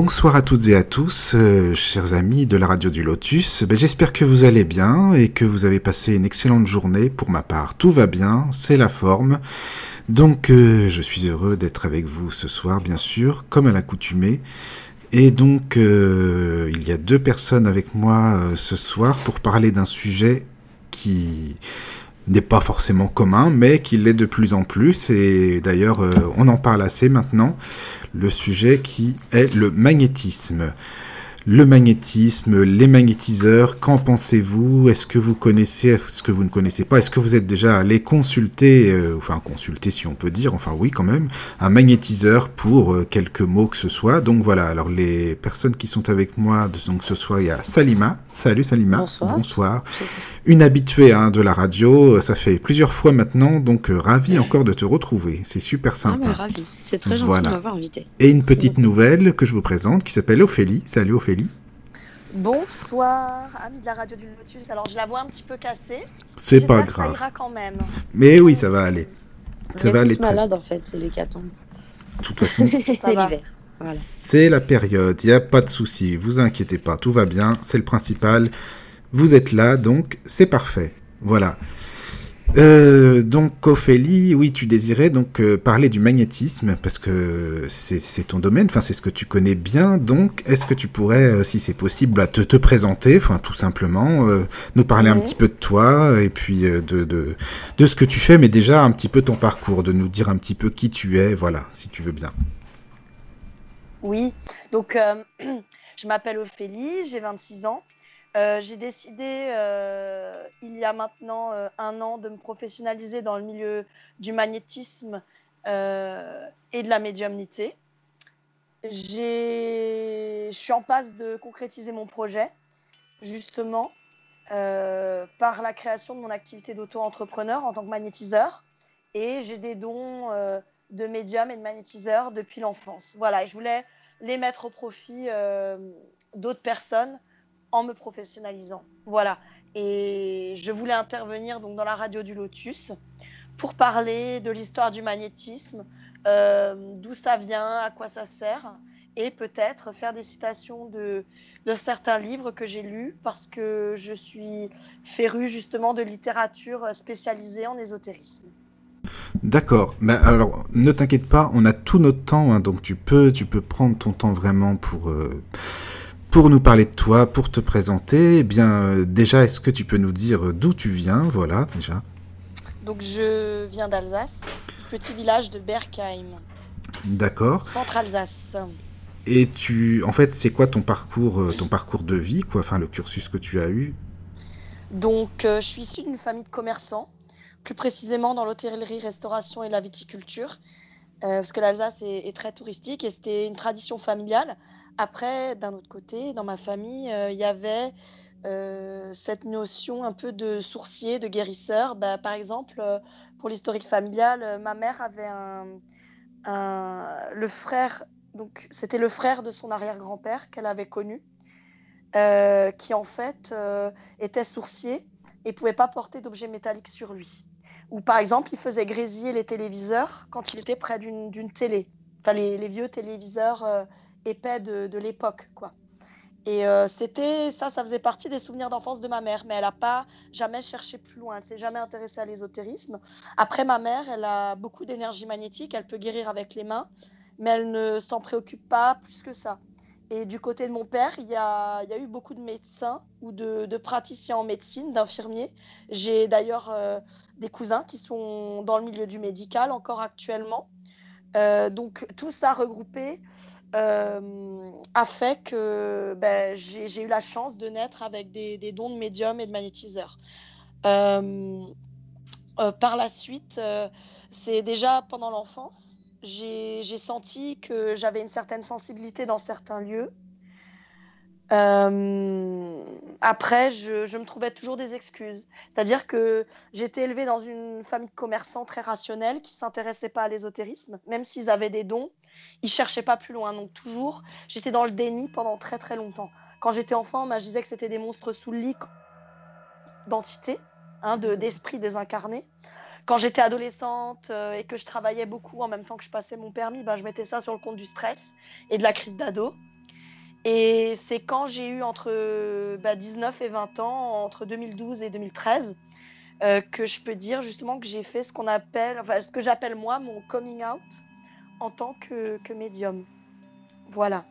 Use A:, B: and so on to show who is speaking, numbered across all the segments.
A: Bonsoir à toutes et à tous, euh, chers amis de la radio du Lotus. Ben, J'espère que vous allez bien et que vous avez passé une excellente journée. Pour ma part, tout va bien, c'est la forme. Donc, euh, je suis heureux d'être avec vous ce soir, bien sûr, comme à l'accoutumée. Et donc, euh, il y a deux personnes avec moi ce soir pour parler d'un sujet qui n'est pas forcément commun, mais qui l'est de plus en plus. Et d'ailleurs, euh, on en parle assez maintenant. Le sujet qui est le magnétisme. Le magnétisme, les magnétiseurs, qu'en pensez-vous? Est-ce que vous connaissez, est-ce que vous ne connaissez pas? Est-ce que vous êtes déjà allé consulter, euh, enfin consulter si on peut dire, enfin oui quand même, un magnétiseur pour euh, quelques mots que ce soit? Donc voilà, alors les personnes qui sont avec moi, donc ce soir il y a Salima. Salut Salima.
B: Bonsoir.
A: Bonsoir. Une habituée hein, de la radio, euh, ça fait plusieurs fois maintenant, donc euh, ravi encore de te retrouver. C'est super
B: Ah,
A: sympa.
B: mais ravi. C'est très gentil
A: Voilà.
B: de m'avoir invité.
A: Et une
B: Merci
A: petite
B: beaucoup.
A: nouvelle que je vous présente qui s'appelle Ophélie. Salut Ophélie.
C: Bonsoir, amis de la radio du Lotus. Alors, je la vois un petit peu cassée.
A: C'est pas
C: que Ça
A: grave.
C: ira quand même.
A: Mais oui, ça va aller. Ça va aller très-
B: malades en fait, c'est l'hécatombe.
A: De toute façon,
B: C'est
C: va.
B: Voilà.
A: c'est la période, il n'y a pas de souci, vous inquiétez pas, tout va bien, c'est le principal. Vous êtes là, donc c'est parfait. Voilà. Euh, donc Ophélie, oui, tu désirais donc euh, parler du magnétisme parce que c'est ton domaine, enfin c'est ce que tu connais bien. Donc, est-ce que tu pourrais, euh, si c'est possible, bah, te, te présenter, enfin tout simplement, nous parler un petit peu de toi et puis de, de de ce que tu fais, mais déjà un petit peu ton parcours, de nous dire un petit peu qui tu es, voilà, si tu veux bien.
C: Oui, donc euh, je m'appelle Ophélie, j'ai 26 ans. Euh, j'ai décidé euh, il y a maintenant un an de me professionnaliser dans le milieu du magnétisme et de la médiumnité. Je suis en passe de concrétiser mon projet, justement, par la création de mon activité d'auto-entrepreneur en tant que magnétiseur. Et j'ai des dons de médium et de magnétiseur depuis l'enfance. Voilà, je voulais les mettre au profit euh, d'autres personnes en me professionnalisant. Voilà. Et je voulais intervenir donc dans la radio du Lotus pour parler de l'histoire du magnétisme, euh, d'où ça vient, à quoi ça sert, et peut-être faire des citations de, de certains livres que j'ai lus parce que je suis férue justement de littérature spécialisée en ésotérisme.
A: D'accord. Mais alors, ne t'inquiète pas, on a tout notre temps, hein, donc tu peux, tu peux prendre ton temps vraiment pour, euh, pour nous parler de toi, pour te présenter. Eh bien, euh, déjà, est-ce que tu peux nous dire d'où tu viens? Voilà, déjà.
C: Donc je viens d'Alsace, petit village de Berkheim,
A: D'accord.
C: centre-Alsace.
A: Et tu, en fait, c'est quoi ton parcours, euh, ton parcours de vie, quoi? Enfin, le cursus que tu as eu?
C: Donc euh, je suis issue d'une famille de commerçants, plus précisément dans l'hôtellerie, restauration et la viticulture, euh, parce que l'Alsace est, très touristique et c'était une tradition familiale. Après, d'un autre côté, dans ma famille, euh, il y avait euh, cette notion un peu de sourcier, de guérisseur. Bah, par exemple, pour l'historique familial, ma mère avait un, le frère, donc c'était le frère de son arrière-grand-père qu'elle avait connu, qui en fait était sourcier et pouvait pas porter d'objets métalliques sur lui. Ou par exemple, il faisait grésiller les téléviseurs quand il était près d'une télé. Enfin, les, vieux téléviseurs euh, épais de, de l'époque, quoi. Et euh, c'était ça, ça faisait partie des souvenirs d'enfance de ma mère, mais elle n'a pas jamais cherché plus loin. Elle s'est jamais intéressée à l'ésotérisme. Après, ma mère, elle a beaucoup d'énergie magnétique, elle peut guérir avec les mains, mais elle ne s'en préoccupe pas plus que ça. Et du côté de mon père, il y a, eu beaucoup de médecins ou de, praticiens en médecine, d'infirmiers. J'ai d'ailleurs euh, des cousins qui sont dans le milieu du médical encore actuellement. Euh, donc tout ça regroupé euh, a fait que ben, j'ai eu la chance de naître avec des, des dons de médium et de magnétiseur. Par la suite, c'est déjà pendant l'enfance, j'ai senti que j'avais une certaine sensibilité dans certains lieux. Euh, après, je, me trouvais toujours des excuses. C'est-à-dire que j'étais élevée dans une famille de commerçants très rationnels qui ne s'intéressaient pas à l'ésotérisme, même s'ils avaient des dons, ils cherchaient pas plus loin. Donc toujours, j'étais dans le déni pendant très très longtemps. Quand j'étais enfant, je disais que c'était des monstres sous le lit d'entité, hein, de- d'esprit désincarné. Quand j'étais adolescente euh, et que je travaillais beaucoup en même temps que je passais mon permis, bah, je mettais ça sur le compte du stress et de la crise d'ado. Et c'est quand j'ai eu entre bah, 19 et 20 ans, entre 2012 et 2013, euh, que je peux dire justement que j'ai fait ce qu'on appelle, enfin ce que j'appelle moi mon coming out en tant que, que médium. Voilà.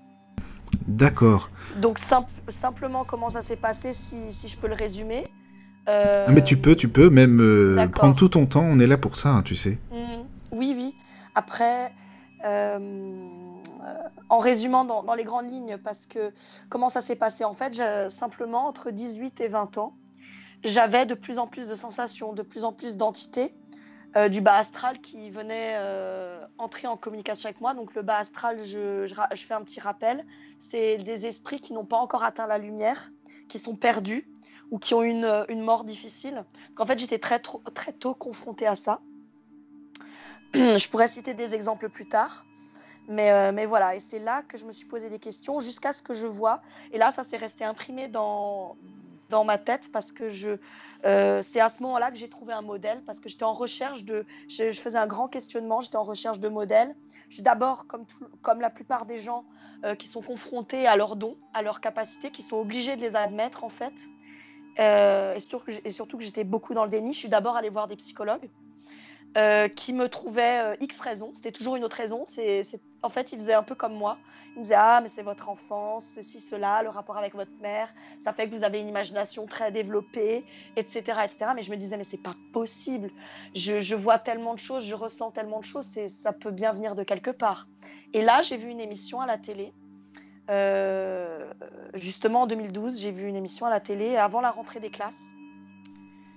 A: D'accord.
C: Donc simple- simplement comment ça s'est passé, si, si je peux le résumer. Euh,
A: Ah, mais tu peux, tu peux même euh, prendre tout ton temps, on est là pour ça, hein, tu sais.
C: Mm, Oui, oui. Après, euh, euh, en résumant dans, dans les grandes lignes, parce que comment ça s'est passé En fait, simplement entre 18 et 20 ans, j'avais de plus en plus de sensations, de plus en plus d'entités euh, du bas astral qui venaient euh, entrer en communication avec moi. Donc le bas astral, je, je ra- je fais un petit rappel, c'est des esprits qui n'ont pas encore atteint la lumière, qui sont perdus ou qui ont une, une mort difficile. Donc, en fait, j'étais très, très tôt confrontée à ça. Je pourrais citer des exemples plus tard. Mais, euh, mais voilà, et c'est là que je me suis posé des questions jusqu'à ce que je vois. Et là, ça s'est resté imprimé dans, ma tête parce que euh, c'est à ce moment-là que j'ai trouvé un modèle parce que j'étais en recherche de. Je, faisais un grand questionnement, j'étais en recherche de modèles. Je d'abord, comme, la plupart des gens euh, qui sont confrontés à leurs dons, à leurs capacités, qui sont obligés de les admettre en fait. Euh, et, surtout que j'étais beaucoup dans le déni, je suis d'abord allée voir des psychologues euh, qui me trouvaient euh, X raisons. C'était toujours une autre raison. En fait, ils faisaient un peu comme moi. Ils me disaient Ah, mais c'est votre enfance, ceci, cela, le rapport avec votre mère, ça fait que vous avez une imagination très développée, etc. etc. Mais je me disais Mais c'est pas possible. Je, vois tellement de choses, je ressens tellement de choses, ça peut bien venir de quelque part. Et là, j'ai vu une émission à la télé. Euh, justement, en 2012, j'ai vu une émission à la télé avant la rentrée des classes.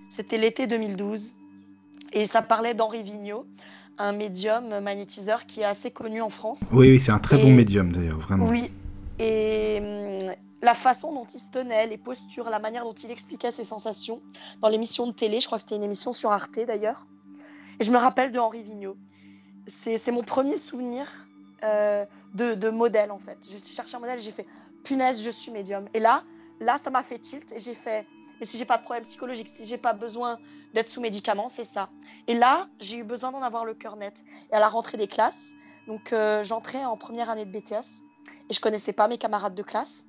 C: C'était l'été 2012. Et ça parlait d'Henri Vigneault, un médium magnétiseur qui est assez connu en France.
A: Oui, oui, c'est un très
C: Et-
A: bon médium d'ailleurs, vraiment.
C: Oui. Et hum, la façon dont il se tenait, les postures, la manière dont il expliquait ses sensations dans l'émission de télé, je crois que c'était une émission sur Arte d'ailleurs. Et je me rappelle de Henri Vigneault. C'est c'est mon premier souvenir euh, de, modèle en fait. Je cherchais un modèle j'ai fait punaise, je suis médium. Et là, là, ça m'a fait tilt et j'ai fait mais si j'ai pas de problème psychologique, si j'ai pas besoin d'être sous médicaments, c'est ça. Et là, j'ai eu besoin d'en avoir le cœur net. Et à la rentrée des classes, donc euh, j'entrais en première année de BTS et je connaissais pas mes camarades de classe.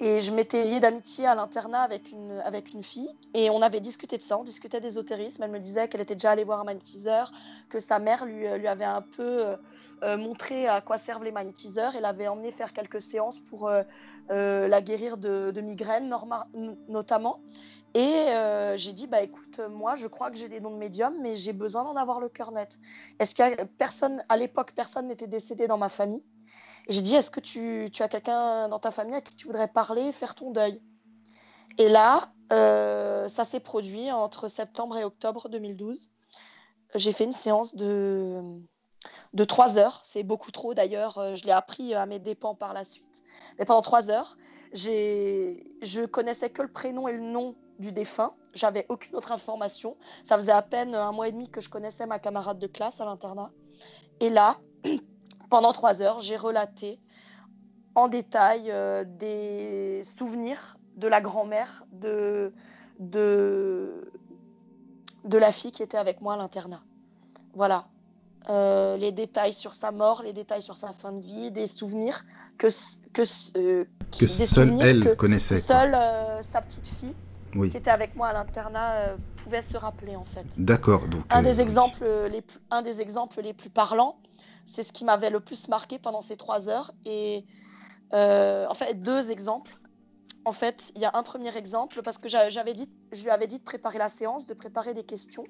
C: Et je m'étais liée d'amitié à l'internat avec une, avec une fille et on avait discuté de ça, on discutait d'ésotérisme. Elle me disait qu'elle était déjà allée voir un magnétiseur, que sa mère lui, lui avait un peu euh, montré à quoi servent les magnétiseurs et l'avait emmené faire quelques séances pour euh, euh, la guérir de, migraines notamment. Et j'ai dit, bah écoute, moi je crois que j'ai des dons de médium, mais j'ai besoin d'en avoir le cœur net. Est-ce a personne, à l'époque, personne n'était décédé dans ma famille? J'ai dit, est-ce que tu, as quelqu'un dans ta famille à qui tu voudrais parler, faire ton deuil? Et là, ça s'est produit entre septembre et octobre 2012. J'ai fait une séance de, de trois heures. C'est beaucoup trop d'ailleurs. euh, Je l'ai appris à mes dépens par la suite. Mais pendant trois heures, je connaissais que le prénom et le nom du défunt. J'avais aucune autre information. Ça faisait à peine un mois et demi que je connaissais ma camarade de classe à l'internat. Et là, pendant trois heures, j'ai relaté en détail euh, des souvenirs de la grand-mère de, de la fille qui était avec moi à l'internat. Voilà. Euh, les détails sur sa mort, les détails sur sa fin de vie, des souvenirs que, que, euh,
A: Que seule elle
C: que
A: connaissait.
C: seule euh, sa petite fille
A: Oui.
C: qui était avec moi à l'internat pouvait se rappeler en fait.
A: D'accord, donc.
C: Un des, exemples les plus, un des exemples les plus parlants, c'est ce qui m'avait le plus marqué pendant ces trois heures. Et en fait, deux exemples. En fait, il y a un premier exemple parce que j'a- j'avais dit, je lui avais dit de préparer la séance, de préparer des questions.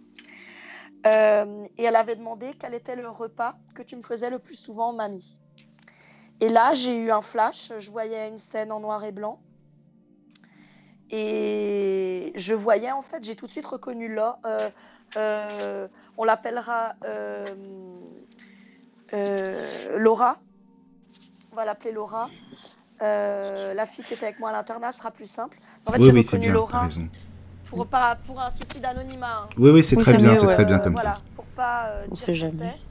C: Euh, et elle avait demandé quel était le repas que tu me faisais le plus souvent, mamie. Et là, j'ai eu un flash. Je voyais une scène en noir et blanc. Et je voyais, en fait, j'ai tout de suite reconnu là. euh, euh, on l'appellera Laura. On va l'appeler Laura. La fille qui était avec moi à l'internat sera plus simple. En fait,
A: oui,
C: j'ai
A: oui,
C: reconnu
A: bien,
C: Laura. Pour, pas, pour un souci d'anonymat. hein.
A: Oui, oui, c'est
B: Oui,
A: très bien, c'est
B: ouais.
A: très bien comme
C: voilà,
A: ça.
C: pour pas euh, dire
B: jamais.
C: c'est.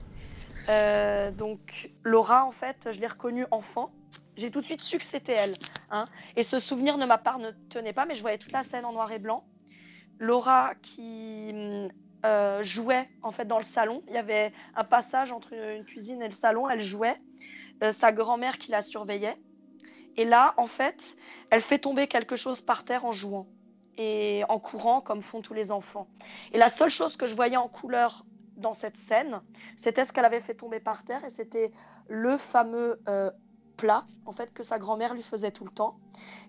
C: Euh, donc Laura, en fait, je l'ai reconnue enfant. J'ai tout de suite su que c'était elle. hein. Et ce souvenir ne m'appartenait pas, mais je voyais toute la scène en noir et blanc. Laura qui euh, jouait en fait dans le salon. Il y avait un passage entre une cuisine et le salon. Elle jouait. Euh, sa grand-mère qui la surveillait. Et là, en fait, elle fait tomber quelque chose par terre en jouant et en courant comme font tous les enfants. Et la seule chose que je voyais en couleur dans cette scène, c'était ce qu'elle avait fait tomber par terre et c'était le fameux euh, plat en fait que sa grand-mère lui faisait tout le temps.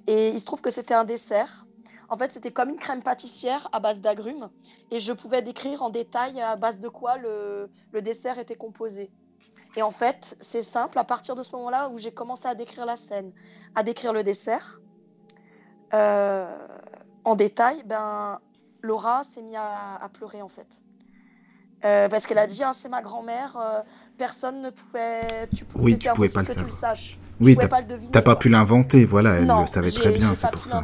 C: Et il se trouve que c'était un dessert. En fait, c'était comme une crème pâtissière à base d'agrumes et je pouvais décrire en détail à base de quoi le, dessert était composé. Et en fait, c'est simple, à partir de ce moment-là où j'ai commencé à décrire la scène, à décrire le dessert, euh, en détail, ben, Laura s'est mise à, à, pleurer en fait. Euh, parce qu'elle a dit, ah, c'est ma grand-mère, euh, personne ne pouvait. Tu pouvais,
A: oui, tu pouvais pas le
C: que
A: savoir.
C: tu le saches.
A: Oui,
C: tu pas le deviner.
A: T'as pas pu l'inventer, voilà, elle
C: non,
A: le savait très bien, c'est pour ça.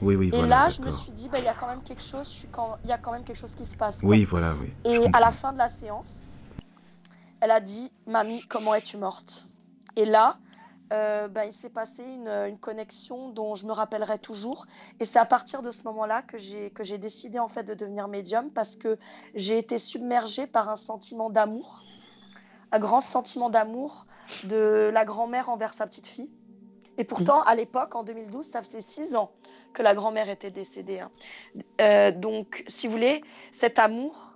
A: Oui, oui,
C: Et
A: voilà,
C: là, je me suis dit, ben, il y a quand même quelque chose, il y a quand même quelque chose qui se passe. Quoi.
A: Oui, voilà, oui.
C: Et à la fin de la séance, elle a dit, mamie, comment es-tu morte? Et là, euh, ben, il s'est passé une, connexion dont je me rappellerai toujours. Et c'est à partir de ce moment-là que j'ai que j'ai décidé en fait de devenir médium parce que j'ai été submergée par un sentiment d'amour, un grand sentiment d'amour de la grand-mère envers sa petite fille. Et pourtant, à l'époque, en 2012, ça faisait six ans que la grand-mère était décédée. Hein. Euh, donc, si vous voulez, cet amour,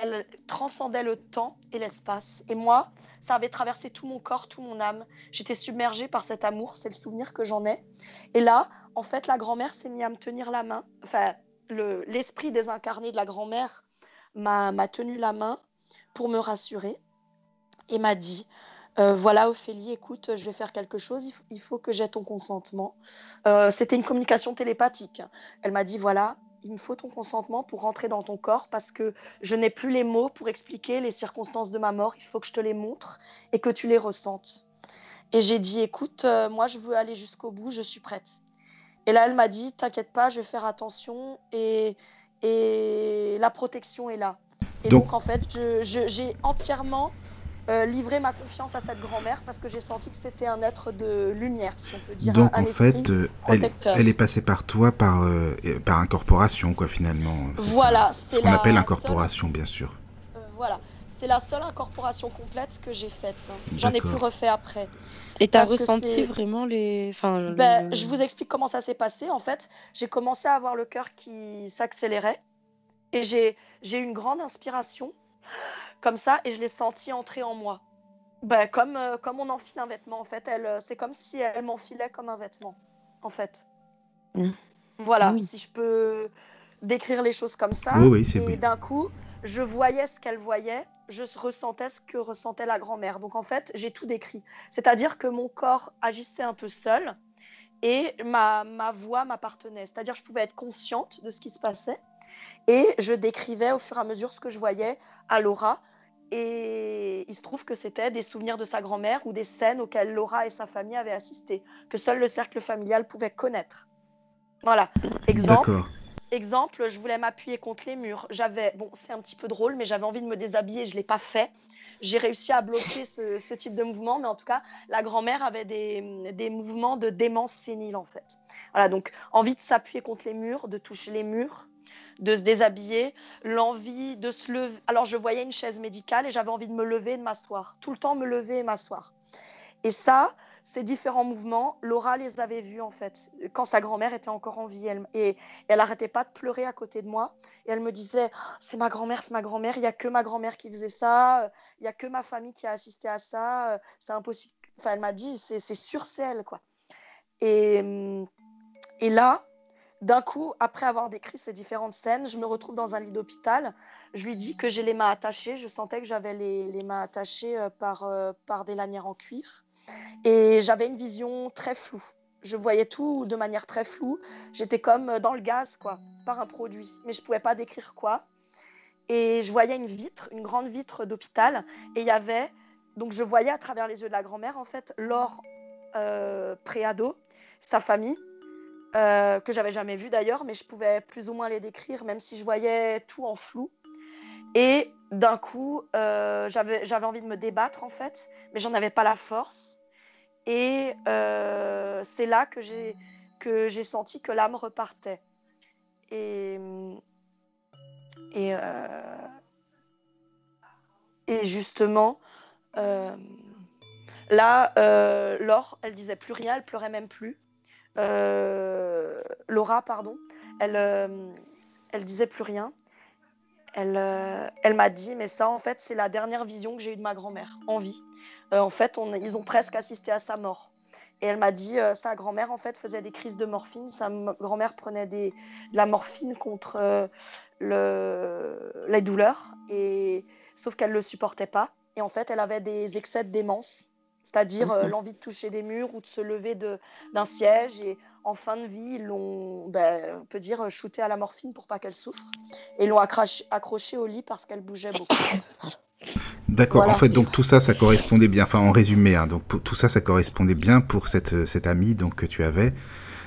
C: elle transcendait le temps et l'espace. Et moi, ça avait traversé tout mon corps, tout mon âme. J'étais submergée par cet amour, c'est le souvenir que j'en ai. Et là, en fait, la grand-mère s'est mise à me tenir la main. Enfin, l'esprit le, désincarné de la grand-mère m'a tenu la main pour me rassurer et m'a dit euh, voilà Ophélie, écoute, je vais faire quelque chose, il, faut que j'ai ton consentement. Euh, C'était une communication télépathique. Elle m'a dit voilà, il me faut ton consentement pour rentrer dans ton corps parce que je n'ai plus les mots pour expliquer les circonstances de ma mort. Il faut que je te les montre et que tu les ressentes. Et j'ai dit, écoute, euh, moi je veux aller jusqu'au bout, je suis prête. Et là, elle m'a dit, t'inquiète pas, je vais faire attention et, et la protection est là. Et donc, donc en fait, j'ai entièrement euh, livrer ma confiance à cette grand-mère parce que j'ai senti que c'était un être de lumière, si on peut dire.
A: Donc
C: un, un
A: en fait, euh, elle, elle, est passée par toi par, euh, par incorporation, quoi, finalement.
C: Voilà.
A: Ce qu'on appelle incorporation, seule... bien sûr.
C: Euh, voilà. C'est la seule incorporation complète que j'ai faite. J'en ai plus refait après.
B: Et tu as ressenti vraiment les. Enfin,
C: ben,
B: le...
C: Je vous explique comment ça s'est passé. En fait, j'ai commencé à avoir le cœur qui s'accélérait et j'ai eu une grande inspiration comme ça et je l'ai senti entrer en moi. Ben, comme, euh, comme on enfile un vêtement, en fait. Elle, c'est comme si elle m'enfilait comme un vêtement, en fait.
B: Mmh.
C: Voilà, oui. si je peux décrire les choses comme ça.
A: Oui, oui, c'est
C: Et d'un coup, je voyais ce qu'elle voyait, je ressentais ce que ressentait la grand-mère. Donc en fait, j'ai tout décrit. C'est-à-dire que mon corps agissait un peu seul et ma, ma voix m'appartenait. C'est-à-dire que je pouvais être consciente de ce qui se passait et je décrivais au fur et à mesure ce que je voyais à Laura. Et il se trouve que c'était des souvenirs de sa grand-mère ou des scènes auxquelles Laura et sa famille avaient assisté, que seul le cercle familial pouvait connaître. Voilà. Exemple, exemple je voulais m'appuyer contre les murs. J'avais, bon, c'est un petit peu drôle, mais j'avais envie de me déshabiller, je ne l'ai pas fait. J'ai réussi à bloquer ce, ce, type de mouvement, mais en tout cas, la grand-mère avait des, des, mouvements de démence sénile, en fait. Voilà, donc envie de s'appuyer contre les murs, de toucher les murs, de se déshabiller, l'envie de se lever. Alors je voyais une chaise médicale et j'avais envie de me lever et de m'asseoir. Tout le temps me lever et m'asseoir. Et ça, ces différents mouvements, Laura les avait vus en fait, quand sa grand-mère était encore en vie. Et, elle n'arrêtait pas de pleurer à côté de moi. Et elle me disait, c'est ma grand-mère, c'est ma grand-mère, il n'y a que ma grand-mère qui faisait ça, il n'y a que ma famille qui a assisté à ça, c'est impossible. Enfin, elle m'a dit, c'est sûr, c'est elle, quoi. Et, et là, d'un coup, après avoir décrit ces différentes scènes, je me retrouve dans un lit d'hôpital. Je lui dis que j'ai les mains attachées. Je sentais que j'avais les, les, mains attachées euh, par, euh, par des lanières en cuir. Et j'avais une vision très floue. Je voyais tout de manière très floue. J'étais comme dans le gaz, quoi, par un produit. Mais je ne pouvais pas décrire quoi. Et je voyais une vitre, une grande vitre d'hôpital. Et il y avait, donc je voyais à travers les yeux de la grand-mère, en fait, Laure euh, préado, sa famille, euh, que j'avais jamais vu d'ailleurs, mais je pouvais plus ou moins les décrire, même si je voyais tout en flou. Et d'un coup, euh, j'avais envie de me débattre en fait, mais j'en avais pas la force. Et euh, c'est là que j'ai senti que l'âme repartait. Et, et, et justement, Là, euh, Laure, elle disait plus rien, elle pleurait même plus. Euh, Laura, pardon, elle, euh, elle disait plus rien. Elle, euh, elle m'a dit, mais ça, en fait, c'est la dernière vision que j'ai eue de ma grand-mère en vie. En fait, ils ont presque assisté à sa mort. Et elle m'a dit, sa grand-mère, en fait, faisait des crises de morphine. Sa grand-mère prenait des, de la morphine contre euh, le, les douleurs, et, sauf qu'elle ne le supportait pas. Et en fait, elle avait des excès de démence, c'est-à-dire euh,
B: Mhm.
C: l'envie de toucher des murs ou de se lever d'un siège. Et en fin de vie, ils l'ont, ben, on peut dire, shooté à la morphine pour pas qu'elle souffre. Et l'ont accroché, au lit parce qu'elle bougeait beaucoup.
A: D'accord,
C: Voilà.
A: en fait, donc tout ça, ça correspondait bien, enfin en résumé, hein, donc tout ça, ça correspondait bien pour cette, euh, cette amie donc, que tu avais,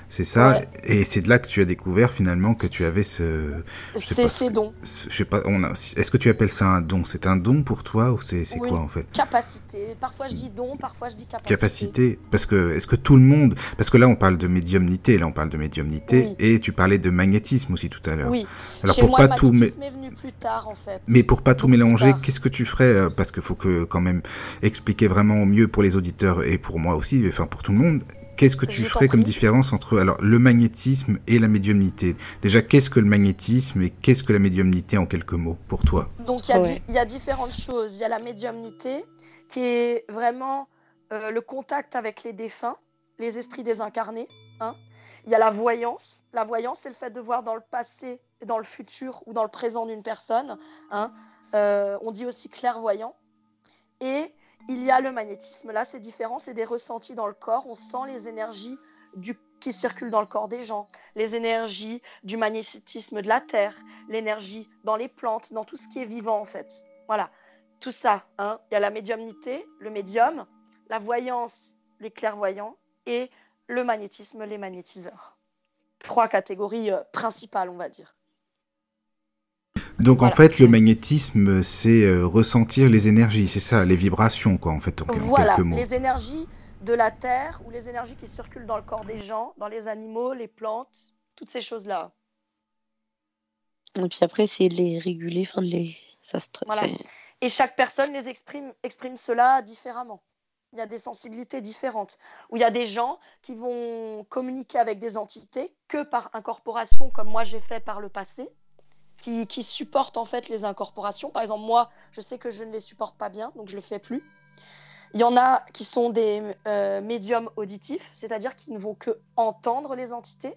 A: c'est ça,
C: Ouais.
A: et c'est de là que tu as découvert finalement que tu avais ce,
C: C'est
A: pas
C: ses
A: ce que-
C: dons,
A: ce- je sais pas, on a- est-ce que tu appelles ça un don? C'est un don pour toi ou c'est c'est
C: Oui.
A: quoi en fait?
C: Capacité. Parfois je dis don, parfois je dis capacité.
A: Capacité Parce que est-ce que tout le monde, parce que là on parle de médiumnité, là on parle de médiumnité,
C: Oui.
A: et tu parlais de magnétisme aussi tout à l'heure.
C: Oui.
A: Alors
C: Chez
A: pour
C: moi,
A: pas
C: le
A: tout, mais
C: est venu plus tard en fait.
A: Mais pour pas tout mélanger, qu'est-ce que tu ferais euh, Parce qu'il faut que quand même expliquer vraiment au mieux pour les auditeurs et pour moi aussi, enfin pour tout le monde. Qu'est-ce que tu ferais comme différence entre alors le magnétisme et la médiumnité? Déjà, qu'est-ce que le magnétisme et qu'est-ce que la médiumnité en quelques mots pour toi?
C: Donc il y, a
B: Ouais.
C: di- il y a différentes choses. Il y a la médiumnité qui est vraiment euh, le contact avec les défunts, les esprits désincarnés. hein. Il y a la voyance. La voyance, c'est le fait de voir dans le passé, dans le futur ou dans le présent d'une personne. hein. Euh, on dit aussi clairvoyant. Et il y a le magnétisme. Là, c'est différent. C'est des ressentis dans le corps. On sent les énergies qui circulent dans le corps des gens, les énergies du magnétisme de la terre, l'énergie dans les plantes, dans tout ce qui est vivant en fait. Voilà, tout ça. hein. Il y a la médiumnité, le médium, la voyance, les clairvoyants et le magnétisme, les magnétiseurs. Trois catégories euh, principales, on va dire.
A: Donc en fait, le magnétisme, c'est euh, ressentir les énergies, c'est ça, les vibrations quoi en fait en, quelques mots.
C: les énergies de la terre ou les énergies qui circulent dans le corps des gens, dans les animaux, les plantes, toutes ces choses-là.
B: Et puis après, c'est de les réguler, enfin de les. Ça se
C: Voilà. Et chaque personne les exprime, exprime cela différemment. Il y a des sensibilités différentes. Où il y a des gens qui vont communiquer avec des entités que par incorporation, comme moi j'ai fait par le passé, qui, qui supportent en fait les incorporations. Par exemple, moi, je sais que je ne les supporte pas bien, donc je ne le fais plus. Il y en a qui sont des euh, médiums auditifs, c'est-à-dire qui ne vont que entendre les entités,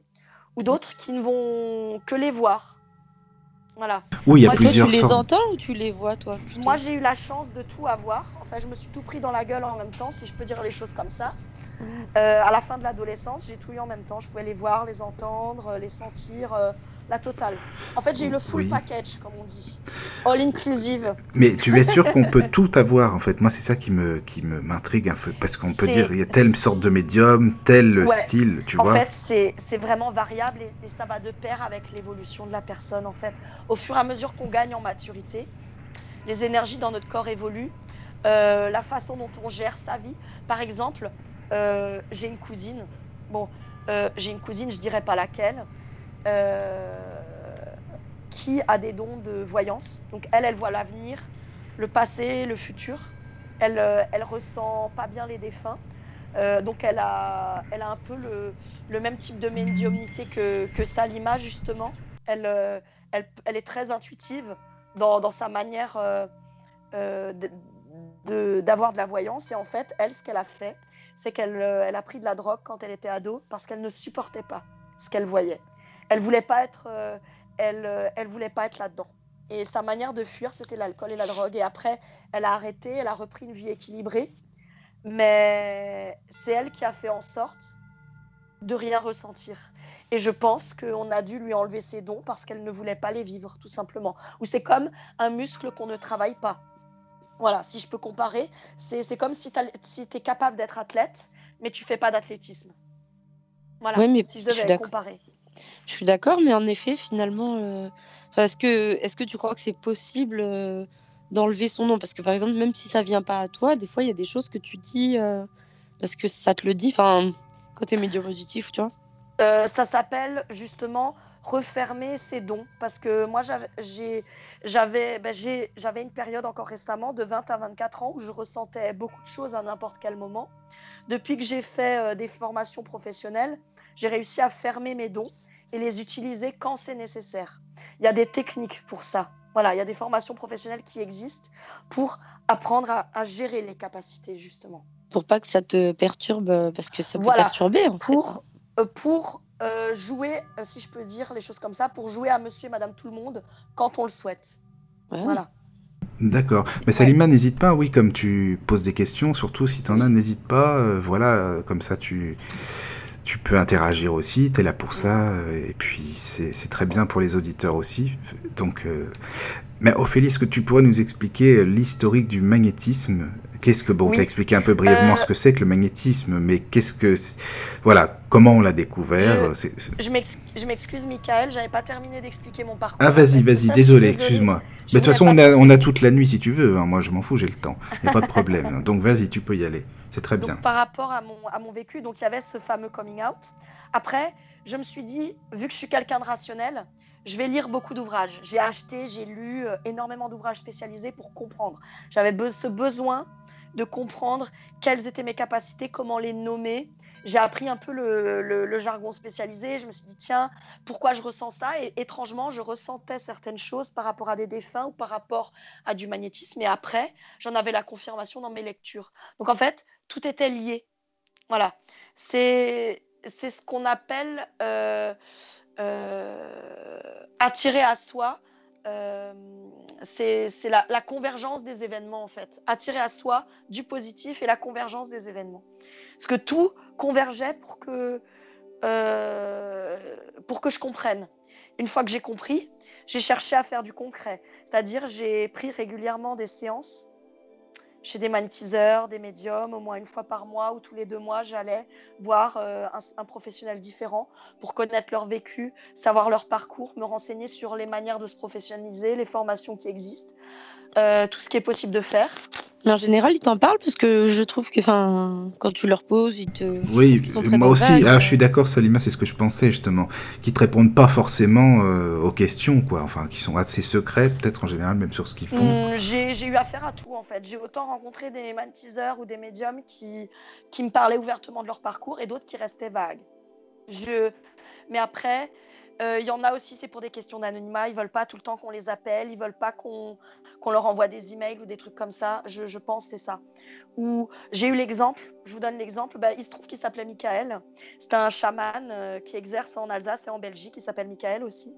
C: ou d'autres qui ne vont que les voir. Voilà.
A: Oui, il y a
C: Moi,
A: plusieurs
B: tu les
A: sortes.
B: entends ou tu les vois, toi plutôt
C: Moi, j'ai eu la chance de tout avoir. Enfin, je me suis tout pris dans la gueule en même temps, si je peux dire les choses comme ça. Euh, à la fin de l'adolescence, j'ai tout eu en même temps. Je pouvais les voir, les entendre, les sentir, euh, la totale. En fait, j'ai eu le full
A: Oui.
C: package, comme on dit. All inclusive.
A: Mais tu es sûr qu'on peut tout avoir en fait Moi, c'est ça qui me qui me m'intrigue un peu parce qu'on peut dire il y a telle sorte de médium, tel
C: Ouais.
A: style, tu
C: en
A: vois.
C: fait, c'est c'est vraiment variable et, et ça va de pair avec l'évolution de la personne. En fait, au fur et à mesure qu'on gagne en maturité, les énergies dans notre corps évoluent, euh, la façon dont on gère sa vie. Par exemple, euh, j'ai une cousine. Bon, euh, j'ai une cousine, je dirais pas laquelle, qui a des dons de voyance. Donc elle, elle voit l'avenir, le passé, le futur. Elle, euh, elle ressent pas bien les défunts. Euh, donc elle a, elle a un peu le, même type de médiumnité que, Salima, justement. Elle, euh, elle, elle est très intuitive dans, sa manière euh, euh, de- de- d'avoir de, la voyance. Et en fait, elle, ce qu'elle a fait, c'est qu'elle euh, elle a pris de la drogue quand elle était ado parce qu'elle ne supportait pas ce qu'elle voyait. Elle voulait pas être, euh, elle, euh, elle voulait pas être là-dedans. Et sa manière de fuir, c'était l'alcool et la drogue. Et après, elle a arrêté, elle a repris une vie équilibrée. Mais c'est elle qui a fait en sorte de rien ressentir. Et je pense qu'on a dû lui enlever ses dons parce qu'elle ne voulait pas les vivre, tout simplement. Ou c'est comme un muscle qu'on ne travaille pas. Voilà, si je peux comparer, c'est comme si tu si es capable d'être athlète, mais tu fais pas d'athlétisme. Voilà,
B: Ouais, mais
C: si je devais comparer.
B: Je suis d'accord, mais en effet, finalement, euh, est-ce que, tu crois que c'est possible euh, d'enlever son nom? Parce que par exemple, même si ça vient pas à toi, des fois, il y a des choses que tu dis euh, parce que ça te le dit. Enfin, quand médium auditif, tu vois.
C: Euh, ça s'appelle justement refermer ses dons. Parce que moi, j'avais ben, une période encore récemment de 20 à 24 ans où je ressentais beaucoup de choses à n'importe quel moment. Depuis que j'ai fait des formations professionnelles, j'ai réussi à fermer mes dons et les utiliser quand c'est nécessaire. Il y a des techniques pour ça. Voilà, il y a des formations professionnelles qui existent pour apprendre à, gérer les capacités, justement.
B: Pour pas que ça te perturbe, euh, parce que ça peut perturber. En
C: pour, euh, pour euh, jouer, si je peux dire les choses comme ça, pour jouer à monsieur et madame tout le monde quand on le souhaite. Voilà.
A: D'accord. Mais Salima, n'hésite pas, oui, comme tu poses des questions, surtout si tu en as, n'hésite pas. voilà, comme ça tu tu peux interagir aussi, tu es là pour ça, euh, et puis c'est très bien pour les auditeurs aussi. Donc, euh, Mais Ophélie, est-ce que tu pourrais nous expliquer l'historique du magnétisme? Qu'est-ce que, bon, tu as expliqué un peu brièvement ce euh, que c'est que le magnétisme, mais qu'est-ce que, voilà, comment on l'a découvert
C: Je, m'excuse, Michael, j'avais pas terminé d'expliquer mon parcours.
A: Ah, vas-y, vas-y, désolé, excuse-moi. Mais de toute façon, on a, on a, toute la nuit si tu veux, hein. moi je m'en fous, j'ai le temps, il a pas de problème. Donc vas-y, tu peux y aller. C'est très bien.
C: par rapport à mon, à mon vécu, donc il y avait ce fameux coming out. Après, je me suis dit, vu que je suis quelqu'un de rationnel, je vais lire beaucoup d'ouvrages. J'ai acheté, j'ai lu euh, énormément d'ouvrages spécialisés pour comprendre. J'avais ce besoin de comprendre quelles étaient mes capacités, comment les nommer, j'ai appris un peu le, jargon spécialisé. Je me suis dit, tiens, pourquoi je ressens ça? Et étrangement, je ressentais certaines choses par rapport à des défunts ou par rapport à du magnétisme. Et après, j'en avais la confirmation dans mes lectures. Donc en fait, tout était lié. Voilà. C'est ce qu'on appelle euh, euh, attirer à soi. Euh, c'est la, la, convergence des événements en fait. Attirer à soi du positif et la convergence des événements. Parce que tout convergeait pour que, euh, pour que je comprenne. Une fois que j'ai compris, j'ai cherché à faire du concret. C'est-à-dire, j'ai pris régulièrement des séances chez des magnétiseurs, des médiums, au moins une fois par mois ou tous les deux mois, j'allais voir euh, un, professionnel différent pour connaître leur vécu, savoir leur parcours, me renseigner sur les manières de se professionnaliser, les formations qui existent, euh, tout ce qui est possible de faire.
B: Mais en général, ils t'en parlent parce que je trouve que quand tu leur poses, ils te.
A: Oui, moi aussi, ah, je suis d'accord, Salima, c'est ce que je pensais justement. Qu'ils te répondent pas forcément euh, aux questions, quoi. Enfin, qui sont assez secrets, peut-être en général, même sur ce qu'ils font.
C: Mmh, j'ai eu affaire à tout, en fait. J'ai autant rencontré des magnétiseurs ou des médiums qui, qui me parlaient ouvertement de leur parcours et d'autres qui restaient vagues. Je... Mais après, euh, il y en a aussi, c'est pour des questions d'anonymat. Ils veulent pas tout le temps qu'on les appelle. Ils veulent pas qu'on leur envoie des emails ou des trucs comme ça. Je, je pense c'est ça. Ou j'ai eu l'exemple. Je vous donne l'exemple. Bah, il se trouve qu'il s'appelait Michael. C'est un chaman euh, qui exerce en Alsace et en Belgique. Il s'appelle Michael aussi.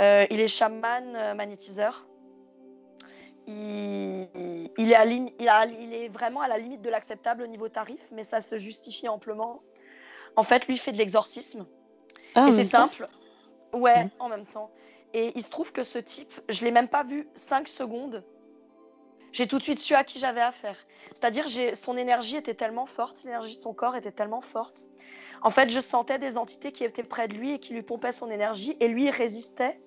C: Euh, il est chaman magnétiseur. Il, il, est à, il, il, est vraiment à la limite de l'acceptable au niveau tarif, mais ça se justifie amplement. En fait, lui fait de l'exorcisme. Ah, et c'est simple. Ouais, mm. en même temps. Et il se trouve que ce type, je l'ai même pas vu 5 secondes. J'ai tout de suite su à qui j'avais affaire. C'est-à-dire, son énergie était tellement forte, l'énergie de son corps était tellement forte. En fait, je sentais des entités qui étaient près de lui et qui lui pompaient son énergie, et lui, il résistait.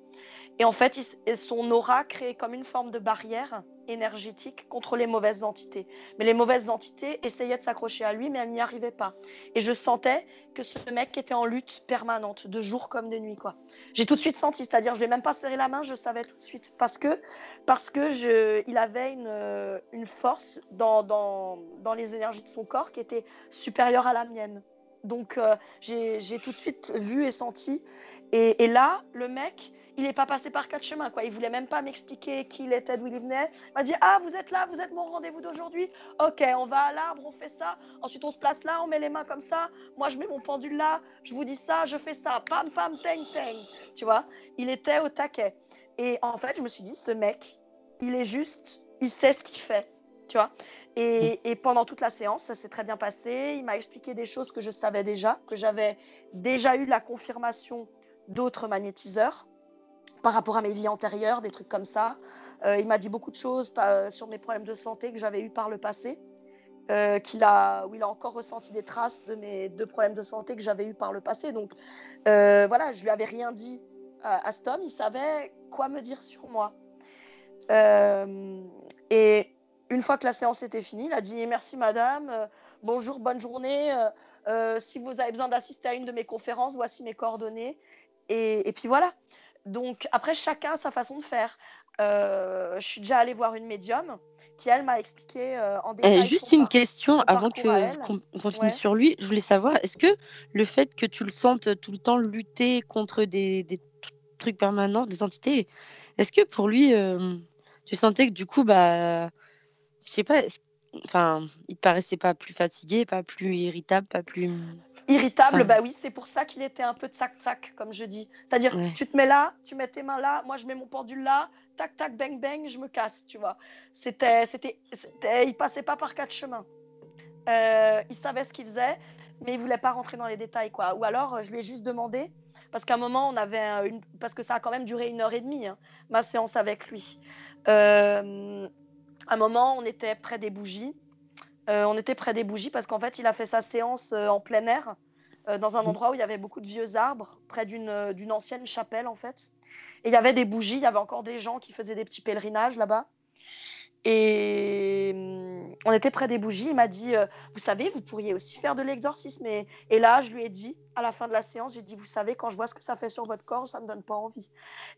C: Et en fait, son aura créait comme une forme de barrière énergétique contre les mauvaises entités. Mais les mauvaises entités essayaient de s'accrocher à lui, mais elles n'y arrivaient pas. Et je sentais que ce mec était en lutte permanente, de jour comme de nuit. quoi. J'ai tout de suite senti, c'est-à-dire je ne lui ai même pas serré la main, je savais tout de suite. Parce que, parce que il avait une, une force dans, dans, dans, les énergies de son corps qui était supérieure à la mienne. Donc euh, j'ai tout de suite vu et senti. Et là, le mec, il n'est pas passé par quatre chemins. Quoi. Il voulait même pas m'expliquer qui il était, d'où il venait. Il m'a dit Ah, vous êtes là, vous êtes mon rendez-vous d'aujourd'hui. Ok, on va à l'arbre, on fait ça. Ensuite, on se place là, on met les mains comme ça. Moi, je mets mon pendule là. Je vous dis ça, je fais ça. Pam, pam, teng, teng. Tu vois Il était au taquet. Et en fait, je me suis dit Ce mec, il est juste, il sait ce qu'il fait. Tu vois et, et, pendant toute la séance, ça s'est très bien passé. Il m'a expliqué des choses que je savais déjà, que j'avais déjà eu la confirmation d'autres magnétiseurs par rapport à mes vies antérieures, des trucs comme ça. Euh, il m'a dit beaucoup de choses euh, sur mes problèmes de santé que j'avais eu par le passé, euh, qu'il a, où il a encore ressenti des traces de mes deux problèmes de santé que j'avais eu par le passé. Donc voilà, je lui avais rien dit à, à cet homme, il savait quoi me dire sur moi. et une fois que la séance était finie, il a dit merci madame, bonjour, bonne journée. si vous avez besoin d'assister à une de mes conférences, voici mes coordonnées. Et, puis voilà. Donc après, chacun a sa façon de faire. je suis déjà allée voir une médium qui, elle, m'a expliqué en détail.
B: juste une question avant qu'on continue sur lui. Je voulais savoir, est-ce que le fait que tu le sentes tout le temps lutter contre des, des trucs permanents, des entités, est-ce que pour lui, tu sentais que du coup, bah, je sais pas, enfin, il te paraissait pas plus fatigué, pas plus irritable, pas plus.
C: Irritable, bah oui, c'est pour ça qu'il était un peu de sac-sac, comme je dis. C'est-à-dire, tu te mets là, tu mets tes mains là, moi je mets mon pendule là, tac, tac, bang, bang, je me casse, tu vois. C'était, c'était, il passait pas par quatre chemins. Euh, il savait ce qu'il faisait, mais il voulait pas rentrer dans les détails, quoi. Ou alors, je lui ai juste demandé, parce qu'à un moment, on avait une, parce que ça a quand même duré une heure et demie, hein, ma séance avec lui. Euh, à un moment, on était près des bougies. Euh, on était près des bougies parce qu'en fait, il a fait sa séance euh, en plein air, euh, dans un mmh. endroit où il y avait beaucoup de vieux arbres, près d'une ancienne chapelle, en fait. Et il y avait des bougies, il y avait encore des gens qui faisaient des petits pèlerinages là-bas. Et mmh, on était près des bougies. Il m'a dit Vous savez, vous pourriez aussi faire de l'exorcisme. Et, et, là, je lui ai dit, à la fin de la séance, j'ai dit Vous savez, quand je vois ce que ça fait sur votre corps, ça ne me donne pas envie.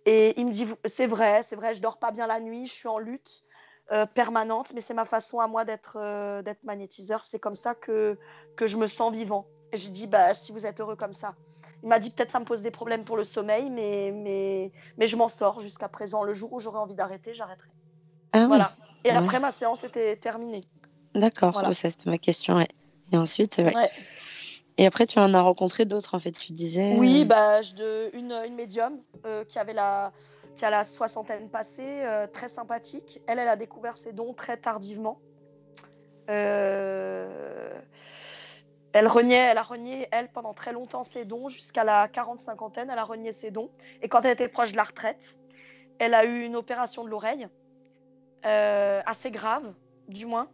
C: Et il me dit C'est vrai, c'est vrai, je dors pas bien la nuit, je suis en lutte. Euh, permanente, mais c'est ma façon à moi d'être euh, d'être magnétiseur. C'est comme ça que, que je me sens vivant. Et j'ai dit, bah, si vous êtes heureux comme ça. Il m'a dit, peut-être ça me pose des problèmes pour le sommeil, mais, mais, mais je m'en sors jusqu'à présent. Le jour où j'aurai envie d'arrêter, j'arrêterai. Ah voilà. Et après, ma séance était terminée.
B: D'accord, voilà. ça c'était ma question. Et ensuite, Et après, tu en as rencontré d'autres, en fait, tu disais
C: Oui, euh, bah, une, une médium qui avait la, qui a la soixantaine passée, euh, très sympathique. Elle, elle a découvert ses dons très tardivement. Euh, elle reniait, elle a renié, elle, pendant très longtemps ses dons, jusqu'à la 40-50aine, elle a renié ses dons. Et quand elle était proche de la retraite, elle a eu une opération de l'oreille, euh, assez grave, du moins.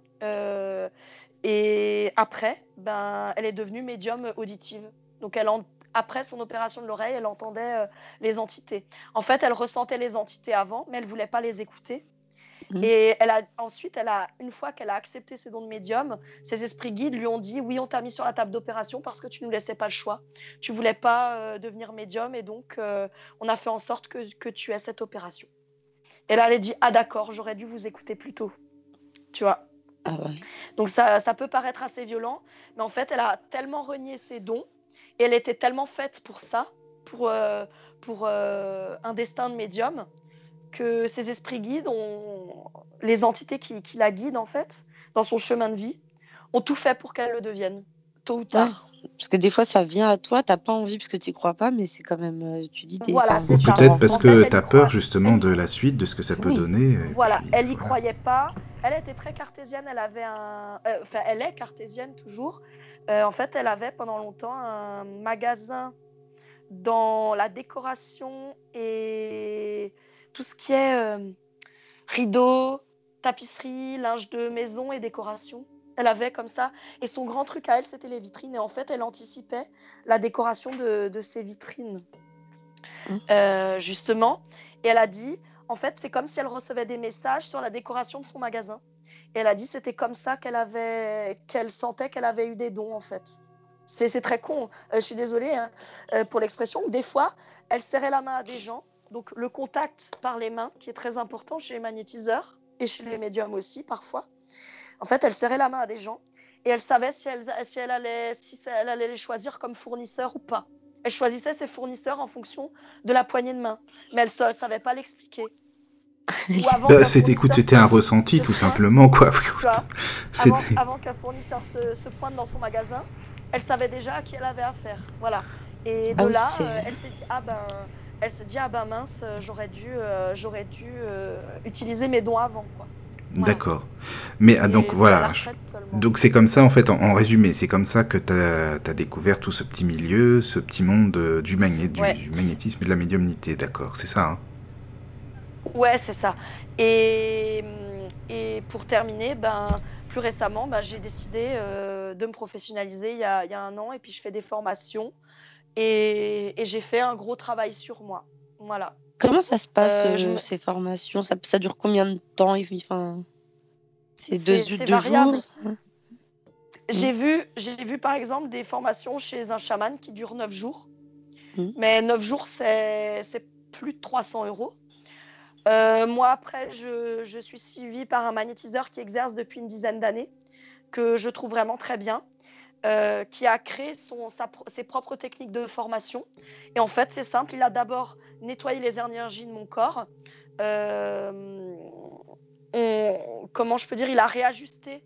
C: et après, ben, elle est devenue médium auditive. Donc elle, en, après son opération de l'oreille, elle entendait euh, les entités. En fait, elle ressentait les entités avant, mais elle voulait pas les écouter. Mhm. Et elle a, ensuite, elle a, une fois qu'elle a accepté ses dons de médium, ses esprits guides lui ont dit Oui, on t'a mis sur la table d'opération parce que tu ne nous laissais pas le choix. Tu voulais pas euh, devenir médium et donc euh, on a fait en sorte que, que, tu aies cette opération. Et là, elle a dit Ah, d'accord, j'aurais dû vous écouter plus tôt. Tu vois? Ah Donc ça, ça peut paraître assez violent, mais en fait, elle a tellement renié ses dons et elle était tellement faite pour ça, pour, euh, pour euh, un destin de médium, que ses esprits guides, ont, les entités qui, qui, la guident en fait, dans son chemin de vie, ont tout fait pour qu'elle le devienne, tôt ou tard.
B: Parce que des fois, ça vient à toi, t'as pas envie parce que tu n'y crois pas, mais c'est quand même, euh, tu dis,
A: voilà, Ou peut-être parce que tu as peur justement de la suite, de ce que ça peut donner.
C: Voilà, elle y croyait pas. Elle était très cartésienne, elle avait un, enfin, elle est cartésienne toujours. Euh, en fait, elle avait pendant longtemps un magasin dans la décoration et tout ce qui est euh, rideaux, tapisserie, linge de maison et décoration. Elle avait comme ça. Et son grand truc à elle, c'était les vitrines. Et en fait, elle anticipait la décoration de, de ces vitrines, mmh. euh, justement. Et elle a dit, en fait, c'est comme si elle recevait des messages sur la décoration de son magasin. Et elle a dit c'était comme ça qu'elle avait, qu'elle sentait qu'elle avait eu des dons en fait. C'est très con. Euh, je suis désolée hein, euh, pour l'expression. Des fois, elle serrait la main à des gens. Donc le contact par les mains, qui est très important chez les magnétiseurs et chez les médiums aussi parfois. En fait, elle serrait la main à des gens et elle savait si elle, si elle, allait, si elle allait les choisir comme fournisseurs ou pas. Elle choisissait ses fournisseurs en fonction de la poignée de main, mais elle ne savait pas l'expliquer.
A: Bah, c'était, écoute, c'était un ressenti tout simplement, quoi.
C: avant, avant qu'un fournisseur se, pointe dans son magasin, elle savait déjà à qui elle avait affaire. Voilà. Et de ah là, euh, elle s'est dit, ah ben, elle s'est dit, ah ben mince, euh, j'aurais dû, euh, j'aurais dû utiliser mes dons avant, quoi.
A: D'accord. Mais ah, donc voilà. Donc c'est comme ça en fait, en, résumé, c'est comme ça que tu as, découvert tout ce petit milieu, ce petit monde du, magné du, du, magnétisme et de la médiumnité, d'accord, c'est ça hein?
C: Ouais, c'est ça. Et, et, pour terminer, ben, plus récemment, ben, j'ai décidé euh, de me professionnaliser il y, a, il y, a, un an et puis je fais des formations et, et j'ai fait un gros travail sur moi. Voilà.
B: Comment ça se passe, euh, euh ces formations? Ça, ça, dure combien de temps? Enfin, C'est deux, deux jours
C: J'ai vu, vu par exemple des formations chez un chaman qui durent neuf jours. Mhm. Mais 9 jours, c'est plus de 300 euros. Euh, moi, après, je, je, suis suivie par un magnétiseur qui exerce depuis une dizaine d'années, que je trouve vraiment très bien, euh, qui a créé son, ses propres techniques de formation. Et en fait, c'est simple, il a d'abord nettoyé les énergies de mon corps. Euh, comment je peux dire Il a réajusté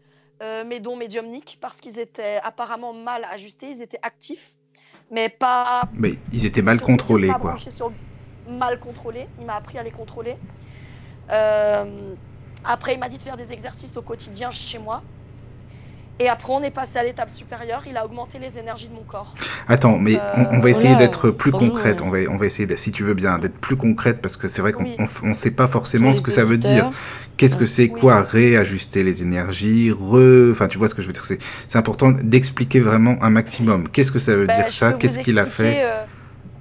C: mes dons médiumniques parce qu'ils étaient apparemment mal ajustés, ils étaient actifs, mais pas...
A: Mais ils étaient mal contrôlés, quoi
C: mal contrôlé. Il m'a appris à les contrôler. Euh, après, il m'a dit de faire des exercices au quotidien chez moi. Et après, on est passé à l'étape supérieure. Il a augmenté les énergies de mon corps.
A: Attends, mais on, va essayer d'être plus concrète. On va, on va essayer, si tu veux bien, d'être plus concrète parce que c'est vrai qu'on ne sait pas forcément ce que ça veut dire. Qu'est-ce que c'est quoi réajuster les énergies re... Enfin, tu vois ce que je veux dire. C'est important d'expliquer vraiment un maximum. Qu'est-ce que ça veut ben, dire ça? Qu'est-ce qu'il a fait? euh,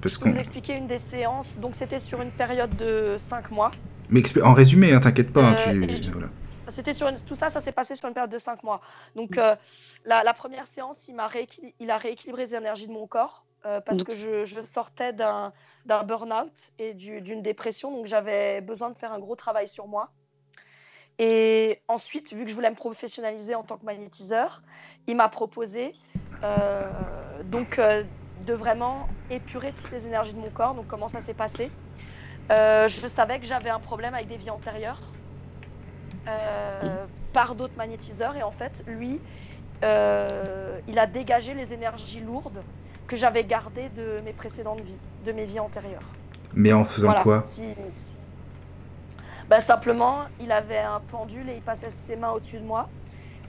C: parce je vais vous expliquer une des séances. Donc, c'était sur une période de 5 mois.
A: Mais en résumé, hein, t'inquiète pas. Hein,
C: euh, C'était sur Tout ça, ça s'est passé sur une période de 5 mois. Donc, euh, la, première séance, il, a il a rééquilibré les énergies de mon corps euh, parce que je, je sortais d'un burn-out et d'une dépression. Donc, j'avais besoin de faire un gros travail sur moi. Et ensuite, vu que je voulais me professionnaliser en tant que magnétiseur, il m'a proposé donc de vraiment épurer toutes les énergies de mon corps. Donc comment ça s'est passé euh, Je savais que j'avais un problème avec des vies antérieures euh, par d'autres magnétiseurs et en fait lui, euh, il a dégagé les énergies lourdes que j'avais gardées de mes précédentes vies, de mes vies antérieures.
A: Mais en faisant quoi?
C: Ben, simplement, il avait un pendule et il passait ses mains au-dessus de moi.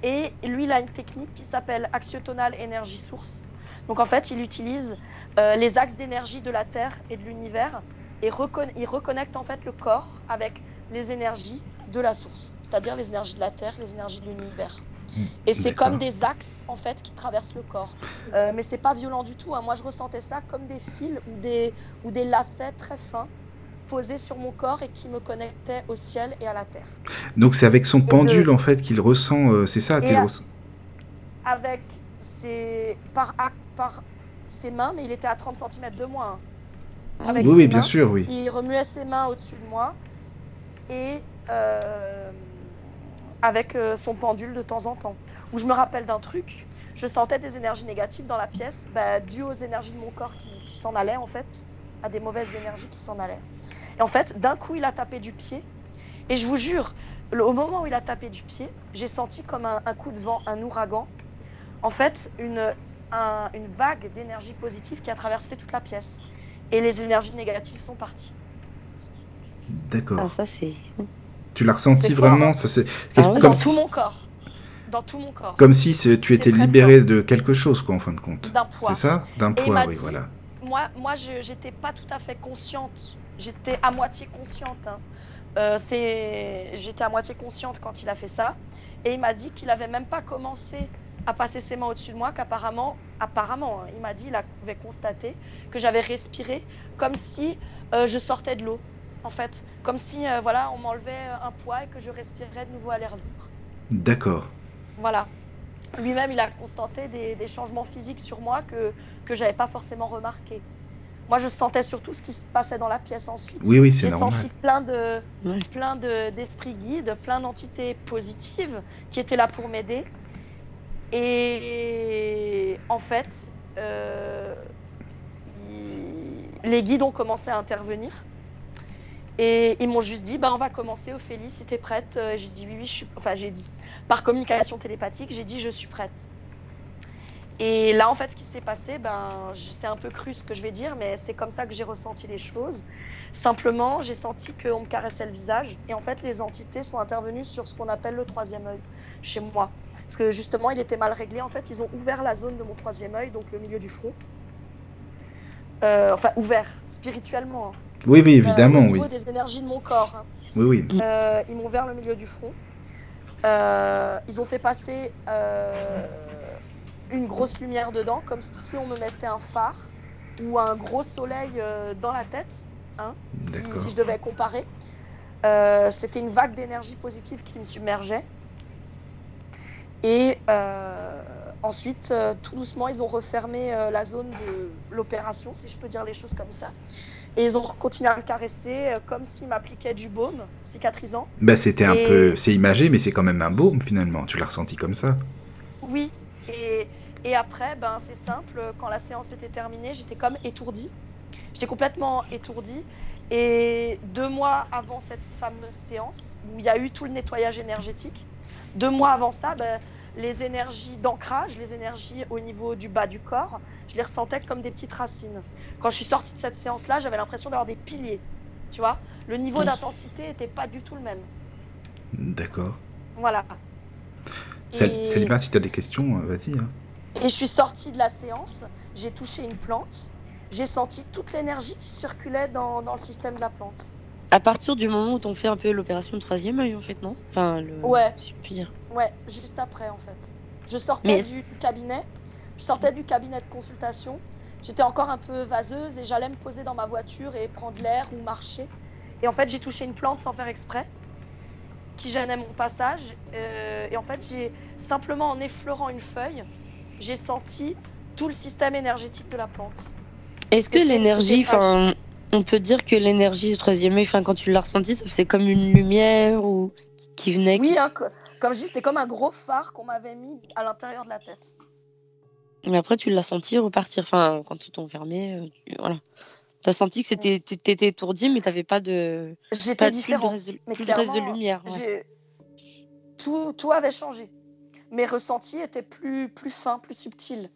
C: Et lui, il a une technique qui s'appelle Axiotonal Energy Source. Donc en fait, il utilise euh, les axes d'énergie de la Terre et de l'univers et il reconnecte en fait le corps avec les énergies de la source, c'est-à-dire les énergies de la Terre, les énergies de l'univers. Hmm. Et c'est comme des axes en fait qui traversent le corps. Euh, mais c'est pas violent du tout. Hein. Moi, je ressentais ça comme des fils ou des, ou des lacets très fins posés sur mon corps et qui me connectaient au ciel et à la terre.
A: Donc c'est avec son pendule en fait qu'il ressent, euh, c'est ça qu'il ressent.
C: Avec ses par par ses mains, mais il était à 30 cm de moi.
A: Hein. oui, oui bien sûr, oui.
C: Il remuait ses mains au-dessus de moi et euh, avec euh, son pendule de temps en temps. Où je me rappelle d'un truc, je sentais des énergies négatives dans la pièce, bah, dues aux énergies de mon corps qui, s'en allaient en fait, à des mauvaises énergies qui s'en allaient. Et en fait, d'un coup, il a tapé du pied. Et je vous jure, au moment où il a tapé du pied, j'ai senti comme un, un coup de vent, un ouragan. En fait, une, une vague d'énergie positive qui a traversé toute la pièce. Et les énergies négatives sont parties.
A: D'accord.
B: Ah, ça c'est.
A: Tu l'as ressenti vraiment ça, c'est...
C: Ah comme Dans tout mon corps. Dans tout mon corps.
A: Comme si tu étais libéré de quelque chose, quoi, en fin de compte.
C: D'un poids.
A: C'est ça? D'un poids, oui, voilà.
C: Moi, moi je j'étais pas tout à fait consciente. J'étais à moitié consciente. Hein. Euh, c'est... J'étais à moitié consciente quand il a fait ça. Et il m'a dit qu'il avait même pas commencé a passé ses mains au-dessus de moi qu'apparemment, apparemment, hein, il m'a dit, il avait constaté que j'avais respiré comme si euh, je sortais de l'eau, en fait, comme si euh, voilà, on m'enlevait euh, un poids et que je respirais de nouveau à l'air libre.
A: D'accord.
C: Voilà. Lui-même, il a constaté des, changements physiques sur moi que que j'avais pas forcément remarqué. Moi, je sentais surtout ce qui se passait dans la pièce ensuite.
A: Oui, oui, c'est
C: normal. J'ai senti plein de, plein d'esprits guides, plein d'entités positives qui étaient là pour m'aider. Et en fait, euh, les guides ont commencé à intervenir. Et ils m'ont juste dit, bah, on va commencer, Ophélie, si tu es prête. Euh, j'ai dit, oui, oui, je suis... Enfin, j'ai dit, par communication télépathique, j'ai dit, je suis prête. Et là, en fait, ce qui s'est passé, ben, c'est un peu cru ce que je vais dire, mais c'est comme ça que j'ai ressenti les choses. Simplement, j'ai senti qu'on me caressait le visage. Et en fait, les entités sont intervenues sur ce qu'on appelle le troisième œil chez moi. Parce que justement, il était mal réglé. En fait, ils ont ouvert la zone de mon troisième œil, donc le milieu du front. Euh, enfin, ouvert, spirituellement. Hein.
A: Oui, oui, évidemment,
C: euh, au
A: niveau
C: des énergies de mon corps. Hein.
A: Oui, oui.
C: Euh, ils m'ont ouvert le milieu du front. ils ont fait passer une grosse lumière dedans, comme si on me mettait un phare ou un gros soleil dans la tête, hein, si, si, je devais comparer. C'était une vague d'énergie positive qui me submergeait. Et euh, ensuite, euh, tout doucement, ils ont refermé euh, la zone de l'opération, si je peux dire les choses comme ça. Et ils ont continué à me caresser comme s'ils m'appliquaient du baume cicatrisant.
A: Bah, c'était un
C: Et-
A: peu. C'est imagé, mais c'est quand même un baume finalement. Tu l'as ressenti comme ça.
C: Oui, et, et après, ben, c'est simple, quand la séance était terminée, j'étais comme étourdie. J'étais complètement étourdie. Et deux mois avant cette fameuse séance, où il y a eu tout le nettoyage énergétique, deux mois avant ça, ben, les énergies d'ancrage, les énergies au niveau du bas du corps, je les ressentais comme des petites racines. Quand je suis sortie de cette séance-là, j'avais l'impression d'avoir des piliers. Tu vois, le niveau d'intensité n'était pas du tout le même.
A: D'accord.
C: Voilà.
A: Sal-
C: Et-
A: si t'as des questions, euh, vas-y. hein.
C: Et je suis sortie de la séance, j'ai touché une plante, j'ai senti toute l'énergie qui circulait dans, dans le système de la plante.
B: À partir du moment où t'ont fait un peu l'opération de troisième œil, en fait, non? Enfin, le...
C: Ouais.
B: dire.
C: Ouais, juste après en fait. Je sortais
B: Mais
C: du, du cabinet, je sortais du cabinet de consultation, j'étais encore un peu vaseuse et j'allais me poser dans ma voiture et prendre l'air ou marcher. Et en fait, j'ai touché une plante sans faire exprès, qui gênait mon passage. euh, et en fait, j'ai simplement en effleurant une feuille, j'ai senti tout le système énergétique de la plante.
B: Est-ce que l'énergie, enfin, on peut dire que l'énergie du troisième œil, enfin, quand tu l'as ressenti, ça faisait comme une lumière ou qui venait.
C: Oui,
B: qui-
C: hein, comme je dis, c'était comme un gros phare qu'on m'avait mis à l'intérieur de la tête.
B: Mais après, tu l'as senti repartir. Enfin, quand ils t'ont fermé, euh, tu- voilà. T'as senti que c'était, tu t'étais étourdi, mais t'avais pas de,
C: J'étais
B: de, plus de reste de,
C: mais
B: plus de reste de
C: clairement,
B: lumière. ouais.
C: Tout, tout avait changé. Mes ressentis étaient plus, plus fins, plus subtils.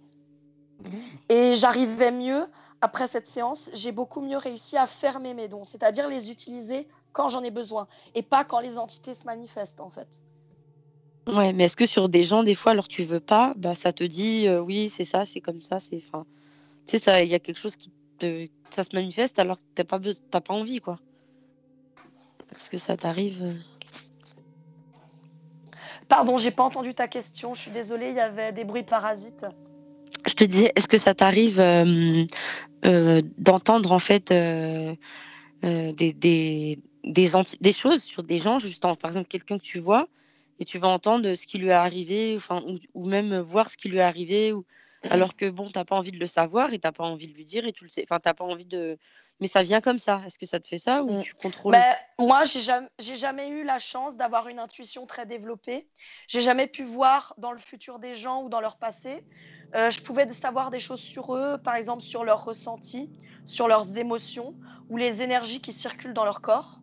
C: Et j'arrivais mieux, après cette séance, j'ai beaucoup mieux réussi à fermer mes dons, c'est-à-dire les utiliser quand j'en ai besoin, et pas quand les entités se manifestent, en fait.
B: Ouais, mais est-ce que sur des gens, des fois, alors tu veux pas, bah ça te dit euh, oui, c'est ça, c'est comme ça, c'est. Enfin, tu sais, ça, il y a quelque chose qui te, ça se manifeste alors que t'as pas besoin, t'as pas envie, quoi. Parce que ça t'arrive. euh.
C: Pardon, j'ai pas entendu ta question, je suis désolée, il y avait des bruits parasites.
B: Je te disais, est-ce que ça t'arrive euh, euh, d'entendre en fait euh, des, choses sur des gens, juste par exemple quelqu'un que tu vois, et tu vas entendre ce qui lui est arrivé, ou, même voir ce qui lui est arrivé, alors que bon, t'as pas envie de le savoir et t'as pas envie de lui dire, et tu le sais, enfin, t'as pas envie de. Mais ça vient comme ça. Est-ce que ça te fait ça ou
C: Mm.
B: tu contrôles
C: Mais moi, j'ai jamais, jamais eu la chance d'avoir une intuition très développée. J'ai jamais pu voir dans le futur des gens ou dans leur passé. Euh, je pouvais savoir des choses sur eux, par exemple sur leurs ressentis, sur leurs émotions ou les énergies qui circulent dans leur corps,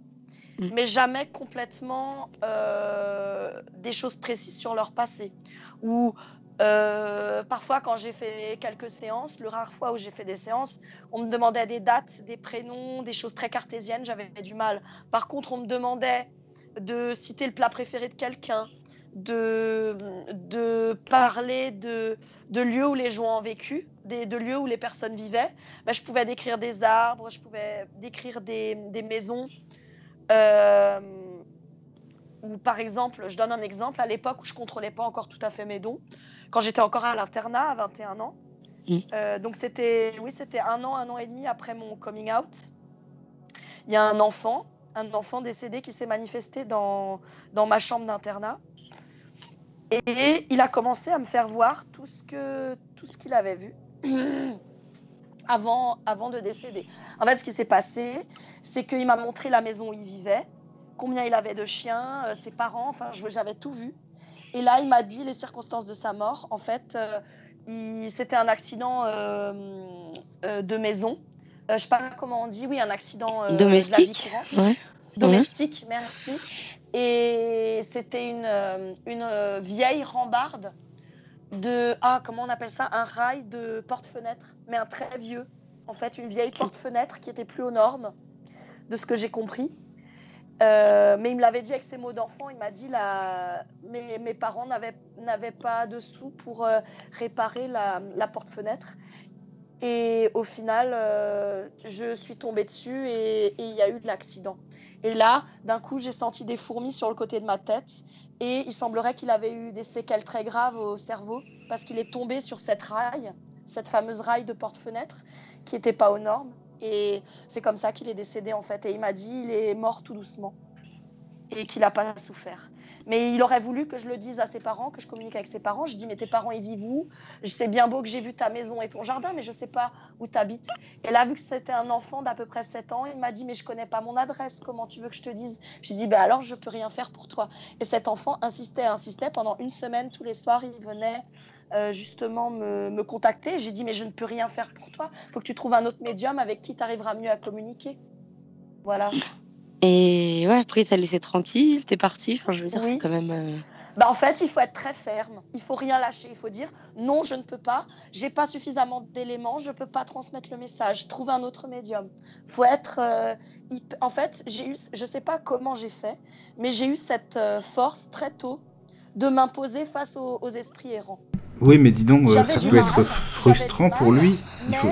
B: Mm.
C: mais jamais complètement euh, des choses précises sur leur passé. Ou euh, parfois, quand j'ai fait quelques séances, le rare fois où j'ai fait des séances, on me demandait des dates, des prénoms, des choses très cartésiennes, j'avais du mal. Par contre, on me demandait de citer le plat préféré de quelqu'un, de, de parler de, de lieux où les gens ont vécu, des, de lieux où les personnes vivaient. Ben, je pouvais décrire des arbres, je pouvais décrire des, des maisons. Euh, ou par exemple, je donne un exemple, à l'époque où je contrôlais pas encore tout à fait mes dons, quand j'étais encore à l'internat à 21 ans.
B: Mm.
C: Euh, donc c'était, oui, c'était un an, un an et demi après mon coming out. Il y a un enfant, un enfant décédé qui s'est manifesté dans, dans ma chambre d'internat. Et il a commencé à me faire voir tout ce que tout ce qu'il avait vu avant, avant de décéder. En fait, ce qui s'est passé, c'est qu'il m'a montré la maison où il vivait, combien il avait de chiens, euh, ses parents, enfin, j'avais tout vu. Et là, il m'a dit les circonstances de sa mort. En fait, euh, c'était un accident euh, euh, de maison. Je sais pas comment on dit, oui, un accident euh, de la vie
B: Domestique? Ouais.
C: domestique, merci. Et c'était une, une vieille rambarde de, ah, comment on appelle ça? Un rail de porte-fenêtre, mais un très vieux. En fait, une vieille porte-fenêtre qui était plus aux normes, de ce que j'ai compris. Euh, mais il me l'avait dit avec ses mots d'enfant. Il m'a dit mes, parents n'avaient pas de sous pour euh, réparer la, porte-fenêtre. Et au final, euh, je suis tombée dessus et il y a eu de l'accident. Et là, d'un coup, j'ai senti des fourmis sur le côté de ma tête. Et il semblerait qu'il avait eu des séquelles très graves au cerveau parce qu'il est tombé sur cette rail, cette fameuse rail de porte-fenêtre qui n'était pas aux normes. Et c'est comme ça qu'il est décédé en fait. Et il m'a dit il est mort tout doucement et qu'il n'a pas souffert. Mais il aurait voulu que je le dise à ses parents, que je communique avec ses parents. Je dis, mais tes parents, ils vivent où? Sais bien beau que j'ai vu ta maison et ton jardin, mais je ne sais pas où tu habites. Et là, vu que c'était un enfant d'à peu près 7 ans, il m'a dit, mais je connais pas mon adresse, comment tu veux que je te dise? J'ai dit, ben alors je peux rien faire pour toi. Et cet enfant insistait, insistait. Pendant une semaine, tous les soirs, il venait euh, justement me, me contacter. J'ai dit, mais je ne peux rien faire pour toi. Il faut que tu trouves un autre médium avec qui tu arriveras mieux à communiquer. Voilà.
B: Et ouais, après, t'as laissé tranquille, t'es parti. Enfin, je veux dire, c'est quand même. Euh,
C: bah, en fait, il faut être très ferme. Il faut rien lâcher. Il faut dire non, je ne peux pas. J'ai pas suffisamment d'éléments. Je peux pas transmettre le message. Trouve un autre médium. Faut être. Euh, en fait, j'ai eu. Je sais pas comment j'ai fait, mais j'ai eu cette euh, force très tôt de m'imposer face aux, esprits errants.
A: Oui, mais dis donc, ça peut être frustrant pour lui.
C: Il faut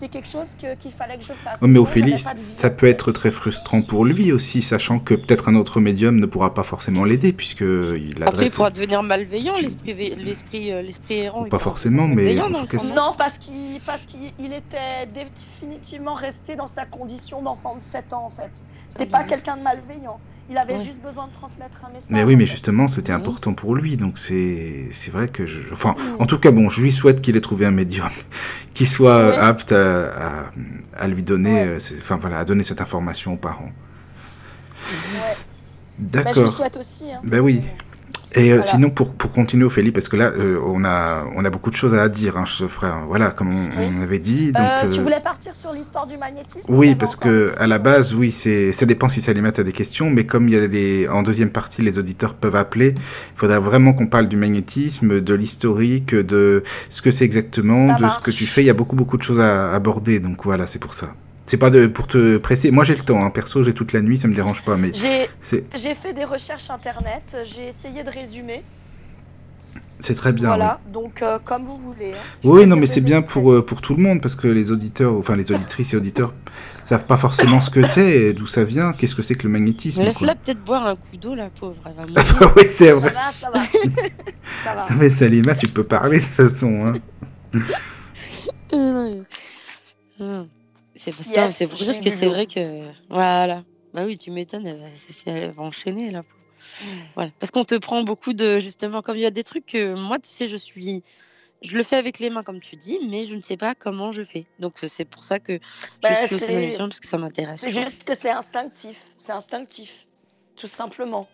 C: c'est quelque chose qu'il fallait que je fasse.
A: mais Ophélie, ça peut être très frustrant pour lui aussi, sachant que peut-être un autre médium ne pourra pas forcément l'aider, puisque il
B: Après, il pourra devenir malveillant, l'esprit euh, errant.
A: Pas forcément, mais...
C: Non, parce qu'il parce qu'il était définitivement resté dans sa condition d'enfant de 7 ans, en fait. C'était pas quelqu'un de malveillant. Il avait juste besoin de transmettre un message.
A: Mais oui, mais justement, c'était important pour lui. Donc c'est vrai que je. Enfin, en tout cas, bon, je lui souhaite qu'il ait trouvé un médium qui soit apte à, à, lui donner, euh, enfin voilà, à donner cette information aux parents. D'accord. je
C: le souhaite aussi. Hein.
A: Ben oui. Et euh, sinon, pour, pour continuer, Ophélie, parce que là, euh, on, a, on a beaucoup de choses à dire, hein, frère. Voilà, comme on, avait dit. Donc,
C: euh, tu voulais partir sur l'histoire du magnétisme
A: Oui, parce que à la base, oui, c'est, ça dépend si ça les met à des questions, mais comme il y a des, en deuxième partie, les auditeurs peuvent appeler, il faudra vraiment qu'on parle du magnétisme, de l'historique, de ce que c'est exactement, de ce que tu fais. Il y a beaucoup, beaucoup de choses à aborder, donc voilà, c'est pour ça. C'est pas de, pour te presser. Moi, j'ai le temps. Hein. Perso, j'ai toute la nuit, ça me dérange pas. Mais
C: j'ai fait des recherches internet. J'ai essayé de résumer.
A: C'est très bien.
C: Voilà, donc euh, comme vous voulez. Hein.
A: Oui, non, mais c'est bien pour, euh, pour tout le monde parce que les auditeurs, enfin les auditrices et auditeurs, savent pas forcément ce que c'est, d'où ça vient, qu'est-ce que c'est que le magnétisme.
B: Laisse-la peut-être boire un coup d'eau, la pauvre.
A: oui, c'est vrai.
C: Ça va, ça va.
A: mais Salima, tu peux parler de toute façon.
B: Hein. C'est pour, ça, c'est pour dire que c'est vrai que. Voilà. Bah oui, tu m'étonnes, elle, va enchaîner là. Voilà. Parce qu'on te prend beaucoup de. Justement, comme il y a des trucs que moi, tu sais, je suis. Je le fais avec les mains, comme tu dis, mais je ne sais pas comment je fais. Donc, c'est pour ça que je bah, suis aussi dans parce que ça m'intéresse.
C: C'est juste que c'est instinctif. C'est instinctif. Tout simplement.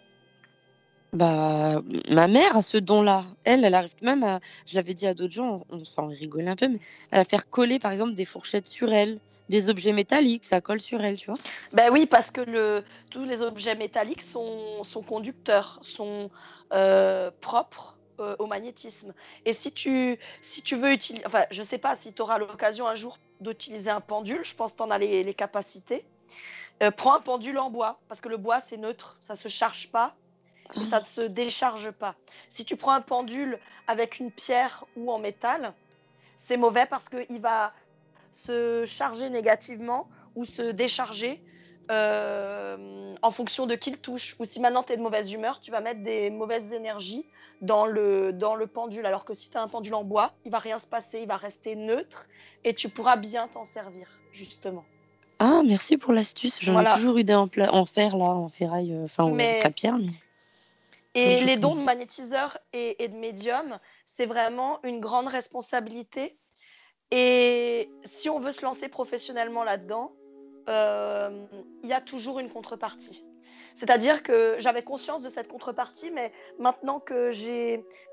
B: Bah, ma mère a ce don-là. Elle, elle arrive même à, je l'avais dit à d'autres gens, on s'en rigole un peu, mais à faire coller par exemple des fourchettes sur elle des objets métalliques, ça colle sur elle, tu vois.
C: Ben oui, parce que tous les objets métalliques sont, conducteurs, sont euh, propres euh, au magnétisme. Et si tu, veux utiliser, enfin, je sais pas si tu auras l'occasion un jour d'utiliser un pendule, je pense que tu en as les, capacités. Euh, prends un pendule en bois, parce que le bois c'est neutre, ça se charge pas ça ne se décharge pas. Si tu prends un pendule avec une pierre ou en métal, c'est mauvais parce qu'il va se charger négativement ou se décharger euh, en fonction de qui le touche. Ou si maintenant tu es de mauvaise humeur, tu vas mettre des mauvaises énergies dans le, dans le pendule. Alors que si tu as un pendule en bois, il va rien se passer, il va rester neutre et tu pourras bien t'en servir, justement.
B: Ah, merci pour l'astuce. J'en ai toujours eu des en, en, fer, là, en ferraille, euh, enfin, mais... en pierre.
C: Et les dons de magnétiseur et, et de médium, c'est vraiment une grande responsabilité et si on veut se lancer professionnellement là-dedans, euh, il y a toujours une contrepartie. C'est-à-dire que j'avais conscience de cette contrepartie, mais maintenant que,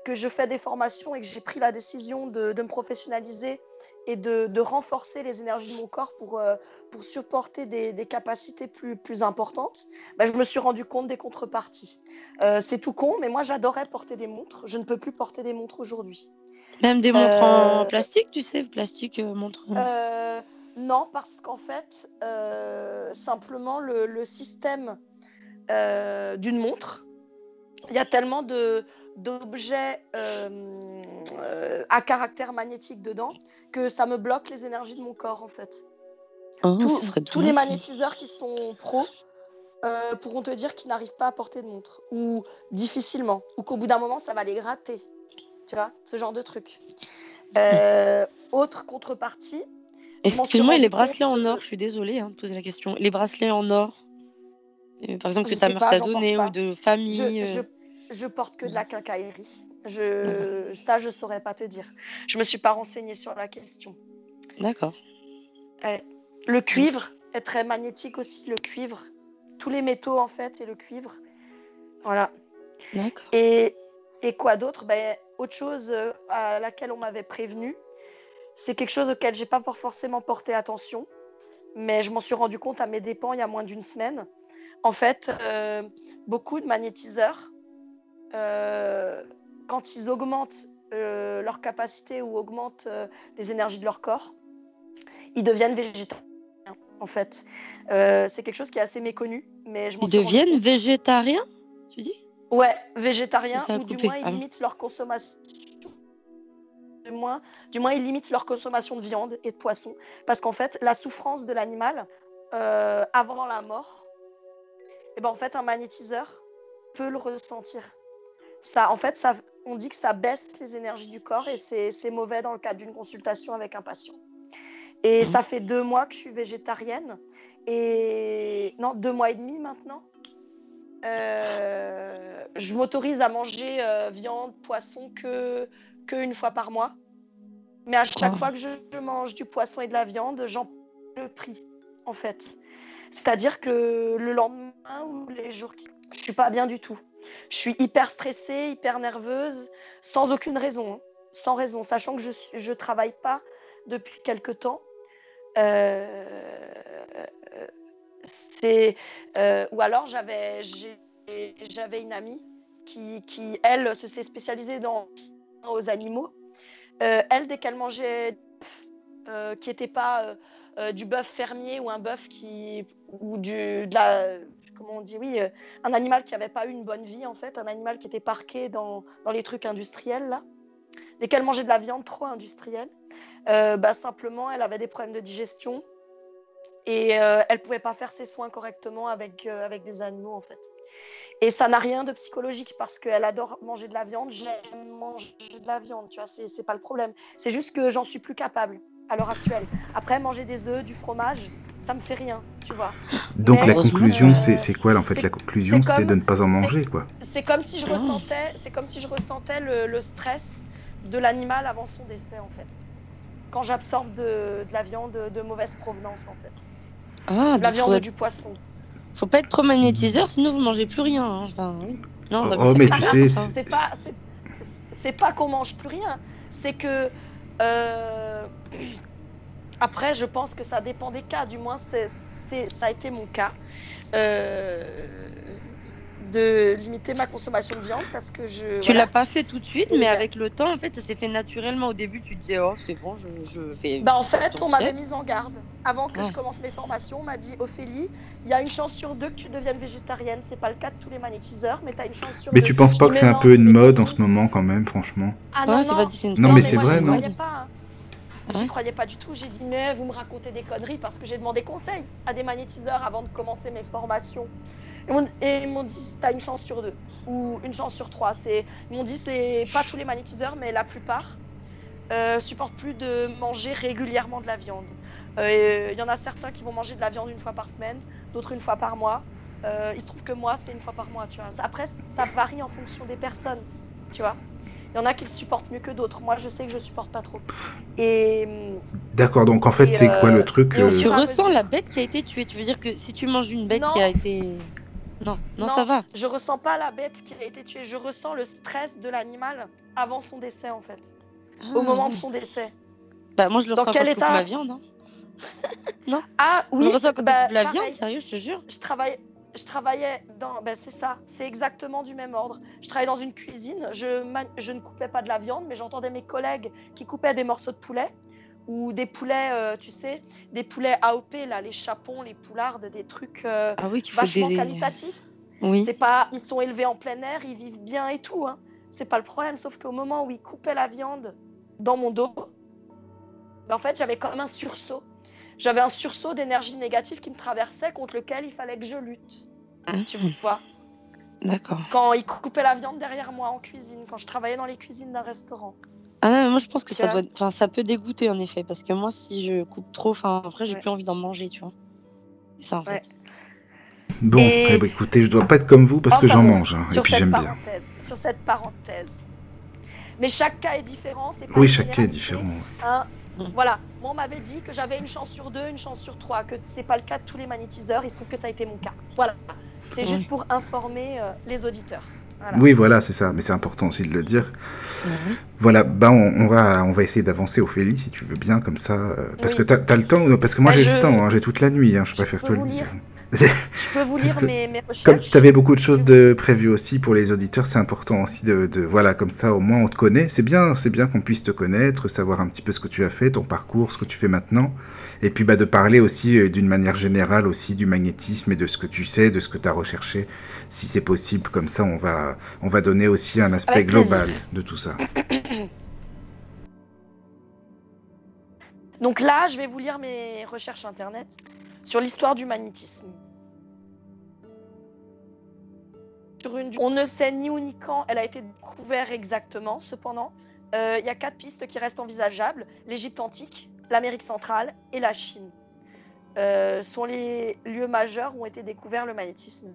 C: que je fais des formations et que j'ai pris la décision de, me professionnaliser et de, renforcer les énergies de mon corps pour, euh, pour supporter des, capacités plus, plus importantes, ben, je me suis rendu compte des contreparties. Euh, c'est tout con, mais moi j'adorais porter des montres. Je ne peux plus porter des montres aujourd'hui.
B: Même des montres en euh, plastique, tu sais, plastique euh, montre.
C: Euh, non, parce qu'en fait, simplement le, système d'une montre, il y a tellement de d'objets à caractère magnétique dedans que ça me bloque les énergies de mon corps en fait. Oh, tous les magnétiseurs qui sont pros pourront te dire qu'ils n'arrivent pas à porter de montre ou difficilement ou qu'au bout d'un moment ça va les gratter tu vois, ce genre de truc. Euh, autre contrepartie.
B: Excuse-moi, les bracelets en or, je suis désolée hein, de poser la question. Les bracelets en or, Euh, Par exemple, que ta mère t'a donné ou de famille.
C: Je,
B: euh,
C: je, je porte que de la quincaillerie. Je, ça, je saurais pas te dire. Je me suis pas renseignée sur la question.
B: D'accord.
C: Le cuivre est très magnétique aussi, le cuivre. Tous les métaux, en fait, et le cuivre. Voilà.
B: D'accord.
C: Et, et quoi d'autre? Ben, Autre chose euh, à laquelle on m'avait prévenu, c'est quelque chose auquel j'ai pas for- forcément porté attention, mais je m'en suis rendu compte à mes dépens il y a moins d'une semaine. En fait, euh, beaucoup de magnétiseurs, euh, quand ils augmentent euh, leur capacité ou augmentent les énergies de leur corps, ils deviennent végétariens. En fait, c'est quelque chose qui est assez méconnu, mais je
B: Ils deviennent végétariens, tu dis?
C: Ouais, végétariens ou du moins ils
B: ah
C: limitent leur consommation. Du moins, du moins, ils limitent leur consommation de viande et de poisson. Parce qu'en fait, la souffrance de l'animal euh, avant la mort, et ben, en fait, un magnétiseur peut le ressentir. Ça, en fait, ça, on dit que ça baisse les énergies du corps et c'est mauvais dans le cadre d'une consultation avec un patient. Et
B: Mhm.
C: ça fait deux mois que je suis végétarienne. Et non, deux mois et demi maintenant. Euh, je m'autorise à manger euh, viande, poisson que, que une fois par mois. Mais à chaque
B: Oh.
C: fois que je, mange du poisson et de la viande, j'en le prix, en fait. C'est-à-dire que le lendemain ou les jours qui... Je suis pas bien du tout. Je suis hyper stressée, hyper nerveuse, sans aucune raison. hein. Sans raison, sachant que je ne travaille pas depuis quelque temps. Euh, euh, ou alors j'avais j'avais une amie qui, qui elle se s'est spécialisée dans aux animaux. Euh, elle dès qu'elle mangeait euh, qui n'était pas du bœuf fermier ou un bœuf qui ou du de la comment on dit oui un animal qui n'avait pas eu une bonne vie en fait un animal qui était parqué dans, dans les trucs industriels là dès qu'elle mangeait de la viande trop industrielle bah, simplement elle avait des problèmes de digestion et euh, elle pouvait pas faire ses soins correctement avec, euh, avec des animaux en fait. Et ça n'a rien de psychologique parce qu'elle adore manger de la viande, j'aime manger de la viande, tu vois, c'est c'est pas le problème. C'est juste que j'en suis plus capable à l'heure actuelle. Après, manger des œufs, du fromage, ça me fait rien, tu vois.
A: Donc
C: Mais-
A: la conclusion,
C: euh,
A: c'est quoi en fait? La conclusion,
C: c'est
A: de ne pas en manger, quoi.
C: C'est comme si je ressentais, c'est comme si je ressentais le, le stress de l'animal avant son décès en fait. Quand j'absorbe de, de la viande de mauvaise provenance en fait.
B: Ah,
C: De la viande
B: être-
C: du poisson.
B: faut pas être trop magnétiseur, sinon vous mangez plus rien. hein. Enfin, oui. Non,
A: Oh,
B: mais
A: tu sais,
C: c'est pas c'est- c'est pas qu'on mange plus rien c'est que euh, après je pense que ça dépend des cas du moins c'est c'est- ça a été mon cas euh, de limiter ma consommation de viande parce que je
B: Tu
C: voilà.
B: l'as pas fait tout de suite, mais
C: euh,
B: avec le temps, en fait, ça s'est fait naturellement. Au début, tu te disais, oh, c'est bon, je, je fais.
C: bah en fait on m'avait mise en garde avant que
B: Ah.
C: je commence mes formations on m'a dit Ophélie il y a une chance sur deux que tu deviennes végétarienne c'est pas le cas de tous les magnétiseurs mais tu as une chance sur
A: Mais
C: deux
A: tu penses pas que c'est un peu une mode en ce moment, quand même, franchement?
C: Ah
B: Ouais,
C: non
B: c'est
C: non
B: une
A: Non, mais c'est vrai, non
C: croyais pas. hein. J'y
B: Ouais.
C: croyais pas du tout. J'ai dit, mais vous me racontez des conneries parce que j'ai demandé conseil à des magnétiseurs avant de commencer mes formations. Et, ils m'ont dit, t'as une chance sur deux ou une chance sur trois. C'est- Ils m'ont dit, c'est pas tous les magnétiseurs, mais la plupart euh, supportent plus de manger régulièrement de la viande. Euh, et Il y en a certains qui vont manger de la viande une fois par semaine, d'autres une fois par mois. Euh, il se trouve que moi, c'est une fois par mois. Tu vois. Après, ça varie en fonction des personnes. Tu vois. Il y en a qui le supportent mieux que d'autres. Moi, je sais que je supporte pas trop. Et hum,
A: D'accord, donc en fait, c'est quoi
C: euh,
A: le truc euh,
B: Tu ressens la bête qui a été tuée. Tu veux dire que si tu manges une bête
C: Non.
B: qui a été. Non, non,
C: Non.
B: ça va.
C: je ressens pas la bête qui a été tuée. Je ressens le stress de l'animal avant son décès, en fait. Au
B: Ah,
C: moment de son décès.
B: Bah, moi, je le
C: Dans
B: ressens
C: quel
B: quand je coupe
C: état
B: ma viande. hein.
C: Ah
B: Je
C: oui,
B: le ressens quand
C: bah,
B: la
C: pareil.
B: viande, sérieux, je te jure.
C: je travaille je travaillais dans ben c'est ça c'est exactement du même ordre je travaillais dans une cuisine je, je ne coupais pas de la viande mais j'entendais mes collègues qui coupaient des morceaux de poulet ou des poulets euh, tu sais des poulets AOP là les chapons les poulardes des trucs euh,
B: Ah oui,
C: vachement
B: des.
C: qualitatifs
B: Oui.
C: c'est pas ils sont élevés en plein air ils vivent bien et tout hein. c'est pas le problème sauf qu'au moment où ils coupaient la viande dans mon dos ben, en fait j'avais comme un sursaut j'avais un sursaut d'énergie négative qui me traversait contre lequel il fallait que je lutte tu
B: Mmh,
C: vois
B: D'accord.
C: quand ils coupaient la viande derrière moi en cuisine, quand je travaillais dans les cuisines d'un restaurant.
B: Ah non, mais moi je pense que ça doit, enfin ça peut dégoûter en effet, parce que moi si je coupe trop, enfin après j'ai
C: Ouais.
B: plus envie d'en manger, tu vois. C'est ça en
C: Ouais.
B: fait.
A: Bon, eh ben, écoutez, je dois pas être comme vous parce que j'en mange, hein, et puis j'aime bien.
C: Sur cette parenthèse. Mais chaque cas est différent.
A: oui, chaque cas est différent.
C: Voilà, moi on m'avait dit que j'avais une chance sur deux, une chance sur trois, que c'est pas le cas de tous les magnétiseurs. Il se trouve que ça a été mon cas. Voilà, c'est juste pour informer euh, les auditeurs.
A: Oui, voilà, c'est ça. Mais c'est important aussi de le dire. Voilà, ben on, va, on va essayer d'avancer, Ophélie, si tu veux bien, comme ça. Euh, parce que tu as, le temps, parce que moi bah, j'ai le temps, hein, j'ai toute la nuit, hein, je préfère toi le dire.
C: je peux vous lire mes, recherches.
A: Comme tu avais beaucoup de choses de prévues aussi pour les auditeurs, c'est important aussi de, de, Voilà, comme ça, au moins on te connaît. C'est bien, c'est bien qu'on puisse te connaître, savoir un petit peu ce que tu as fait, ton parcours, ce que tu fais maintenant. Et puis bah, de parler aussi euh, d'une manière générale aussi du magnétisme et de ce que tu sais, de ce que tu as recherché, si c'est possible. Comme ça, on va, on va donner aussi un aspect global de tout ça.
C: Donc là, je vais vous lire mes recherches internet sur l'histoire du magnétisme. On ne sait ni où ni quand elle a été découverte exactement, cependant, euh, il y a quatre pistes qui restent envisageables. L'Égypte antique, l'Amérique centrale et la Chine euh, sont les lieux majeurs où ont été découverts le magnétisme.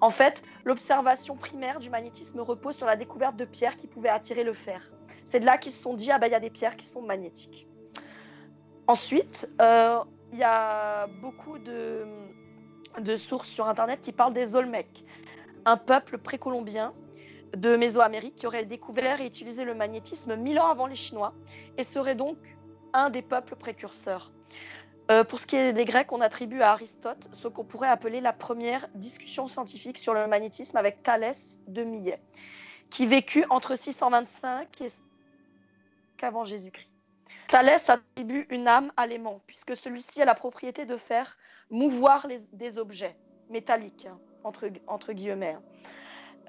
C: En fait, l'observation primaire du magnétisme repose sur la découverte de pierres qui pouvaient attirer le fer. C'est de là qu'ils se sont dit, ah ben il y a des pierres qui sont magnétiques. Ensuite, euh, il y a beaucoup de, de, sources sur Internet qui parlent des Olmecs, un peuple précolombien de Mésoamérique qui aurait découvert et utilisé le magnétisme mille ans avant les Chinois et serait donc un des peuples précurseurs. Euh, pour ce qui est des Grecs, on attribue à Aristote ce qu'on pourrait appeler la première discussion scientifique sur le magnétisme avec Thalès de Millet, qui vécut entre 625 et qu'avant Jésus-Christ. Thalès attribue une âme à l'aimant, puisque celui-ci a la propriété de faire mouvoir des objets métalliques, hein, entre, guillemets.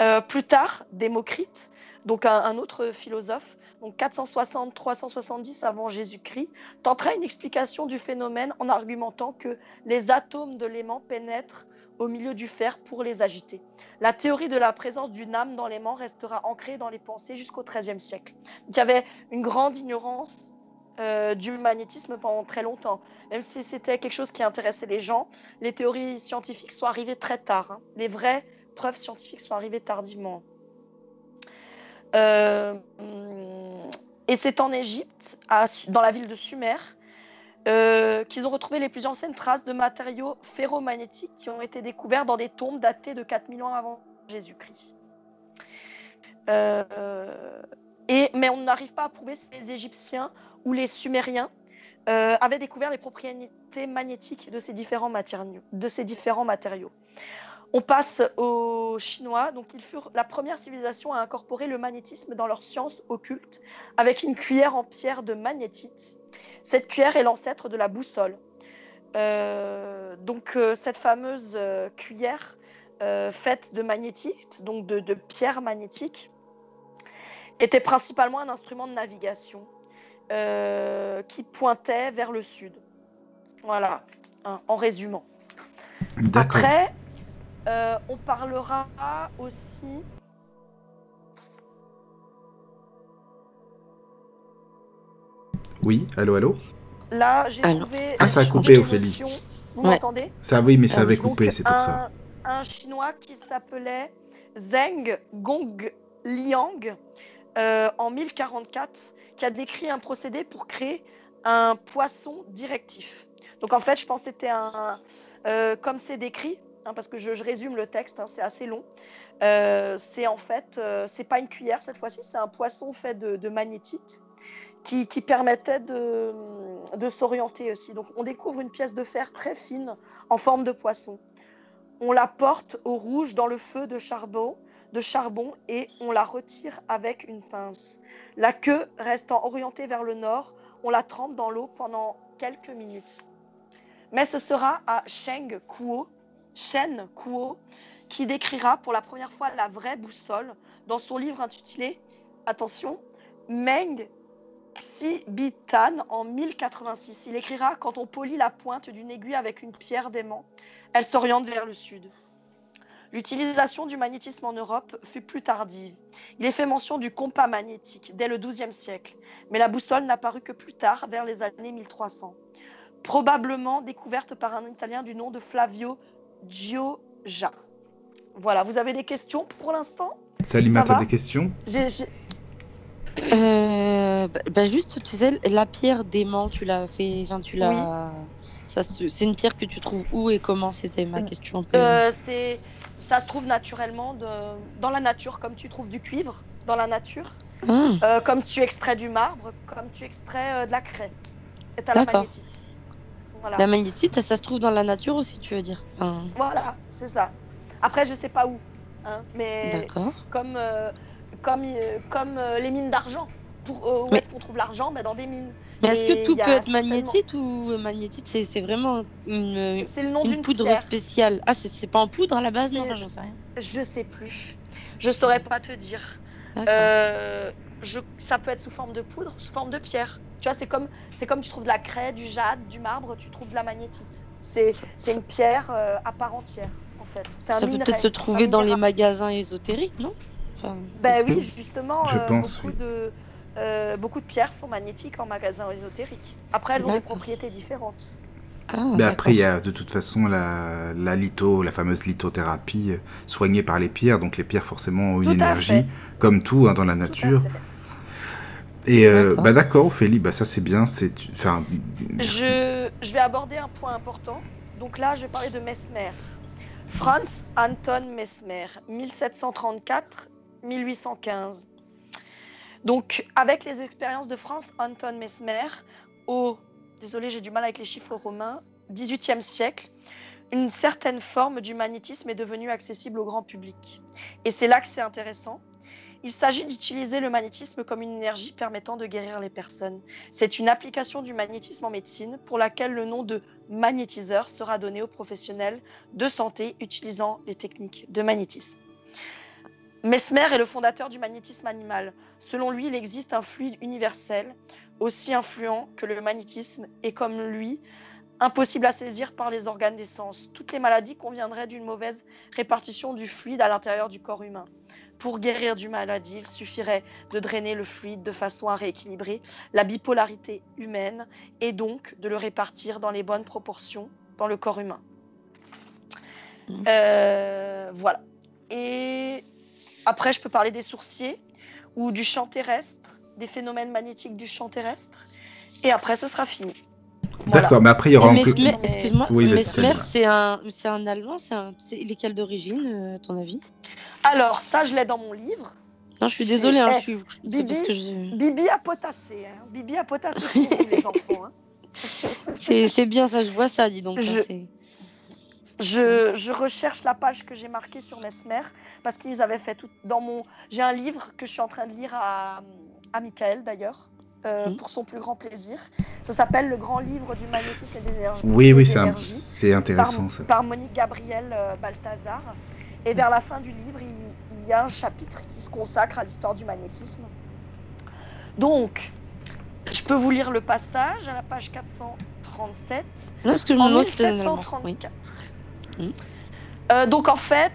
C: Euh, plus tard, Démocrite, donc un autre philosophe, donc 460-370 avant Jésus-Christ, tenterait une explication du phénomène en argumentant que les atomes de l'aimant pénètrent au milieu du fer pour les agiter. La théorie de la présence d'une âme dans l'aimant restera ancrée dans les pensées jusqu'au XIIIe siècle. il y avait une grande ignorance euh, du magnétisme pendant très longtemps. Même si c'était quelque chose qui intéressait les gens, les théories scientifiques sont arrivées très tard. Hein. Les vraies preuves scientifiques sont arrivées tardivement. Euh, et c'est en Égypte, dans la ville de Sumer, euh, qu'ils ont retrouvé les plus anciennes traces de matériaux ferromagnétiques qui ont été découverts dans des tombes datées de 4000 ans avant Jésus-Christ. Euh, mais on n'arrive pas à prouver si les Égyptiens ou les Sumériens avaient découvert les propriétés magnétiques de ces différents matériaux. On passe aux Chinois. Donc, ils furent la première civilisation à incorporer le magnétisme dans leur science occulte avec une cuillère en pierre de magnétite. Cette cuillère est l'ancêtre de la boussole. Euh, donc, euh, cette fameuse euh, cuillère faite de magnétite, donc de, pierre magnétique, était principalement un instrument de navigation qui pointait vers le sud. Voilà, hein, en résumant. Après, euh, on parlera aussi.
A: Oui, allô, allô
C: Là, j'ai trouvé.
A: Ah, ça a coupé, Ophélie.
C: Vous m'entendez?
A: Ça, oui, mais ça avait coupé, c'est pour ça.
C: Un chinois qui s'appelait Zheng Gongliang euh, en 1044, qui a décrit un procédé pour créer un poisson directif. Donc en fait, je pense que c'était un. Euh, comme c'est décrit, Hein, parce que je, résume le texte, hein, c'est assez long. Euh, c'est en fait, euh, c'est pas une cuillère cette fois-ci, c'est un poisson fait de, magnétite qui, permettait de, s'orienter aussi. Donc on découvre une pièce de fer très fine en forme de poisson. On la porte au rouge dans le feu de charbon, de charbon et on la retire avec une pince. La queue restant orientée vers le nord, on la trempe dans l'eau pendant quelques minutes. Mais ce sera à Sheng Kuo Shen Kuo, qui décrira pour la première fois la vraie boussole dans son livre intitulé, attention, Meng Xibitan en 1086. Il écrira Quand on polit la pointe d'une aiguille avec une pierre d'aimant, elle s'oriente vers le sud. L'utilisation du magnétisme en Europe fut plus tardive. Il est fait mention du compas magnétique dès le XIIe siècle, mais la boussole n'apparut que plus tard, vers les années 1300. Probablement découverte par un Italien du nom de Flavio Ja. Voilà, vous avez des questions pour l'instant?
A: Salima, t'as des questions
B: Euh, bah, bah, juste, tu sais, la pierre d'aimant, tu l'as fait, enfin, tu l'as. Ça, se- c'est une pierre que tu trouves où et comment? C'était ma question.
C: Euh, c'est, ça se trouve naturellement de, dans la nature, comme tu trouves du cuivre dans la nature,
B: Ah,
C: euh, comme tu extrais du marbre, comme tu extrais euh, de la craie. Et t'as la magnétite. Voilà.
B: La magnétite, ça, ça se trouve dans la nature aussi, tu veux dire Enfin,
C: Voilà, c'est ça. Après, je sais pas où, hein, mais comme, euh, comme, euh, comme euh, les mines d'argent. Pour, où
B: Mais-
C: est-ce qu'on trouve l'argent? Ben, Dans des mines.
B: Mais est-ce que tout peut être magnétite ou magnétite c'est, vraiment une,
C: C'est le nom
B: une poudre spéciale Ah, c'est, pas en poudre à la base Non, j'en sais rien.
C: Je sais plus. Je saurais pas te dire. Je, ça peut être sous forme de poudre, sous forme de pierre. Tu vois, c'est comme, c'est comme tu trouves de la craie, du jade, du marbre, tu trouves de la magnétite. C'est, c'est une pierre euh, à part entière, en fait. C'est un
B: ça peut peut-être se trouver dans les magasins ésotériques, non? Enfin,
C: Ben oui, justement,
A: je
C: euh,
A: pense,
C: beaucoup,
A: oui.
C: de, euh, beaucoup de pierres sont magnétiques en magasin ésotérique. Après, elles ont des propriétés différentes.
B: Ah,
A: Mais
B: d'accord.
A: après, il y a de toute façon la, la litho, la fameuse lithothérapie soignée par les pierres. Donc les pierres forcément ont une
C: Tout
A: énergie, comme tout hein, dans la
C: Tout à
A: nature.
C: fait.
A: Et euh,
B: D'accord.
A: bah d'accord, Ophélie, bah ça c'est bien. C'est, enfin, merci.
C: Je, je vais aborder un point important. Donc là, je vais parler de Mesmer. Franz Anton Mesmer, 1734-1815. Donc, avec les expériences de Franz Anton Mesmer au, désolé, j'ai du mal avec les chiffres romains, 18e siècle, une certaine forme du magnétisme est devenue accessible au grand public. Et c'est là que c'est intéressant. Il s'agit d'utiliser le magnétisme comme une énergie permettant de guérir les personnes. C'est une application du magnétisme en médecine pour laquelle le nom de magnétiseur sera donné aux professionnels de santé utilisant les techniques de magnétisme. Mesmer est le fondateur du magnétisme animal. Selon lui, il existe un fluide universel aussi influent que le magnétisme et comme lui, impossible à saisir par les organes des sens. Toutes les maladies conviendraient d'une mauvaise répartition du fluide à l'intérieur du corps humain. Pour guérir d'une maladie, il suffirait de drainer le fluide de façon à rééquilibrer la bipolarité humaine et donc de le répartir dans les bonnes proportions dans le corps humain.
B: Mhm.
C: Euh, voilà. Et après, je peux parler des sourciers ou du champ terrestre, des phénomènes magnétiques du champ terrestre. Et après, ce sera fini. Voilà.
A: D'accord, mais après il y aura encore.
C: Mais-
B: excuse-moi,
A: Oui,
B: Mesmer, c'est un, c'est un allemand, c'est un, lesquels d'origine, euh, à ton avis?
C: Alors, ça, je l'ai dans mon livre.
B: Non, je suis désolée, hein,
C: eh,
B: je suis, c'est
C: Bibi,
B: parce que je-
C: Bibi a potassé. Hein. Bibi a potassé pour vous, les enfants. hein.
B: c'est, c'est bien ça, je vois ça, dis donc.
C: Je, je recherche la page que j'ai marquée sur Mesmer parce qu'ils avaient fait tout dans mon. J'ai un livre que je suis en train de lire à, à Michael d'ailleurs. Euh,
B: Mhm.
C: pour son plus grand plaisir. Ça s'appelle Le grand livre du magnétisme et des énergies.
A: Oui, oui, c'est,
C: par,
A: intéressant ça.
C: par Monique Gabriel euh, Balthazar. Et vers la fin du livre, il, il y a un chapitre qui se consacre à l'histoire du magnétisme. Donc, je peux vous lire le passage à la page 437
B: Non, ce que je me
C: en
B: demande, c'était un allemand. Oui.
C: 1734.
B: Mhm.
C: Euh, donc en fait,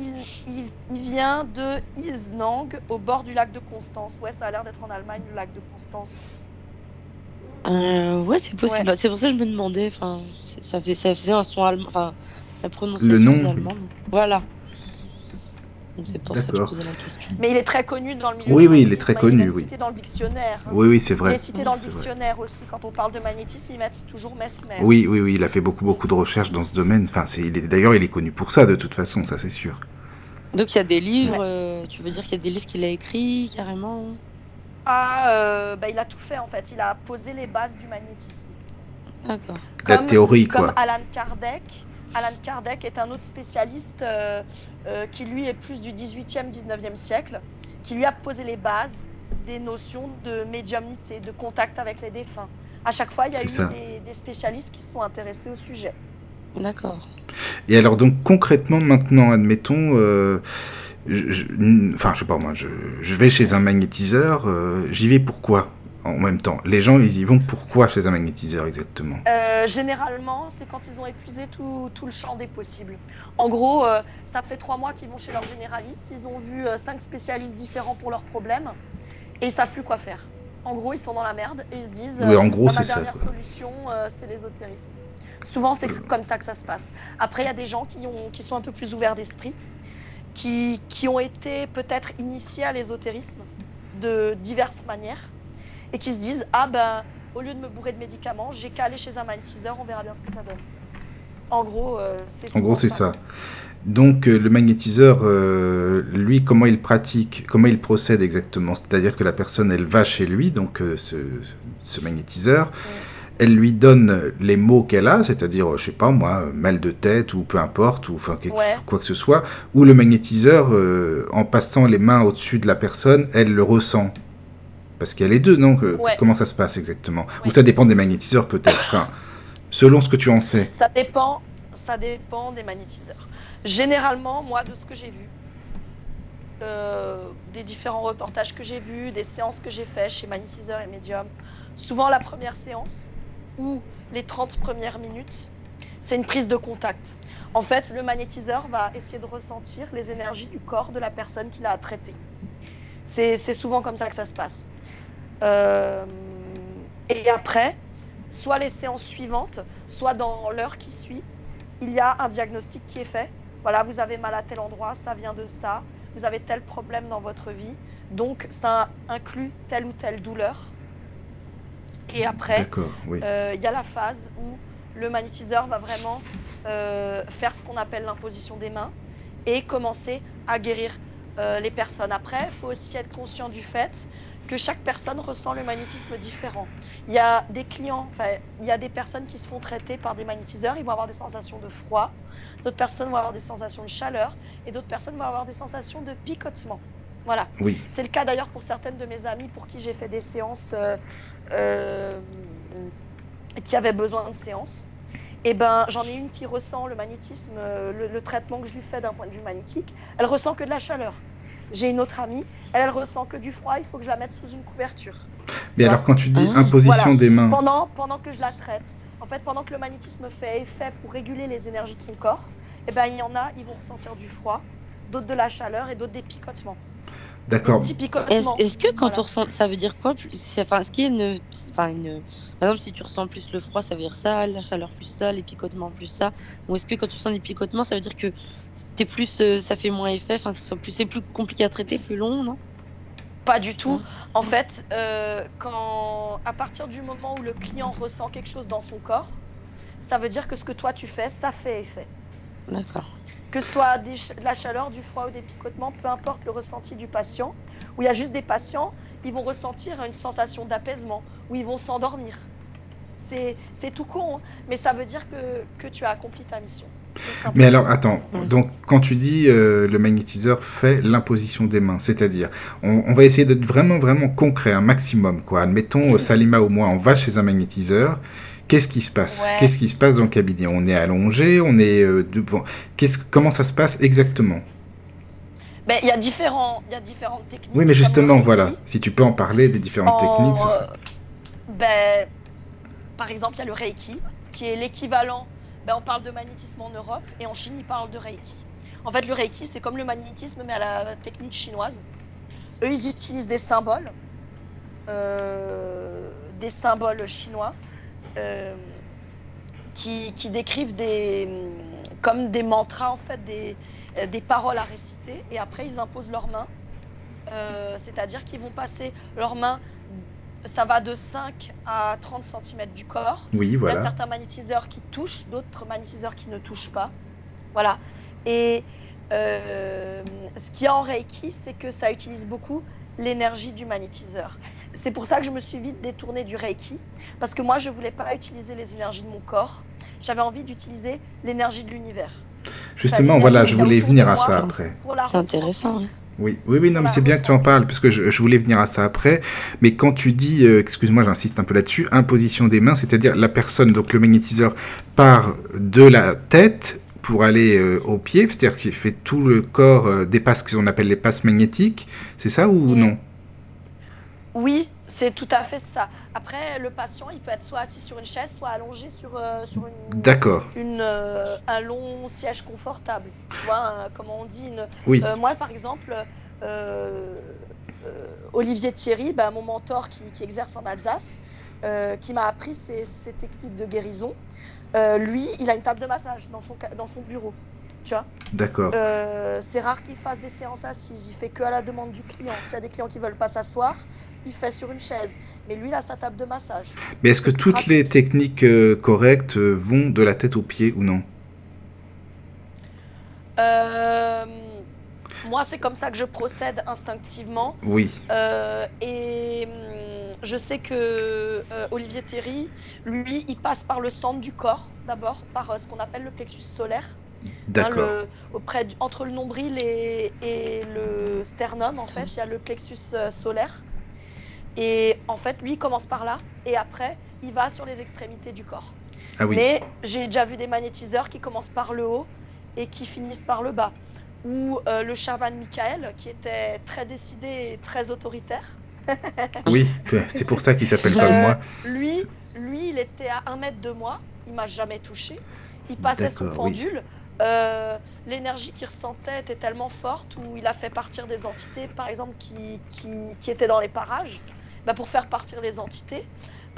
C: il, il- il vient de Isnang, au bord du lac de Constance. Ouais, ça a l'air d'être en Allemagne, le lac de Constance.
B: Euh, ouais, c'est possible.
C: Ouais.
B: Bah, C'est pour ça que je me demandais. Enfin, ça, fait, ça faisait un son allemand. Enfin, la prononciation
A: Le nom,
B: faisait
A: oui.
B: allemand. donc Voilà. Donc c'est pour ça que je
A: D'accord.
B: posais la question.
C: Mais il est très connu dans le milieu.
A: Oui, oui, il est très
C: il est
A: connu, oui.
C: cité dans le dictionnaire. hein.
A: Oui, oui, c'est
C: Il
A: vrai.
C: est cité dans le
A: vrai.
C: dictionnaire aussi. Quand on parle de magnétisme, ils mettent toujours Mesmer.
A: Oui, oui, oui, il a fait beaucoup, beaucoup de recherches dans ce domaine. Enfin, il d'ailleurs, il est connu pour ça, de toute façon, ça c'est sûr.
B: Donc il y a des livres.
C: Ouais.
B: euh, tu veux dire qu'il y a des livres qu'il a écrits carrément?
C: Ah, euh, bah, il a tout fait en fait. Il a posé les bases du magnétisme.
B: D'accord.
A: La
C: Comme-
A: théorie,
C: Comme
A: quoi.
C: Alan Kardec. Alan Kardec est un autre spécialiste euh, euh, qui lui est plus du 18e, 19e siècle, qui lui a posé les bases des notions de médiumnité, de contact avec les défunts. À chaque fois, il y a eu des, des spécialistes qui se sont intéressés au sujet.
B: D'accord.
A: Et alors, donc, concrètement, maintenant, admettons, euh, je, je- enfin, je sais pas moi, je, je vais chez un magnétiseur, euh, j'y vais pourquoi en même temps Les gens, ils y vont pourquoi chez un magnétiseur exactement?
C: Euh, généralement, c'est quand ils ont épuisé tout, tout le champ des possibles. En gros, euh, ça fait trois mois qu'ils vont chez leur généraliste, ils ont vu euh, cinq spécialistes différents pour leurs problèmes et ils savent plus quoi faire. En gros, ils sont dans la merde et ils se disent
A: Oui, en gros, c'est
C: ma dernière solution, c'est l'ésotérisme. Souvent, c'est comme ça que ça se passe. Après, il y a des gens qui, ont, qui sont un peu plus ouverts d'esprit, qui, qui ont été peut-être initiés à l'ésotérisme de diverses manières et qui se disent Ah ben, au lieu de me bourrer de médicaments, j'ai qu'à aller chez un magnétiseur, on verra bien ce que ça donne. En gros, euh, c'est
A: En gros, c'est ça. Donc euh, le magnétiseur, euh, lui, comment il pratique, comment il procède exactement? C'est-à-dire que la personne, elle va chez lui, donc ce, ce, magnétiseur, elle lui donne les mots qu'elle a, c'est-à-dire, je sais pas moi, mal de tête ou peu importe, ou enfin quoi que ce soit, ou le magnétiseur, en passant les mains au-dessus de la personne, elle le ressent. Parce qu'il y a les deux, non Comment ça se passe exactement Ou ça dépend des magnétiseurs peut-être Selon ce que tu en sais.
C: Ça dépend, ça dépend des magnétiseurs. Généralement, moi, de ce que j'ai vu, euh, des différents reportages que j'ai vus, des séances que j'ai faites chez magnétiseurs et médium, souvent la première séance ou les 30 premières minutes, c'est une prise de contact. En fait, le magnétiseur va essayer de ressentir les énergies du corps de la personne qu'il a à traiter. C'est souvent comme ça que ça se passe. Euh, et après, soit les séances suivantes, soit dans l'heure qui suit, il y a un diagnostic qui est fait. Voilà, vous avez mal à tel endroit, ça vient de ça, vous avez tel problème dans votre vie, donc ça inclut telle ou telle douleur. Et après, euh, il y a la phase où le magnétiseur va vraiment euh, faire ce qu'on appelle l'imposition des mains et commencer à guérir euh, les personnes. Après, il faut aussi être conscient du fait que chaque personne ressent le magnétisme différent. Il y a des clients, enfin, il y a des personnes qui se font traiter par des magnétiseurs, ils vont avoir des sensations de froid, d'autres personnes vont avoir des sensations de chaleur, et d'autres personnes vont avoir des sensations de picotement. Voilà.
A: Oui.
C: C'est le cas d'ailleurs pour certaines de mes amies pour qui j'ai fait des séances euh, euh, qui avaient besoin de séances. Et eh ben, j'en ai une qui ressent le magnétisme, euh, le traitement que je lui fais d'un point de vue magnétique, elle ressent que de la chaleur. J'ai une autre amie, elle, elle ressent que du froid, il faut que je la mette sous une couverture.
A: Mais alors quand tu dis ah. imposition des mains...
C: Pendant, pendant que je la traite, en fait, pendant que le magnétisme fait effet pour réguler les énergies de son corps, eh ben, il y en a, ils vont ressentir du froid, d'autres de la chaleur et d'autres des picotements.
A: D'accord.
B: Est-ce que quand on ressent, ça veut dire quoi Enfin, ce qui est une, enfin une, par exemple, si tu ressens plus le froid, ça veut dire ça, la chaleur plus ça, les picotements plus ça. Ou est-ce que quand tu sens des picotements, ça veut dire que t'es plus, euh, ça fait moins effet, enfin, que plus, c'est plus compliqué à traiter, plus long, non?
C: Pas du tout. En fait, euh, quand, à partir du moment où le client ressent quelque chose dans son corps, ça veut dire que ce que toi tu fais, ça fait effet.
B: D'accord
C: que ce soit de la chaleur, du froid ou des picotements, peu importe le ressenti du patient, où il y a juste des patients, ils vont ressentir une sensation d'apaisement, où ils vont s'endormir. C'est tout con, hein, mais ça veut dire que, tu as accompli ta mission.
A: Mais alors, attends, donc quand tu dis euh, le magnétiseur fait l'imposition des mains, c'est-à-dire, on, va essayer d'être vraiment, vraiment concret, un maximum, quoi. Admettons, Salima ou moi, on va chez un magnétiseur, Qu'est-ce qui se passe Qu'est-ce qui se passe dans le cabinet? On est allongé, on est euh, devant. comment ça se passe exactement?
C: Ben, il y, a différents, y a différentes techniques.
A: Oui, mais justement, voilà, si tu peux en parler des différentes techniques. Ça...
C: Ben, par exemple, il y a le Reiki, qui est l'équivalent. Ben, on parle de magnétisme en Europe, et en Chine, ils parlent de Reiki. En fait, le Reiki, c'est comme le magnétisme, mais à la technique chinoise. Eux, ils utilisent des symboles, euh, des symboles chinois, euh, qui, décrivent des, comme des mantras, en fait, des, euh, des paroles à réciter, et après ils imposent leurs mains. Euh, c'est-à-dire qu'ils vont passer leurs mains, ça va de 5 à 30 cm du corps.
A: Oui, voilà.
C: Il y a certains magnétiseurs qui touchent, d'autres magnétiseurs qui ne touchent pas. Voilà. Et ce qu'il y a en Reiki, c'est que ça utilise beaucoup l'énergie du magnétiseur. C'est pour ça que je me suis vite détournée du Reiki, parce que moi, je ne voulais pas utiliser les énergies de mon corps. J'avais envie d'utiliser l'énergie de l'univers.
A: Justement, voilà, je voulais venir à ça après.
B: C'est intéressant.
A: Oui, oui, oui, non, mais c'est bien que tu en parles, parce que je, voulais venir à ça après. Mais quand tu dis, euh, excuse-moi, j'insiste un peu là-dessus, imposition des mains, c'est-à-dire la personne, donc le magnétiseur, part de la tête pour aller euh, au pied, c'est-à-dire qu'il fait tout le corps, euh, dépasse ce qu'on appelle les passes magnétiques, c'est ça ou non?
C: Oui, c'est tout à fait ça. Après, le patient, il peut être soit assis sur une chaise, soit allongé sur, euh, sur une,
A: D'accord.
C: Une, euh, un long siège confortable. Tu vois, comment on dit une...
A: oui.
C: Euh, moi, par exemple, Olivier Thierry, bah, mon mentor qui, exerce en Alsace, qui m'a appris ces, ces, techniques de guérison. Lui, il a une table de massage dans son, dans son bureau. Tu vois
A: D'accord.
C: C'est rare qu'il fasse des séances assises. Il fait que à la demande du client. S'il y a des clients qui veulent pas s'asseoir, il fait sur une chaise. Mais lui, il a sa table de massage.
A: Mais est-ce que toutes
C: pratique.
A: les techniques euh, correctes euh, vont de la tête aux pieds ou non?
C: Euh, moi, c'est comme ça que je procède instinctivement.
A: Oui.
C: Euh, et hum, je sais que euh, Olivier Thierry, lui, il passe par le centre du corps, d'abord, par euh, ce qu'on appelle le plexus solaire. Hein,
A: D'accord.
C: auprès du- entre le nombril et, et le sternum, en fait, il y a le plexus euh, solaire. Et en fait, lui, il commence par là, et après, il va sur les extrémités du corps.
A: Ah oui.
C: Mais j'ai déjà vu des magnétiseurs qui commencent par le haut et qui finissent par le bas. Ou euh, le chaman Michael, qui était très décidé et très autoritaire.
A: Oui, c'est pour ça qu'il s'appelle comme
C: Euh,
A: moi.
C: Lui, lui, il était à un mètre de moi, il m'a jamais touché. Il passait son
A: oui.
C: pendule. Euh, L'énergie qu'il ressentait était tellement forte où il a fait partir des entités, par exemple, qui, qui, qui étaient dans les parages. Bah, pour faire partir les entités,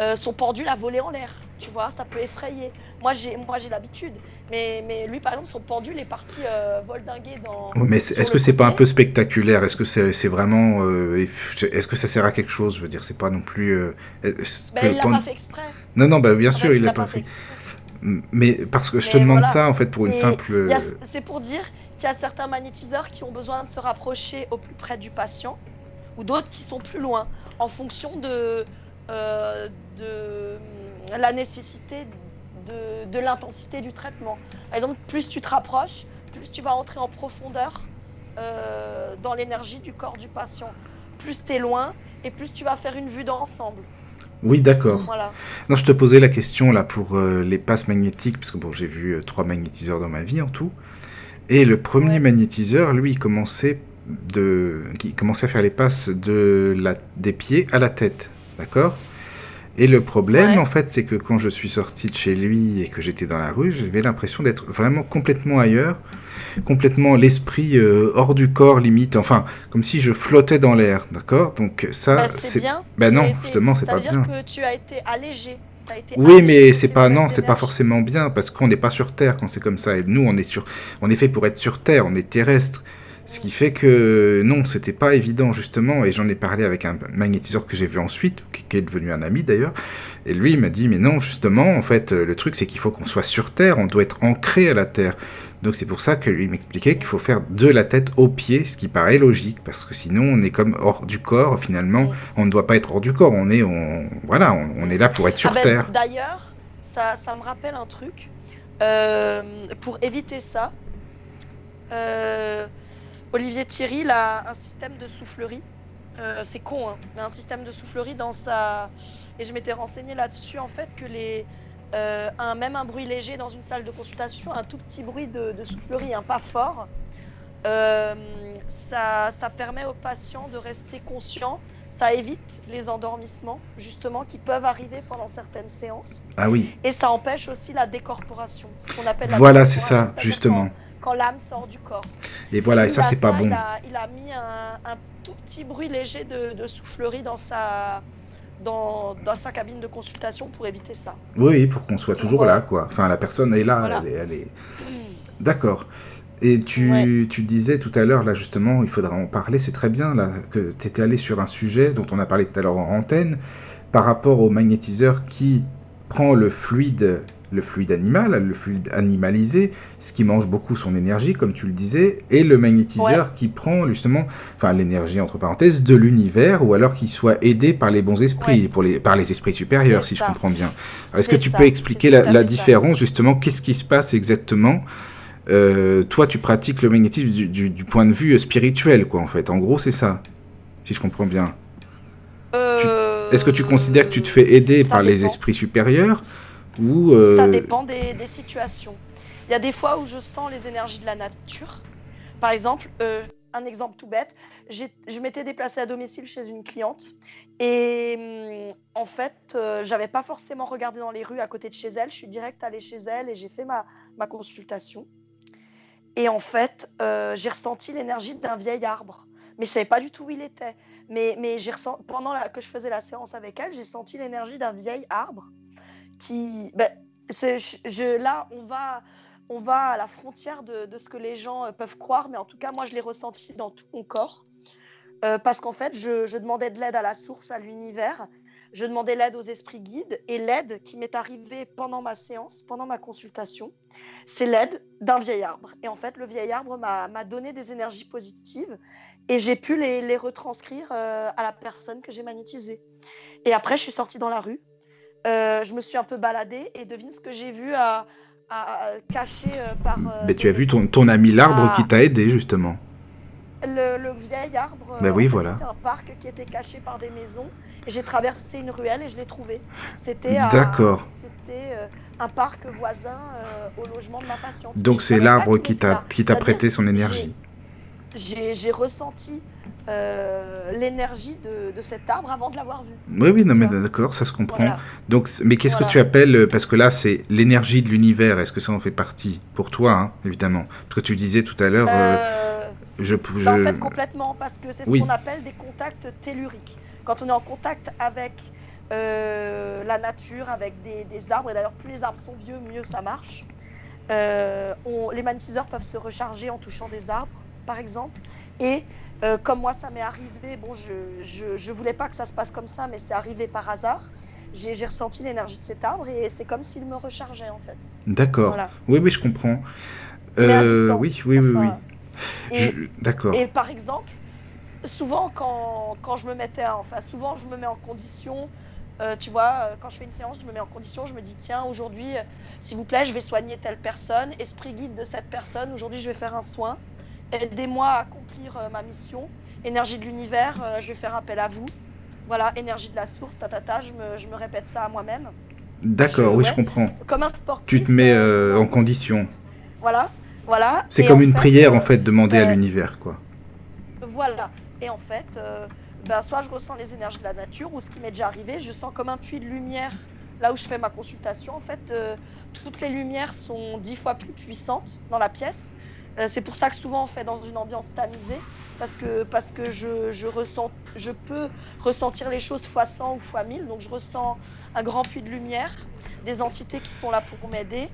C: euh, son pendule a volé en l'air. Tu vois, ça peut effrayer. Moi, j'ai moi j'ai l'habitude. Mais, mais lui, par exemple, son pendule est parti euh, voldinguer dans.
A: Mais est-ce que c'est pas un peu spectaculaire? Est-ce que c'est c'est vraiment. euh, Est-ce que ça sert à quelque chose? Je veux dire, c'est pas non plus. euh,
C: Ben, il l'a pas fait exprès.
A: Non, non, bah bien
C: En
A: sûr,
C: fait,
A: il l'a pas fait.
C: exprès.
A: Mais parce que je te demande
C: voilà.
A: ça en fait pour une
C: Et
A: simple.
C: A- C'est pour dire qu'il y a certains magnétiseurs qui ont besoin de se rapprocher au plus près du patient ou d'autres qui sont plus loin en fonction de, euh, de hum, la nécessité de, de l'intensité du traitement. Par exemple, plus tu te rapproches, plus tu vas entrer en profondeur euh, dans l'énergie du corps du patient. Plus tu es loin et plus tu vas faire une vue d'ensemble.
A: Oui, d'accord.
C: Voilà.
A: Non, je te posais la question là pour euh, les passes magnétiques, parce que bon, j'ai vu euh, trois magnétiseurs dans ma vie en tout. Et le premier
C: Ouais.
A: magnétiseur, lui, il commençait, de... il commençait à faire les passes de la... des pieds à la tête. D'accord? Et le problème,
C: Ouais.
A: en fait, c'est que quand je suis sorti de chez lui et que j'étais dans la rue, j'avais l'impression d'être vraiment complètement ailleurs, complètement l'esprit euh, hors du corps, limite, enfin, comme si je flottais dans l'air. D'accord? Donc ça,
C: Bah, c'est bien.
A: Ben non, justement, c'est pas
C: veut dire
A: bien.
C: que tu as été allégé.
A: Oui, mais c'est
C: ces
A: pas non, c'est pas forcément bien parce qu'on n'est pas sur Terre quand c'est comme ça. Et nous, on est sur, on est fait pour être sur Terre, on est terrestre. Ce qui fait que non, c'était pas évident justement. Et j'en ai parlé avec un magnétiseur que j'ai vu ensuite, qui, est devenu un ami d'ailleurs. Et lui, il m'a dit mais non, justement, en fait, euh, le truc c'est qu'il faut qu'on soit sur Terre, on doit être ancré à la Terre. Donc c'est pour ça que lui m'expliquait qu'il faut faire de la tête aux pieds, ce qui paraît logique, parce que sinon on est comme hors du corps. Finalement, on ne doit pas être hors du corps. On est, on, voilà, on, on est là pour être sur
C: Ah ben,
A: Terre.
C: D'ailleurs, ça, ça me rappelle un truc. Euh, pour éviter ça, euh, Olivier Thierry il a un système de soufflerie. Euh, c'est con, hein, mais un système de soufflerie dans sa. Et je m'étais renseignée là-dessus, en fait, que les. euh, un, même un bruit léger dans une salle de consultation, un tout petit bruit de, de soufflerie, un pas fort, euh, ça, ça permet aux patients de rester conscients ça évite les endormissements, justement, qui peuvent arriver pendant certaines séances.
A: Ah oui.
C: Et ça empêche aussi la décorporation, ce qu'on appelle la
A: Voilà, c'est ça, justement.
C: Quand, l'âme sort du corps.
A: Et voilà, et ça, c'est pas bon.
C: Il a, il a mis un, un tout petit bruit léger de, de soufflerie dans sa, dans, dans sa cabine de consultation pour éviter ça.
A: Oui, pour qu'on soit toujours
C: Voilà.
A: là, quoi. Enfin, la personne est là,
C: Voilà.
A: elle est... elle est- D'accord. Et tu,
C: Ouais.
A: tu disais tout à l'heure, là, justement, il faudra en parler, c'est très bien, là, que tu étais allé sur un sujet dont on a parlé tout à l'heure en antenne, par rapport au magnétiseur qui prend le fluide, le fluide animal, le fluide animalisé, ce qui mange beaucoup son énergie, comme tu le disais, et le magnétiseur qui prend, justement, enfin, l'énergie, entre parenthèses, de l'univers, ou alors qu'il soit aidé par les bons esprits,
C: Ouais.
A: pour les, par les esprits supérieurs, si je comprends bien. Est-ce que tu
C: ça,
A: peux expliquer la, différence, justement, qu'est-ce qui se passe exactement? Euh, Toi, tu pratiques le magnétisme du, du- du point de vue euh, spirituel, quoi, en fait. En gros, c'est ça, si je comprends bien.
C: Euh,
A: Est-ce que tu considères que tu te fais aider
C: ça
A: par les
C: dépend.
A: esprits supérieurs ou euh,
C: Ça dépend des, des situations. Il y a des fois où je sens les énergies de la nature. Par exemple, euh, un exemple tout bête, je m'étais déplacée à domicile chez une cliente et hum, en fait, euh, j'avais pas forcément regardé dans les rues à côté de chez elle. Je suis direct allée chez elle et j'ai fait ma, ma consultation. Et en fait, euh, j'ai ressenti l'énergie d'un vieil arbre, mais je savais pas du tout où il était. Mais, mais j'ai pendant la, que je faisais la séance avec elle, j'ai senti l'énergie d'un vieil arbre Ben, là, on va, à la frontière de, ce que les gens euh, peuvent croire, mais en tout cas, moi, je l'ai ressenti dans tout mon corps. Euh, parce qu'en fait, je, demandais de l'aide à la source, à l'univers. Je demandais l'aide aux esprits guides. Et l'aide qui m'est arrivée pendant ma séance, pendant ma consultation, c'est l'aide d'un vieil arbre. Et en fait, le vieil arbre m'a donné des énergies positives et j'ai pu les, les retranscrire euh, à la personne que j'ai magnétisée. Et après, je suis sortie dans la rue. Euh, je me suis un peu baladée et devine ce que j'ai vu à, à, caché euh, par.
A: Mais tu as vu ton, ton ami l'arbre ah. qui t'a aidé justement.
C: Le, le, vieil arbre.
A: Ben oui, voilà.
C: C'était un parc qui était caché par des maisons. J'ai traversé une ruelle et je l'ai trouvé. C'était.
A: D'accord.
C: C'était un parc voisin au logement de ma patiente.
A: Donc c'est l'arbre qui t'a qui t'a prêté son énergie
C: j'ai ressenti euh, l'énergie de, de, cet arbre avant de l'avoir vu.
A: Oui, oui, non, mais d'accord, ça se comprend. Voilà. Donc, mais qu'est-ce voilà. que tu appelles, euh, parce que là, c'est l'énergie de l'univers, est-ce que ça en fait partie Pour toi, hein, évidemment? Parce que tu disais tout à l'heure. Euh,
C: euh, je, je... Bah, en fait, complètement, parce que c'est ce oui. qu'on appelle des contacts telluriques. Quand on est en contact avec euh, la nature, avec des, des arbres, et d'ailleurs, plus les arbres sont vieux, mieux ça marche. On, les magnétiseurs peuvent se recharger en touchant des arbres par exemple. Et euh, comme moi, ça m'est arrivé, bon, je ne voulais pas que ça se passe comme ça, mais c'est arrivé par hasard. J'ai ressenti l'énergie de cet arbre et c'est comme s'il me rechargeait en fait.
A: D'accord. Voilà. Oui, oui, je comprends. Euh, oui, oui, oui, oui. D'accord.
C: Et par exemple, souvent quand, quand, je me mettais, enfin souvent je me mets en condition, euh, tu vois, quand je fais une séance, je me mets en condition, je me dis tiens aujourd'hui, s'il vous plaît, je vais soigner telle personne, esprit guide de cette personne, aujourd'hui je vais faire un soin aidez-moi à accomplir euh, ma mission. Énergie de l'univers, euh, je vais faire appel à vous. Voilà, énergie de la source, tatata, je me, je me répète ça à moi-même.
A: D'accord, oui, ouais, je comprends.
C: Comme un sportif.
A: Tu te mets euh, en condition.
C: Voilà, voilà.
A: C'est comme une fait, prière, en fait, demander à l'univers, quoi.
C: Voilà. Et en fait, euh, ben, soit je ressens les énergies de la nature, ou ce qui m'est déjà arrivé, je sens comme un puits de lumière là où je fais ma consultation. En fait, toutes les lumières sont dix fois plus puissantes dans la pièce. Euh, c'est pour ça que souvent on fait dans une ambiance tamisée, parce que, parce que je, je, ressens, je peux ressentir les choses fois 100 ou fois 1000. Donc je ressens un grand puits de lumière, des entités qui sont là pour m'aider.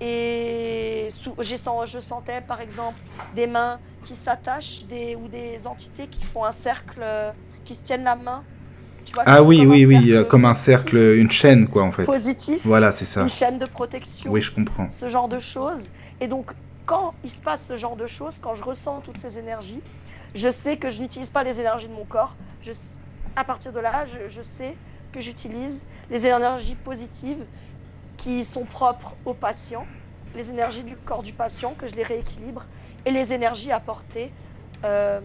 C: Et je sentais par exemple des mains qui s'attachent des, ou des entités qui font un cercle, qui se tiennent la main.
A: Tu vois, ah oui, oui, oui, euh, comme un cercle, une chaîne quoi en fait.
C: Positif.
A: Voilà, c'est ça.
C: Une chaîne de protection.
A: Oui, je comprends.
C: Ce genre de choses. Et donc quand il se passe ce genre de choses, quand je ressens toutes ces énergies, je sais que je n'utilise pas les énergies de mon corps. Je, à partir de là, je, je sais que j'utilise les énergies positives qui sont propres au patient, les énergies du corps du patient, que je les rééquilibre, et les énergies apportées euh,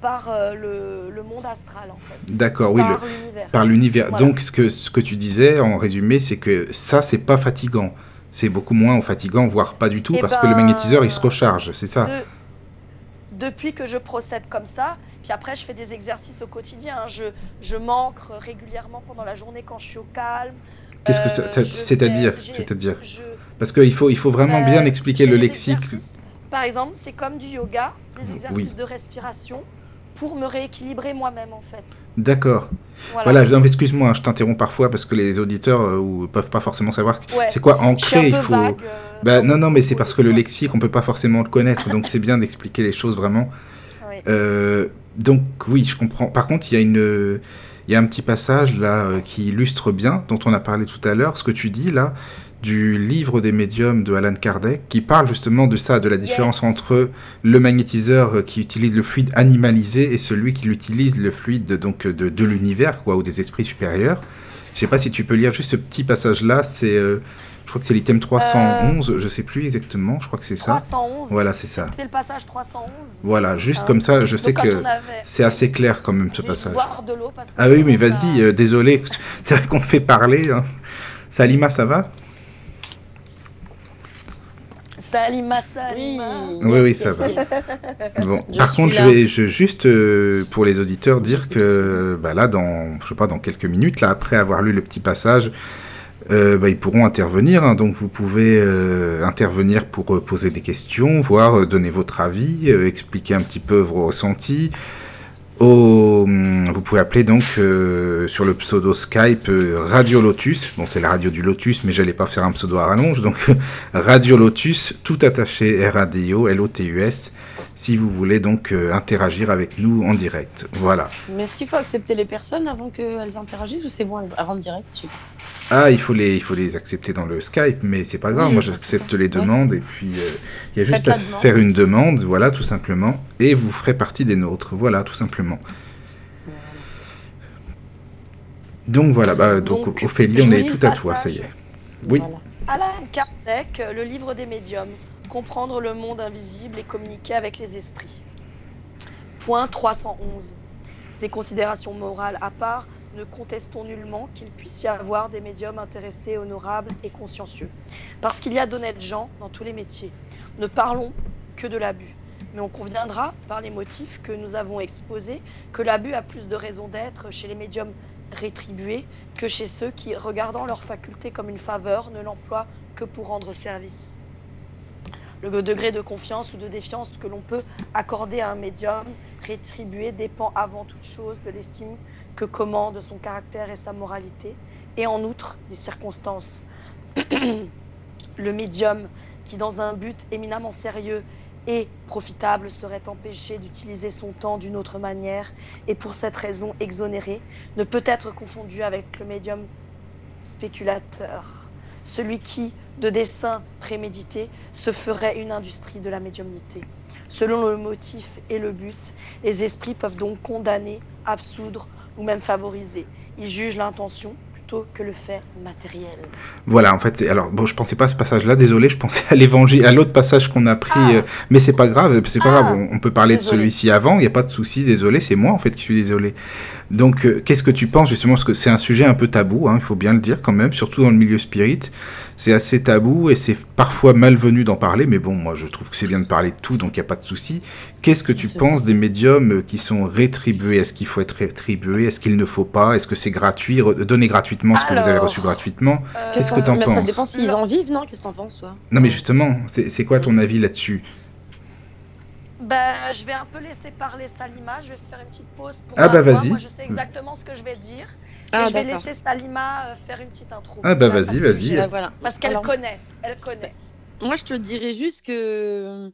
C: par euh, le, le, monde astral, en fait.
A: D'accord, oui, par l'univers. Voilà. Donc, ce que, ce que tu disais, en résumé, c'est que ça, c'est pas fatigant c'est beaucoup moins fatigant, voire pas du tout, et parce ben, que le magnétiseur, il se recharge, c'est ça
C: de, Depuis que je procède comme ça, puis après, je fais des exercices au quotidien. Hein. Je, je manque régulièrement pendant la journée quand je suis au calme.
A: Qu'est-ce que euh, c'est-à-dire C'est-à-dire Parce qu'il faut, il faut vraiment euh, bien expliquer le lexique.
C: Par exemple, c'est comme du yoga, des exercices oui. de respiration pour me rééquilibrer moi-même en fait.
A: D'accord. Voilà, voilà excuse-moi, hein, je t'interromps parfois parce que les auditeurs euh, peuvent pas forcément savoir ouais. c'est quoi ancrer. Il faut. Vague, euh, bah, non, non, mais c'est parce que le lexique, on peut pas forcément le connaître, donc c'est bien d'expliquer les choses vraiment. Oui. Euh, donc oui, je comprends. Par contre, il y a une, il y a un petit passage là qui illustre bien, dont on a parlé tout à l'heure, ce que tu dis là du livre des médiums de Alan Kardec, qui parle justement de ça, de la différence yes. entre le magnétiseur qui utilise le fluide animalisé et celui qui utilise le fluide donc de, de l'univers, quoi, ou des esprits supérieurs. Je sais pas si tu peux lire juste ce petit passage-là. C'est, euh, je crois que c'est l'item 311. Euh... Je sais plus exactement. Je crois que c'est ça.
C: 311.
A: Voilà, c'est ça.
C: C'est le passage 311.
A: Voilà, juste ah. comme ça, je sais que c'est assez clair quand même ce passage.
C: Boire de
A: ah oui, mais vas-y. Euh, désolé. C'est vrai qu'on fait parler. Hein. Salima, ça va?
C: Salima, Salima.
A: Oui, oui, ça va. bon. Par contre, je vais je, juste euh, pour les auditeurs dire que bah, là, dans, je sais pas, dans quelques minutes, là, après avoir lu le petit passage, euh, bah, ils pourront intervenir. Hein, donc, vous pouvez euh, intervenir pour euh, poser des questions, voire euh, donner votre avis, euh, expliquer un petit peu vos ressentis. Vous pouvez appeler donc euh, sur le pseudo Skype euh, Radio Lotus. Bon, c'est la radio du Lotus, mais j'allais pas faire un pseudo à rallonge. Donc Radio Lotus, tout attaché R-A-D-I-O, L-O-T-U-S, si vous voulez donc euh, interagir avec nous en direct. Voilà.
B: Mais est-ce qu'il faut accepter les personnes avant qu'elles interagissent ou c'est bon, elles rentrent direct
A: ah, il faut les, il faut les accepter dans le Skype, mais c'est pas grave. Moi, j'accepte les demandes et puis euh, il y a juste à faire une demande, voilà, tout simplement, et vous ferez partie des nôtres, voilà, tout simplement. Donc voilà, bah, donc, Ophélie, on est tout à toi, ça y est. Oui.
C: Alain Kardec, le livre des médiums, comprendre le monde invisible et communiquer avec les esprits. Point 311. Ces considérations morales à part, ne contestons nullement qu'il puisse y avoir des médiums intéressés, honorables et consciencieux. Parce qu'il y a d'honnêtes gens dans tous les métiers. Ne parlons que de l'abus. Mais on conviendra, par les motifs que nous avons exposés, que l'abus a plus de raison d'être chez les médiums rétribués que chez ceux qui, regardant leur faculté comme une faveur, ne l'emploient que pour rendre service. Le degré de confiance ou de défiance que l'on peut accorder à un médium rétribué dépend avant toute chose de l'estime que commande son caractère et sa moralité, et en outre des circonstances. le médium qui, dans un but éminemment sérieux et profitable, serait empêché d'utiliser son temps d'une autre manière et pour cette raison exonéré, ne peut être confondu avec le médium spéculateur, celui qui, de dessein prémédité, se ferait une industrie de la médiumnité. Selon le motif et le but, les esprits peuvent donc condamner, absoudre ou même favoriser. Il juge l'intention plutôt que le fait matériel.
A: Voilà, en fait, alors bon, je pensais pas à ce passage-là, désolé, je pensais à l'évangile, à l'autre passage qu'on a pris, ah. euh, mais c'est pas grave, c'est pas grave, ah. on, peut parler de celui-ci avant, il n'y a pas de souci, désolé, c'est moi en fait qui suis désolé. Donc, euh, qu'est-ce que tu penses justement, parce que c'est un sujet un peu tabou, hein, il faut bien le dire quand même, surtout dans le milieu spirit. C'est assez tabou et c'est parfois malvenu d'en parler, mais bon, moi je trouve que c'est bien de parler de tout, donc il n'y a pas de souci. Qu'est-ce que tu penses des médiums qui sont rétribués? Est-ce qu'il faut être rétribué? Est-ce qu'il ne faut pas? Est-ce que c'est gratuit? Donner gratuitement ce que vous avez reçu gratuitement? euh, Qu'est-ce que tu en penses Ça
B: dépend s'ils en vivent, non? Qu'est-ce que tu en penses, toi?
A: Non, mais justement, c'est quoi ton avis là-dessus?
C: Ben, je vais un peu laisser parler Salima, je vais faire une petite pause pour
A: Ah bah vas-y.
C: Moi je sais exactement ce que je vais dire. Ah, je vais laisser Salima euh, faire une petite intro.
A: Ah bah vas-y, vas-y.
C: Parce qu'elle connaît, elle connaît.
B: Moi, je te dirais juste que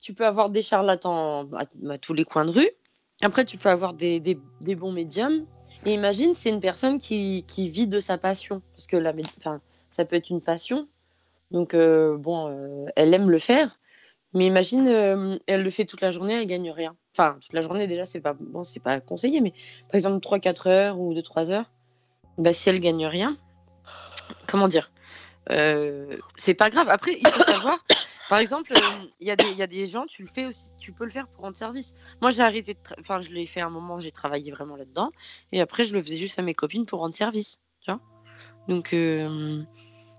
B: tu peux avoir des charlatans à, tous les coins de rue. Après, tu peux avoir des, des, bons médiums. Et imagine, c'est une personne qui, qui, vit de sa passion. Parce que la, enfin, ça peut être une passion. Donc, euh, bon, euh, elle aime le faire. Mais imagine, elle le fait toute la journée, elle gagne rien. Enfin toute la journée déjà c'est pas bon c'est pas conseillé mais par exemple 3 4 heures ou 2 3 heures bah si elle gagne rien comment dire euh, c'est pas grave. Après il faut savoir par exemple il y, a des, y a des gens tu le fais aussi tu peux le faire pour rendre service. Moi j'ai arrêté enfin je l'ai fait un moment j'ai travaillé vraiment là dedans et après je le faisais juste à mes copines pour rendre service tu vois. Donc euh,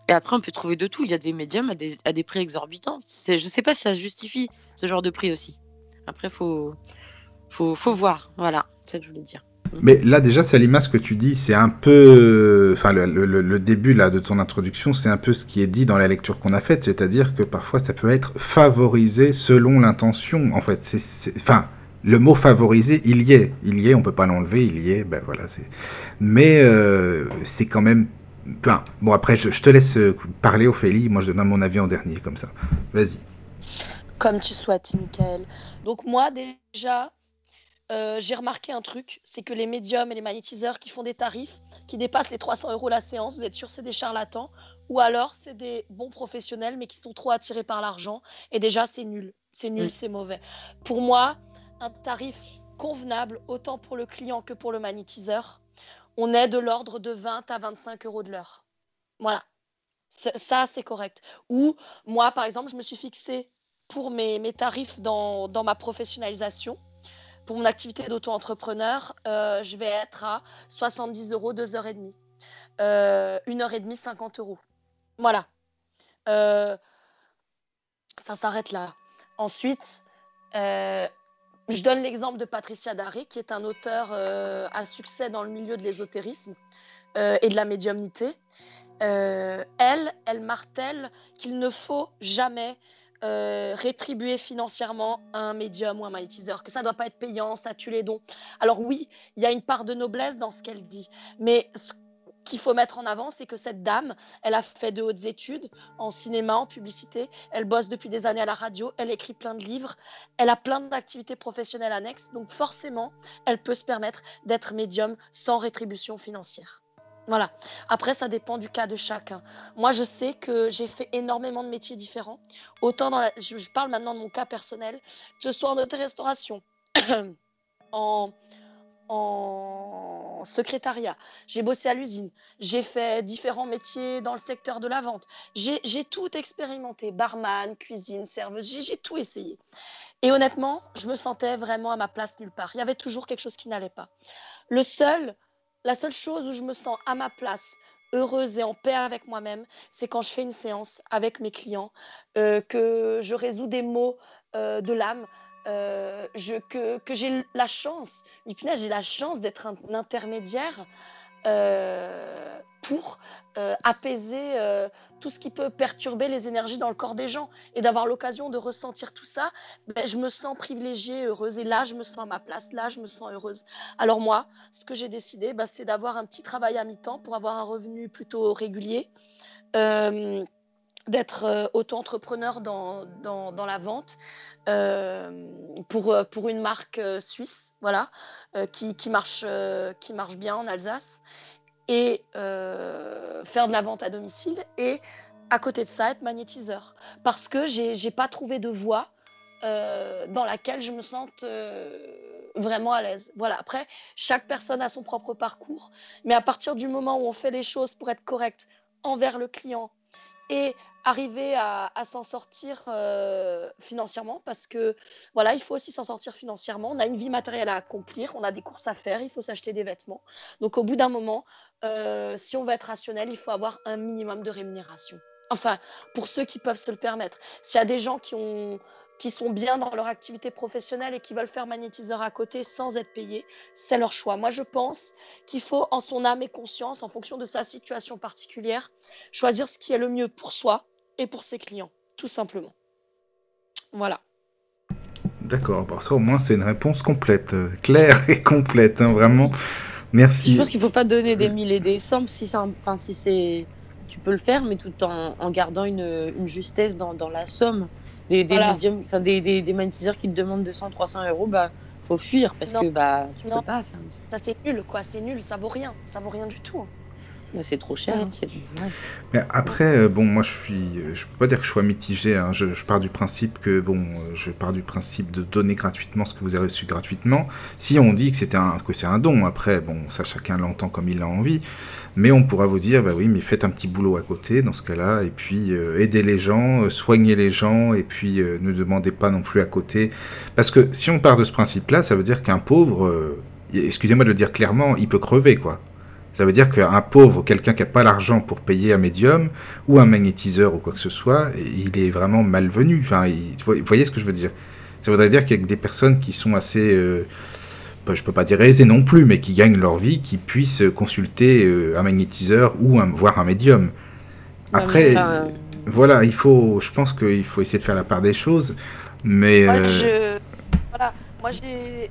B: et après on peut trouver de tout il y a des médiums à des, prix exorbitants je sais pas si ça justifie ce genre de prix aussi après, faut, faut, faut voir. Voilà, c'est ce que je voulais dire.
A: Mais là déjà, Salima, ce que tu dis, c'est un peu, enfin le, début là de ton introduction, c'est un peu ce qui est dit dans la lecture qu'on a faite, c'est-à-dire que parfois ça peut être favorisé selon l'intention. En fait, c'est, enfin, le mot favorisé, il y est, il y est, on peut pas l'enlever, il y est, ben voilà. Mais euh, c'est quand même, enfin, bon après, je, je, te laisse parler, Ophélie. Moi, je donne mon avis en dernier, comme ça. Vas-y.
C: Comme tu souhaites, Michael. Donc moi déjà, euh, j'ai remarqué un truc, c'est que les médiums et les magnétiseurs qui font des tarifs qui dépassent les 300 euros la séance, vous êtes sûr c'est des charlatans ou alors c'est des bons professionnels mais qui sont trop attirés par l'argent et déjà c'est nul, c'est nul, c'est mauvais. Pour moi, un tarif convenable autant pour le client que pour le magnétiseur, on est de l'ordre de 20 à 25 euros de l'heure. Voilà, ça c'est correct. Ou moi par exemple, je me suis fixé pour mes, tarifs dans, ma professionnalisation. Pour mon activité d'auto-entrepreneur, euh, je vais être à 70 euros, 2 heures et demie. Euh, une heure et demie, 50 euros. Voilà. Euh, ça s'arrête là. Ensuite, je donne l'exemple de Patricia Daré, qui est un auteur à succès dans le milieu de l'ésotérisme et de la médiumnité. elle, elle martèle qu'il ne faut jamais euh, rétribuer financièrement un médium ou un magnétiseur, que ça ne doit pas être payant, ça tue les dons. Alors oui, il y a une part de noblesse dans ce qu'elle dit, mais ce qu'il faut mettre en avant, c'est que cette dame, elle a fait de hautes études en cinéma, en publicité, elle bosse depuis des années à la radio, elle écrit plein de livres, elle a plein d'activités professionnelles annexes, donc forcément, elle peut se permettre d'être médium sans rétribution financière. Voilà. Après, ça dépend du cas de chacun. Moi, je sais que j'ai fait énormément de métiers différents. Autant dans la... je, parle maintenant de mon cas personnel, que ce soit en hôtellerie-restauration, en, en secrétariat, j'ai bossé à l'usine, j'ai fait différents métiers dans le secteur de la vente. J'ai tout expérimenté, barman, cuisine, serveuse, j'ai tout essayé. Et honnêtement, je me sentais vraiment à ma place nulle part. Il y avait toujours quelque chose qui n'allait pas. La seule chose où je me sens à ma place, heureuse et en paix avec moi-même, c'est quand je fais une séance avec mes clients, euh, que je résous des mots euh, de l'âme, euh, que, j'ai la chance, j'ai la chance d'être un, intermédiaire pour apaiser tout ce qui peut perturber les énergies dans le corps des gens et d'avoir l'occasion de ressentir tout ça, ben, je me sens privilégiée, heureuse. Et là, je me sens à ma place, là, je me sens heureuse. Alors moi, ce que j'ai décidé, ben, c'est d'avoir un petit travail à mi-temps pour avoir un revenu plutôt régulier. Euh, d'être euh, auto-entrepreneur dans, dans, la vente euh, pour, pour une marque suisse, voilà, qui, qui, marche, qui marche bien en Alsace et euh, faire de la vente à domicile et à côté de ça être magnétiseur parce que j'ai n'ai pas trouvé de voie euh, dans laquelle je me sente euh, vraiment à l'aise. Voilà. Après, chaque personne a son propre parcours, mais à partir du moment où on fait les choses pour être correct envers le client et arriver à, s'en sortir euh, financièrement parce que voilà, il faut aussi s'en sortir financièrement. On a une vie matérielle à accomplir, on a des courses à faire, il faut s'acheter des vêtements. Donc au bout d'un moment, euh, si on veut être rationnel, il faut avoir un minimum de rémunération. Enfin, pour ceux qui peuvent se le permettre. S'il y a des gens qui ont qui sont bien dans leur activité professionnelle et qui veulent faire magnétiseur à côté sans être payés, c'est leur choix. Moi, je pense qu'il faut, en son âme et conscience, en fonction de sa situation particulière, choisir ce qui est le mieux pour soi et pour ses clients, tout simplement. Voilà.
A: D'accord, pour ça au moins c'est une réponse complète, euh, claire et complète, hein, vraiment. Merci.
B: Je pense qu'il ne faut pas donner des mille et des cents si, enfin, si c'est, tu peux le faire, mais tout en, gardant une, justesse dans, dans la somme des, des, des, des, des, magnétiseurs qui te demandent 200, 300 euros, bah, faut fuir parce que bah, tu peux pas faire
C: ça. Ça, c'est nul, quoi. C'est nul, ça vaut rien. Ça vaut rien du tout.
B: Bah, c'est trop cher. Hein,
A: Mais après, euh, bon, moi, je suis, je peux pas dire que je sois mitigé. Hein. Je, pars du principe que, bon, euh, je pars du principe de donner gratuitement ce que vous avez reçu gratuitement. Si on dit que c'était un, que c'est un don, après, bon, ça, chacun l'entend comme il a envie. Mais on pourra vous dire, bah oui, mais faites un petit boulot à côté dans ce cas-là, et puis euh, aidez les gens, euh, soignez les gens, et puis euh, ne demandez pas non plus à côté. Parce que si on part de ce principe-là, ça veut dire qu'un pauvre, excusez-moi de le dire clairement, il peut crever, quoi. Ça veut dire qu'un pauvre, quelqu'un qui n'a pas l'argent pour payer un médium ou un magnétiseur ou quoi que ce soit, il est vraiment malvenu. Enfin, vous voyez ce que je veux dire Ça voudrait dire qu'il y a des personnes qui sont assez je peux pas dire aisés non plus, mais qui gagnent leur vie, qui puissent consulter euh, un magnétiseur ou un, voir un médium. Après, voilà, il faut, je pense qu'il faut essayer de faire la part des choses, mais.
C: Moi, euh, voilà. Moi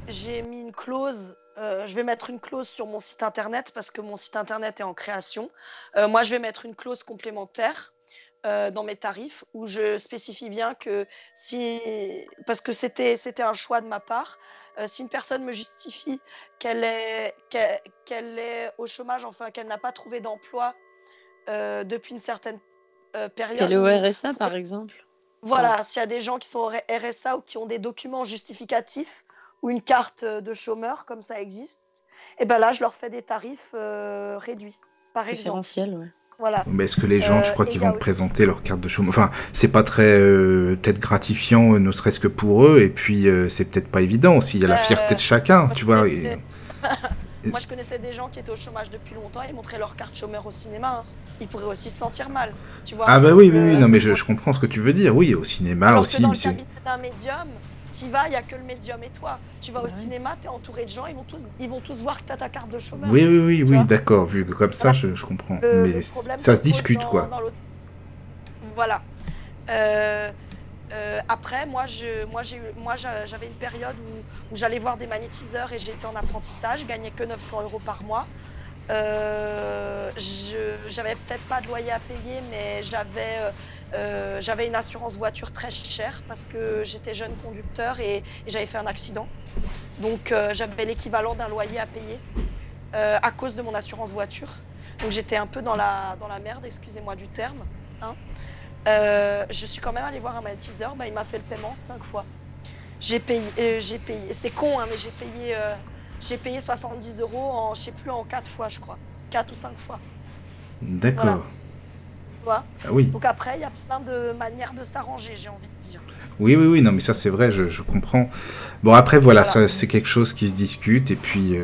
C: j'ai mis une clause. Euh, je vais mettre une clause sur mon site internet parce que mon site internet est en création. moi, je vais mettre une clause complémentaire dans mes tarifs où je spécifie bien que si parce que c'était c'était un choix de ma part euh, si une personne me justifie qu'elle est, qu'elle, est au chômage, enfin qu'elle n'a pas trouvé d'emploi euh, depuis une certaine euh, période.
B: Qu'elle est au RSA, par exemple.
C: Voilà, s'il y a des gens qui sont au RSA ou qui ont des documents justificatifs ou une carte de chômeur, comme ça existe, et eh ben là, je leur fais des tarifs réduits, par exemple.
B: ouais.
A: Mais est-ce que les gens, tu crois qu'ils vont te présenter leur carte de chômage? Enfin, c'est pas très euh, peut-être gratifiant, euh, ne serait-ce que pour eux, et puis euh, c'est peut-être pas évident aussi. Il y a la fierté de chacun, tu vois.
C: Moi, je connaissais des gens qui étaient au chômage depuis longtemps et montraient leur carte chômeur au cinéma. Hein. Ils pourraient aussi se sentir mal, tu vois.
A: Ah bah oui, oui, oui, non, mais je, comprends ce que tu veux dire. Oui, au cinéma aussi.
C: dans le cabinet d'un médium, tu vas, il n'y a que le médium et toi. Tu vas au cinéma, tu es entouré de gens, ils vont tous, ils vont tous voir que tu as ta carte de chômeur.
A: Oui, oui, oui, oui d'accord. Vu que comme ça, je, comprends. Mais ça se discute, quoi.
C: Voilà. Euh, Euh, après, moi, je, moi, j'ai, moi, j'avais une période où, j'allais voir des magnétiseurs et j'étais en apprentissage, je gagnais que 900 euros par mois. Euh, je, j'avais peut-être pas de loyer à payer, mais j'avais, euh, j'avais une assurance voiture très chère parce que j'étais jeune conducteur et, j'avais fait un accident. Donc, j'avais l'équivalent d'un loyer à payer à cause de mon assurance voiture. Donc, j'étais un peu dans la, dans la merde, excusez-moi du terme. Hein. Euh, je suis quand même allée voir un magnétiseur, bah, il m'a fait le paiement cinq fois. J'ai payé, euh, j'ai payé, c'est con, hein, mais j'ai payé, euh, j'ai payé 70 euros en, je sais plus, en quatre fois, je crois. Quatre ou cinq fois.
A: D'accord.
C: Ah oui. Donc après, il y a plein de manières de s'arranger, j'ai envie de dire.
A: Oui, oui, oui, non, mais ça c'est vrai, je, comprends. Bon, après, voilà, c'est quelque chose qui se discute, et puis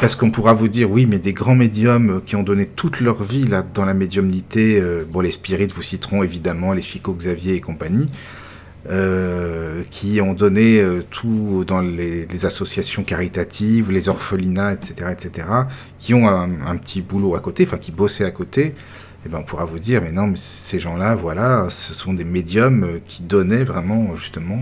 A: parce qu'on pourra vous dire, oui, mais des grands médiums qui ont donné toute leur vie là, dans la médiumnité, euh, bon, les spirites vous citeront évidemment, les Chico Xavier et compagnie, euh, qui ont donné euh, tout dans les, associations caritatives, les orphelinats, etc., etc., qui ont un, petit boulot à côté, enfin qui bossaient à côté, eh ben on pourra vous dire, mais non, mais ces gens-là, voilà, ce sont des médiums qui donnaient vraiment, justement,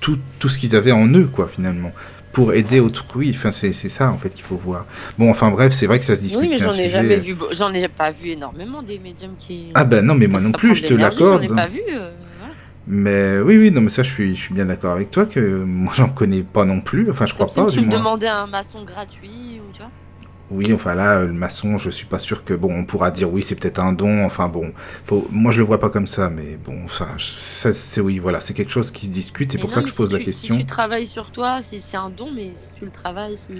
A: tout, tout ce qu'ils avaient en eux, quoi, finalement pour aider autrui. Enfin, c'est ça en fait qu'il faut voir. Bon, enfin bref, c'est vrai que ça se discute.
B: Oui, mais j'en ai jamais vu, j'en ai pas vu énormément des médiums qui.
A: Ah ben non, mais moi non plus, je te l'accorde.
B: J'en ai pas vu. Euh,
A: mais oui, oui, non, mais ça, je suis, je suis bien d'accord avec toi que moi, j'en connais pas non plus. Enfin, je crois pas.
B: Si tu me demandais un maçon gratuit ou tu vois.
A: Oui, enfin là, le maçon, je suis pas sûr que bon, on pourra dire oui, c'est peut-être un don. Enfin bon, faut, moi je le vois pas comme ça, mais bon, ça, ça c'est oui, voilà, c'est quelque chose qui se discute. C'est pour ça que je pose la question.
B: Si tu travailles sur toi, c'est un don, mais si tu le travailles, si,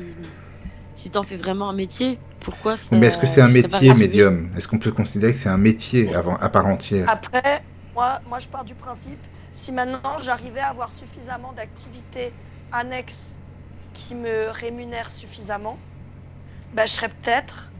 B: si tu en fais vraiment un métier, pourquoi
A: Mais est-ce que c'est un métier médium? Est-ce qu'on peut considérer que c'est un métier avant, à part entière?
C: Après, moi, moi, je pars du principe, si maintenant j'arrivais à avoir suffisamment d'activités annexes qui me rémunèrent suffisamment bah, je serais peut-être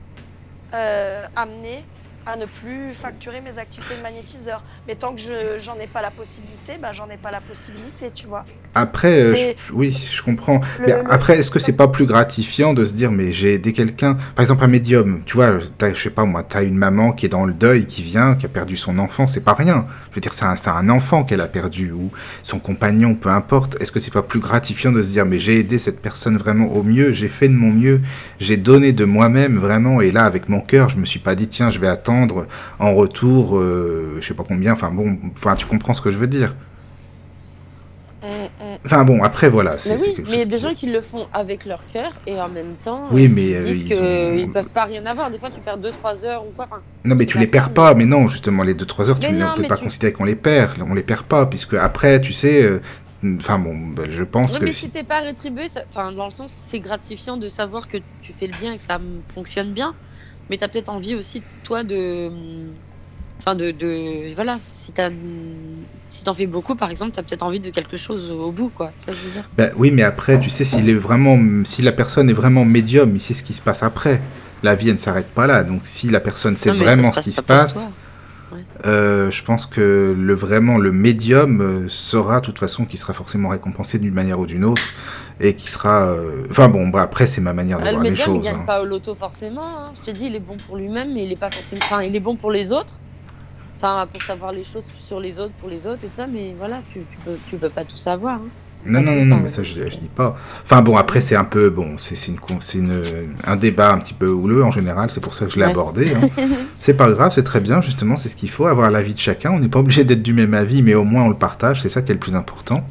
C: euh, amené à ne plus facturer mes activités de magnétiseur. Mais tant que je j'en ai pas la possibilité, bah, j'en ai pas la possibilité, tu vois.
A: Après, euh, oui, je comprends. mais après, est-ce que c'est pas plus gratifiant de se dire, mais j'ai aidé quelqu'un, par exemple un médium, tu vois, je sais pas moi, tu as une maman qui est dans le deuil, qui vient, qui a perdu son enfant, c'est pas rien. Je veux dire, c'est un, un, enfant qu'elle a perdu, ou son compagnon, peu importe. Est-ce que c'est pas plus gratifiant de se dire, mais j'ai aidé cette personne vraiment au mieux, j'ai fait de mon mieux, j'ai donné de moi-même vraiment, et là, avec mon cœur, je me suis pas dit, tiens, je vais attendre en retour, euh, je sais pas combien, enfin bon, enfin tu comprends ce que je veux dire. Mm, mm. Enfin bon, après voilà.
B: Mais oui, mais il y a des gens qui le font avec leur cœur et en même temps.
A: Oui, mais ils,
B: disent qu'ils ne peuvent pas rien avoir. Des fois, tu perds 2-3 heures ou quoi.
A: non, mais tu les perds pas. Mais non, justement, les 2-3 heures, tu ne peux pas considérer qu'on les perd. On les perd pas, puisque après, tu sais. Euh, enfin bon, ben, je pense que.
B: Mais si t'es pas rétribué, enfin dans le sens, c'est gratifiant de savoir que tu fais le bien et que ça fonctionne bien. Mais tu as peut-être envie aussi, toi, de Enfin, de, de, Voilà, si t'as. Si t'en fais beaucoup, par exemple, t'as peut-être envie de quelque chose au bout, quoi. Ça, je veux dire.
A: Bah, oui, mais après, tu sais, s'il est vraiment, si la personne est vraiment médium, il sait ce qui se passe après. La vie, elle ne s'arrête pas là. Donc, si la personne sait vraiment ce qui se passe, euh, je pense que le vraiment le médium euh, sera, de toute façon, qui sera forcément récompensé d'une manière ou d'une autre et qui sera. Euh, enfin bon, bah, après c'est ma manière de ah, voir les choses. Le
B: médium,
A: il gagne
B: pas au loto forcément. Hein. Je te dis, il est bon pour lui-même, mais il est pas forcément. Enfin, il est bon pour les autres. Enfin, pour savoir les choses sur les autres, pour les autres et tout ça, mais voilà, tu, tu, peux, tu peux pas tout savoir. Hein.
A: Non, non, non, non, mais ça je, je dis pas. Enfin bon, après c'est un peu, bon, c'est une, une, un débat un petit peu houleux en général, c'est pour ça que je l'ai abordé. Hein. c'est pas grave, c'est très bien, justement, c'est ce qu'il faut, avoir l'avis de chacun. On n'est pas obligé d'être du même avis, mais au moins on le partage, c'est ça qui est le plus important.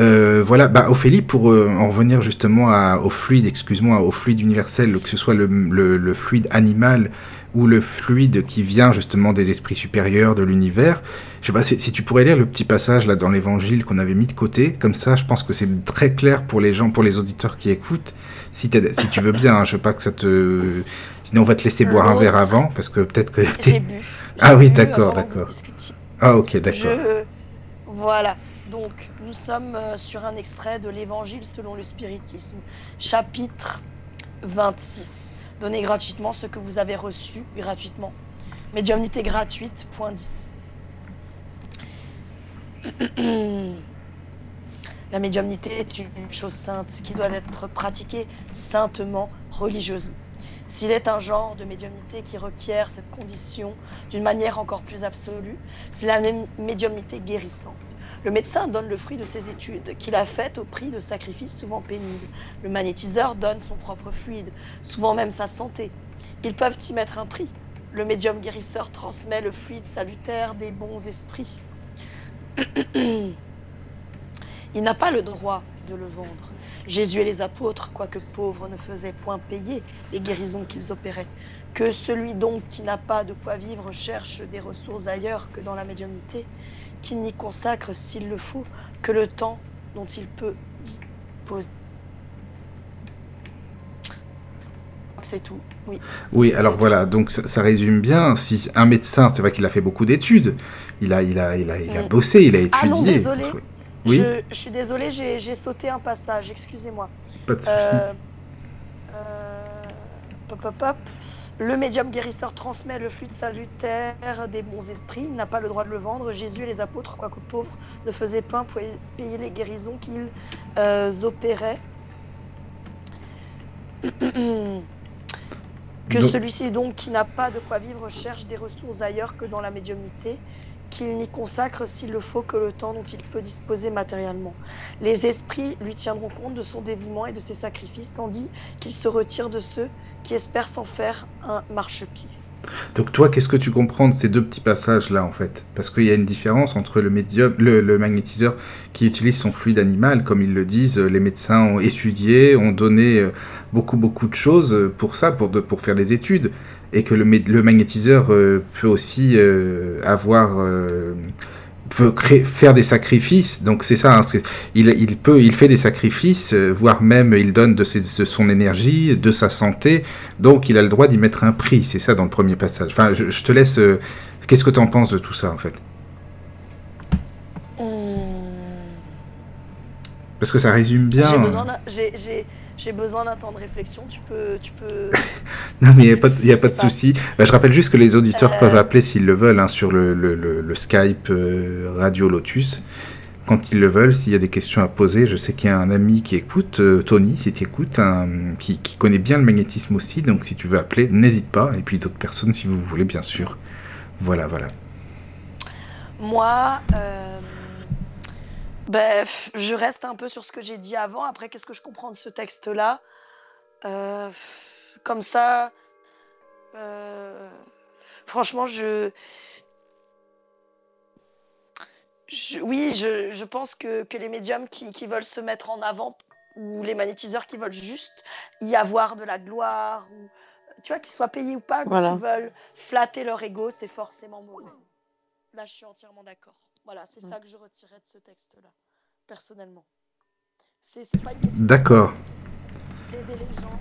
A: Euh, voilà, bah, Ophélie, pour euh, en revenir justement à, au fluide, excuse-moi, au fluide universel, que ce soit le, le, le, fluide animal ou le fluide qui vient justement des esprits supérieurs de l'univers. Je sais pas si, tu pourrais lire le petit passage là dans l'évangile qu'on avait mis de côté, comme ça je pense que c'est très clair pour les gens, pour les auditeurs qui écoutent. Si, si tu veux bien, hein, je sais pas que ça te... Sinon on va te laisser boire un verre avant, parce que peut-être que...
C: J'ai bu.
A: Ah oui, d'accord, d'accord. Ah ok, d'accord.
C: Voilà. Donc, nous sommes euh, sur un extrait de l'Évangile selon le spiritisme, chapitre 26. Donnez gratuitement ce que vous avez reçu gratuitement. Médiumnité gratuite, point 10. La médiumnité est une chose sainte qui doit être pratiquée saintement, religieusement. S'il est un genre de médiumnité qui requiert cette condition d'une manière encore plus absolue, c'est la médiumnité guérissante. Le médecin donne le fruit de ses études, qu'il a faites au prix de sacrifices souvent pénibles. Le magnétiseur donne son propre fluide, souvent même sa santé. Ils peuvent y mettre un prix. Le médium guérisseur transmet le fluide salutaire des bons esprits. Il n'a pas le droit de le vendre. Jésus et les apôtres, quoique pauvres, ne faisaient point payer les guérisons qu'ils opéraient. Que celui donc qui n'a pas de quoi vivre cherche des ressources ailleurs que dans la médiumnité, qu'il n'y consacre, s'il le faut, que le temps dont il peut disposer. C'est tout, oui.
A: Oui, alors voilà, donc ça, ça résume bien. Si un médecin, c'est vrai qu'il a fait beaucoup d'études, il a, il a, il a, il a
C: Mm.
A: bossé, il a
C: Ah non,
A: étudié.
C: désolé.
A: Oui,
C: Je, je suis désolée, j'ai j'ai sauté un passage, excusez-moi.
A: pas de souci.
C: Euh, euh, pop, pop, pop. Le médium guérisseur transmet le fluide salutaire des bons esprits. Il n'a pas le droit de le vendre. Jésus et les apôtres, quoique pauvres, ne faisaient pas pour payer les guérisons qu'ils euh, opéraient. Que
A: Donc-
C: celui-ci donc qui n'a pas de quoi vivre cherche des ressources ailleurs que dans la médiumnité, qu'il n'y consacre s'il le faut que le temps dont il peut disposer matériellement. Les esprits lui tiendront compte de son dévouement et de ses sacrifices, tandis qu'il se retire de ceux qui espèrent s'en faire un marchepied.
A: Donc toi, qu'est-ce que tu comprends de ces deux petits passages-là, en fait? Parce qu'il y a une différence entre le médium, le, le magnétiseur qui utilise son fluide animal, comme ils le disent, les médecins ont étudié, ont donné euh, beaucoup beaucoup de choses pour ça, pour, de, pour faire des études, et que le, le magnétiseur euh, peut aussi euh, avoir... euh, peut créer, faire des sacrifices, donc c'est ça, hein, il, il peut, il fait des sacrifices, euh, voire même il donne de, ses- de son énergie, de sa santé, donc il a le droit d'y mettre un prix, c'est ça dans le premier passage. Enfin, je, je te laisse. euh, Qu'est-ce que tu en penses de tout ça en fait? Parce que ça résume bien.
C: J'ai
A: euh,
C: besoin d'un- j'ai- besoin d'un temps de réflexion. Tu peux, tu peux.
A: Non, mais il n'y a pas, de- y a
C: Je
A: pas de souci. Bah, je rappelle juste que les auditeurs
C: Euh.
A: peuvent appeler s'ils le veulent hein, sur le, le- le- le Skype euh, Radio Lotus. Quand ils le veulent, s'il y a des questions à poser, je sais qu'il y a un ami qui écoute, euh, Tony, si tu écoutes, un- qui, qui connaît bien le magnétisme aussi. Donc si tu veux appeler, n'hésite pas. Et puis d'autres personnes si vous voulez, bien sûr. Voilà, voilà.
C: Moi, ben, je reste un peu sur ce que j'ai dit avant. Après, qu'est-ce que je comprends de ce texte-là? Euh, Comme ça, euh, franchement, je, je- oui, je, je pense que, que les médiums qui, qui veulent se mettre en avant ou les magnétiseurs qui veulent juste y avoir de la gloire ou tu vois, qu'ils soient payés ou pas,
B: Voilà.
C: qui veulent flatter leur ego, c'est forcément mauvais. Là, je suis entièrement d'accord. Voilà, c'est ça que je retirais de ce texte-là, personnellement. C'est pas une question
A: D'accord.
C: d'aider les gens,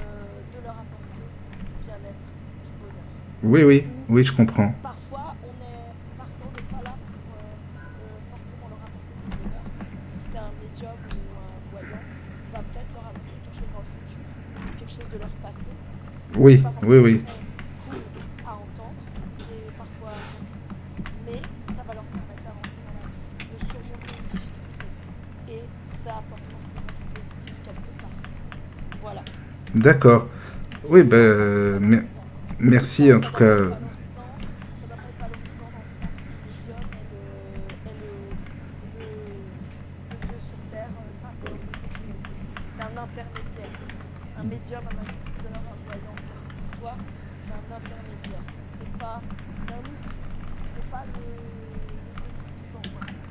C: euh, de leur apporter du bien-être, du bonheur.
A: Oui, oui, oui, je comprends.
C: Parfois, on est, parfois, on n'est pas là pour euh, euh, forcément leur apporter du bonheur. Si c'est un médium ou un voyant, on va peut-être leur annoncer quelque chose dans le futur, quelque chose de leur passé.
A: Oui,
C: pas
A: oui, oui.
C: forcément cool à entendre et parfois triste. mais ça va leur permettre d'avancer dans la vie, de surmonter une difficulté et ça apporte forcément du positif quelque part. Voilà.
A: D'accord. Oui, ben, mer- merci en tout cas.
C: C'est un intermédiaire. Un médium, un magnétiseur, un voyant, quel qu'il soit, c'est un intermédiaire. C'est pas, c'est un outil. C'est pas le, le Dieu tout-puissant. quoi.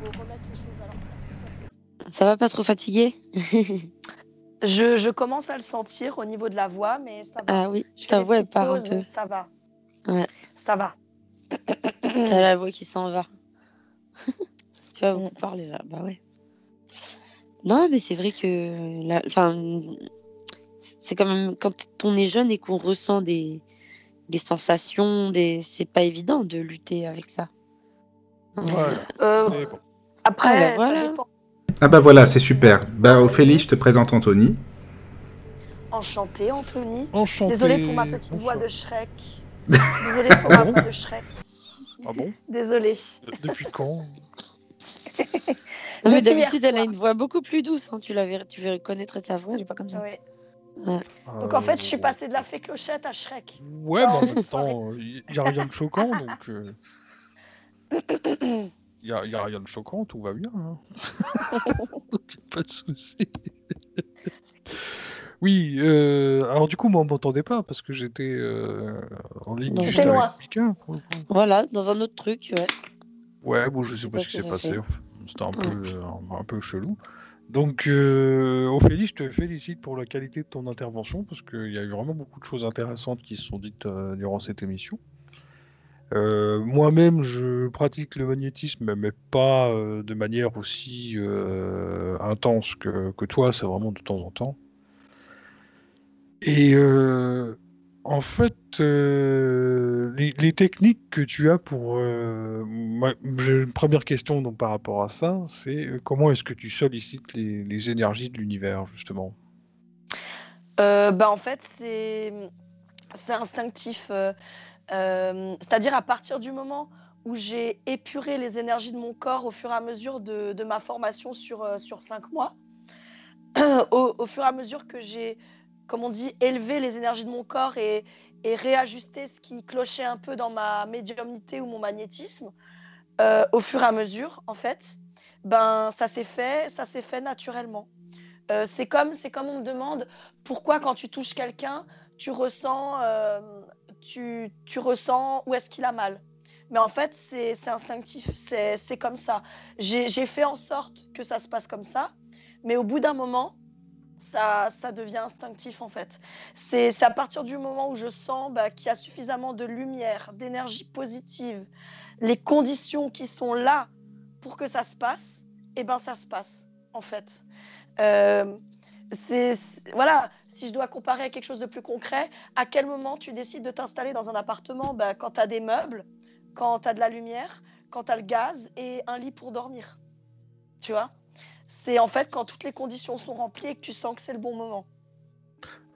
C: Faut remettre les choses à leur place. Ça, c'est
B: Ça va pas trop fatigué
C: je, je commence à le sentir au niveau de la voix, mais ça va.
B: Ah oui,
C: je
B: ta voix elle part un peu.
C: ça va.
B: Ouais.
C: Ça va.
B: T'as la voix qui s'en va. tu vas
C: Mm.
B: beaucoup parler là, bah ouais. Non, mais c'est vrai que, la- enfin, c'est quand même quand on est jeune et qu'on ressent des, des sensations, des, c'est pas évident de lutter avec ça.
D: Ouais,
C: Euh,
D: bon.
C: après,
B: Ah, bah,
C: ça
B: voilà.
C: dépend.
A: Ah bah voilà, c'est super. Bah Ophélie, je te présente Anthony.
C: Enchanté, Anthony.
D: Enchanté.
C: Désolée pour ma petite voix de. Shrek. Désolée pour ma voix de Shrek.
D: Ah bon?
C: Désolée.
D: Euh, Depuis quand?
B: Non, mais d'habitude, elle a une voix beaucoup plus douce. hein. Tu la verrais, tu verrais connaître sa voix, elle est pas comme ça.
C: Ouais. Donc en fait, je suis passé de la fée clochette à Shrek.
D: Ouais, mais en
C: Genre,
D: même temps, il n'y a rien de choquant, donc. euh, Il n'y a, y a rien de choquant, tout va bien. Hein. donc, pas de souci. oui, euh, alors du coup, moi, on m'entendait pas parce que j'étais euh, en ligne avec
C: loin.
D: Mika.
B: Voilà, dans un autre truc, ouais.
D: Ouais, bon, je sais pas ce qui s'est passé. C'était un peu, euh, un, un peu chelou. Donc, euh, Ophélie, je te félicite pour la qualité de ton intervention parce qu'il y a eu vraiment beaucoup de choses intéressantes qui se sont dites euh, durant cette émission. Euh, Moi-même, je pratique le magnétisme, mais pas euh, de manière aussi euh, intense que, toi, c'est vraiment de temps en temps. Et en fait, les, techniques que tu as pour... J'ai une première question donc, par rapport à ça, c'est comment est-ce que tu sollicites les, énergies de l'univers, justement?
C: Bah, en fait, c'est instinctif. Euh, C'est-à-dire à partir du moment où j'ai épuré les énergies de mon corps au fur et à mesure de, ma formation sur, euh, cinq mois, au, fur et à mesure que j'ai, comme on dit, élevé les énergies de mon corps et, réajusté ce qui clochait un peu dans ma médiumnité ou mon magnétisme, euh, au fur et à mesure, en fait, ben ça s'est fait, ça s'est fait naturellement. C'est comme, c'est comme on me demande pourquoi quand tu touches quelqu'un, tu ressens, tu, ressens où est-ce qu'il a mal. Mais en fait, c'est instinctif, c'est comme ça. J'ai fait en sorte que ça se passe comme ça, mais au bout d'un moment, ça, devient instinctif en fait. C'est à partir du moment où je sens bah, qu'il y a suffisamment de lumière, d'énergie positive, les conditions qui sont là pour que ça se passe, et ben ça se passe en fait. Euh, c'est- voilà, si je dois comparer à quelque chose de plus concret, à quel moment tu décides de t'installer dans un appartement? Bah, Quand tu as des meubles, quand tu as de la lumière, quand tu as le gaz et un lit pour dormir. Tu vois? C'est en fait quand toutes les conditions sont remplies et que tu sens que c'est le bon moment.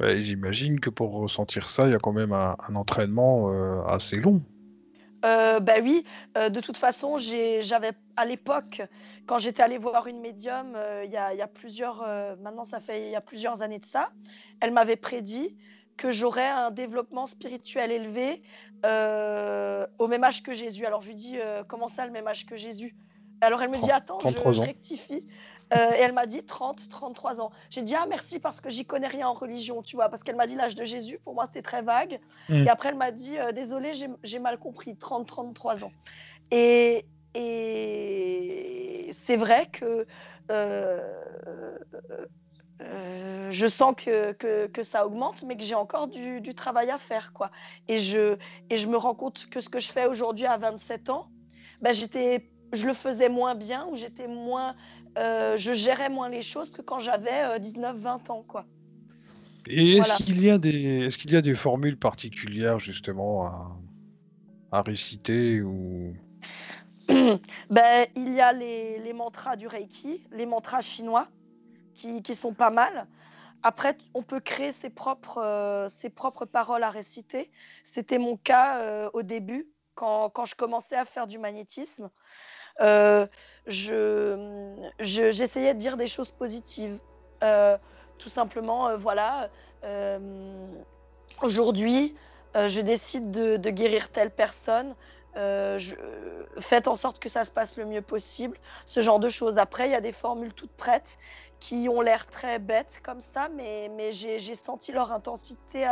D: Ouais, J'imagine que pour ressentir ça, il y a quand même un, entraînement euh, assez long.
C: Euh, bah oui, euh, de toute façon, j'avais à l'époque, quand j'étais allée voir une médium, euh, il y, a, il y a plusieurs, maintenant ça fait il y a plusieurs années de ça, elle m'avait prédit que j'aurais un développement spirituel élevé au même âge que Jésus. Alors je lui dis comment ça le même âge que Jésus? Alors elle me dit attends, je,
D: 33
C: je
D: ans.
C: rectifie. Euh, et elle m'a dit 30, 33 ans. J'ai dit ah merci parce que j'y connais rien en religion, tu vois, parce qu'elle m'a dit l'âge de Jésus, pour moi c'était très vague.
D: Mm.
C: Et après elle m'a dit euh, désolé, j'ai- mal compris, 30, 33 ans. Et, et c'est vrai que euh, euh, je sens que, que, que ça augmente, mais que j'ai encore du, du travail à faire. Quoi. Et, je, et je me rends compte que ce que je fais aujourd'hui à 27 ans, ben j'étais, je le faisais moins bien ou j'étais moins, euh, je gérais moins les choses que quand j'avais 19-20 ans. Quoi.
D: Et est-ce qu'il y a des, est-ce qu'il y a des formules particulières justement à, à réciter ou?
C: Ben, il y a les, les mantras du Reiki, les mantras chinois, qui, qui sont pas mal. Après, on peut créer ses propres, euh, ses propres paroles à réciter. C'était mon cas euh, au début, quand, quand je commençais à faire du magnétisme. Euh, je, je- j'essayais de dire des choses positives. Euh, tout simplement, euh, voilà, euh, aujourd'hui, je décide de, guérir telle personne. Faites en sorte que ça se passe le mieux possible, ce genre de choses. Après, il y a des formules toutes prêtes qui ont l'air très bêtes comme ça, mais, mais j'ai senti leur intensité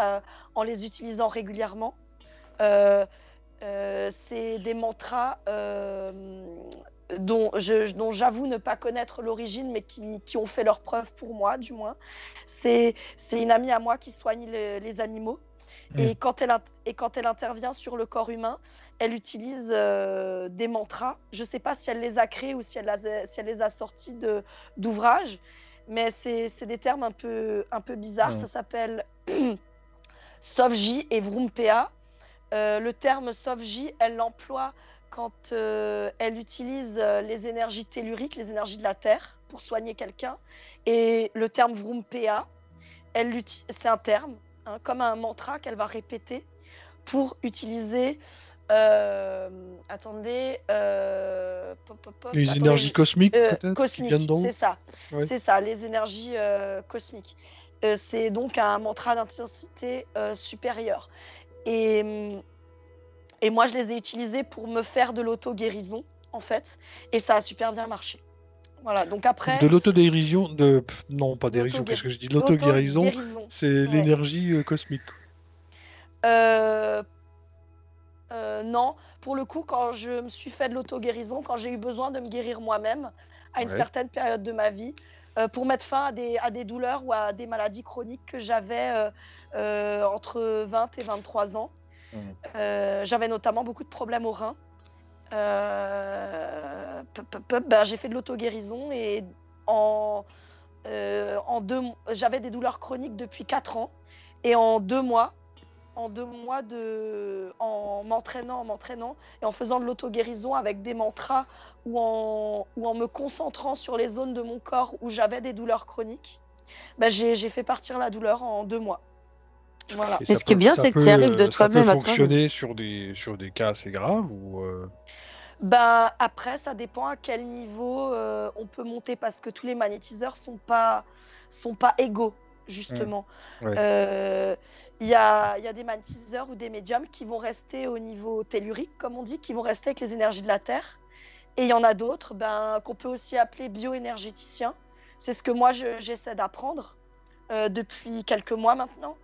C: en les utilisant régulièrement. Euh, C'est des mantras euh, dont j'avoue ne pas connaître l'origine, mais qui, qui ont fait leur preuve pour moi, du moins. C'est une amie à moi qui soigne le- les animaux. Et, quand elle, int- et quand elle intervient sur le corps humain, elle utilise euh, des mantras. Je ne sais pas si elle les a créés ou si elle, a- si elle les a sortis de- d'ouvrages, mais c'est des termes un peu, un peu bizarres.
D: Ouais.
C: Ça s'appelle Sovji et Vrumpea. Euh, le terme Sovji, elle l'emploie quand euh, elle utilise euh, les énergies telluriques, les énergies de la Terre, pour soigner quelqu'un. Et le terme Vrumpea, c'est un terme, hein, comme un mantra qu'elle va répéter pour utiliser. euh, attendez. pop, pop, pop,
D: les
C: attendez,
D: énergies cosmiques
C: cosmiques, c'est ça.
D: Ouais.
C: C'est ça, les énergies cosmiques. C'est donc un mantra d'intensité supérieure. Et, hum, et moi, je les ai utilisés pour me faire de l'auto-guérison, en fait. Et ça a super bien marché. Voilà, donc après.
D: De l'autodérision, de non pas dérision, qu'est-ce que je dis? L'auto-guérison, c'est
C: Ouais.
D: l'énergie euh, cosmique.
C: Euh, euh, non, pour le coup, quand je me suis fait de l'auto-guérison, quand j'ai eu besoin de me guérir moi-même à une
D: Ouais.
C: certaine période de ma vie, pour mettre fin à des, à des douleurs ou à des maladies chroniques que j'avais euh, euh, entre 20 et 23 ans. Euh, j'avais notamment beaucoup de problèmes aux reins. Euh, ben, j'ai fait de l'auto-guérison et en, euh, en deux, j'avais des douleurs chroniques depuis 4 ans. Et en deux mois, en deux mois de, en m'entraînant, en m'entraînant et en faisant de l'auto-guérison avec des mantras ou en, ou en me concentrant sur les zones de mon corps où j'avais des douleurs chroniques, ben, j'ai j'ai fait partir la douleur en deux mois. Voilà.
D: Et
B: Mais ce qui est bien, c'est que tu arrives de
D: euh, ça peut
B: toi-même à toi-même.
D: fonctionner sur des, sur des cas assez graves ou. euh,
C: Ben, après, ça dépend à quel niveau euh, on peut monter parce que tous les magnétiseurs sont pas, sont pas égaux, justement.
D: Ouais.
C: Euh, Il y, a, il y a des magnétiseurs ou des médiums qui vont rester au niveau tellurique, comme on dit, qui vont rester avec les énergies de la Terre. Et il y en a d'autres ben, qu'on peut aussi appeler bioénergéticiens. C'est ce que moi, je- j'essaie d'apprendre euh, depuis quelques mois maintenant,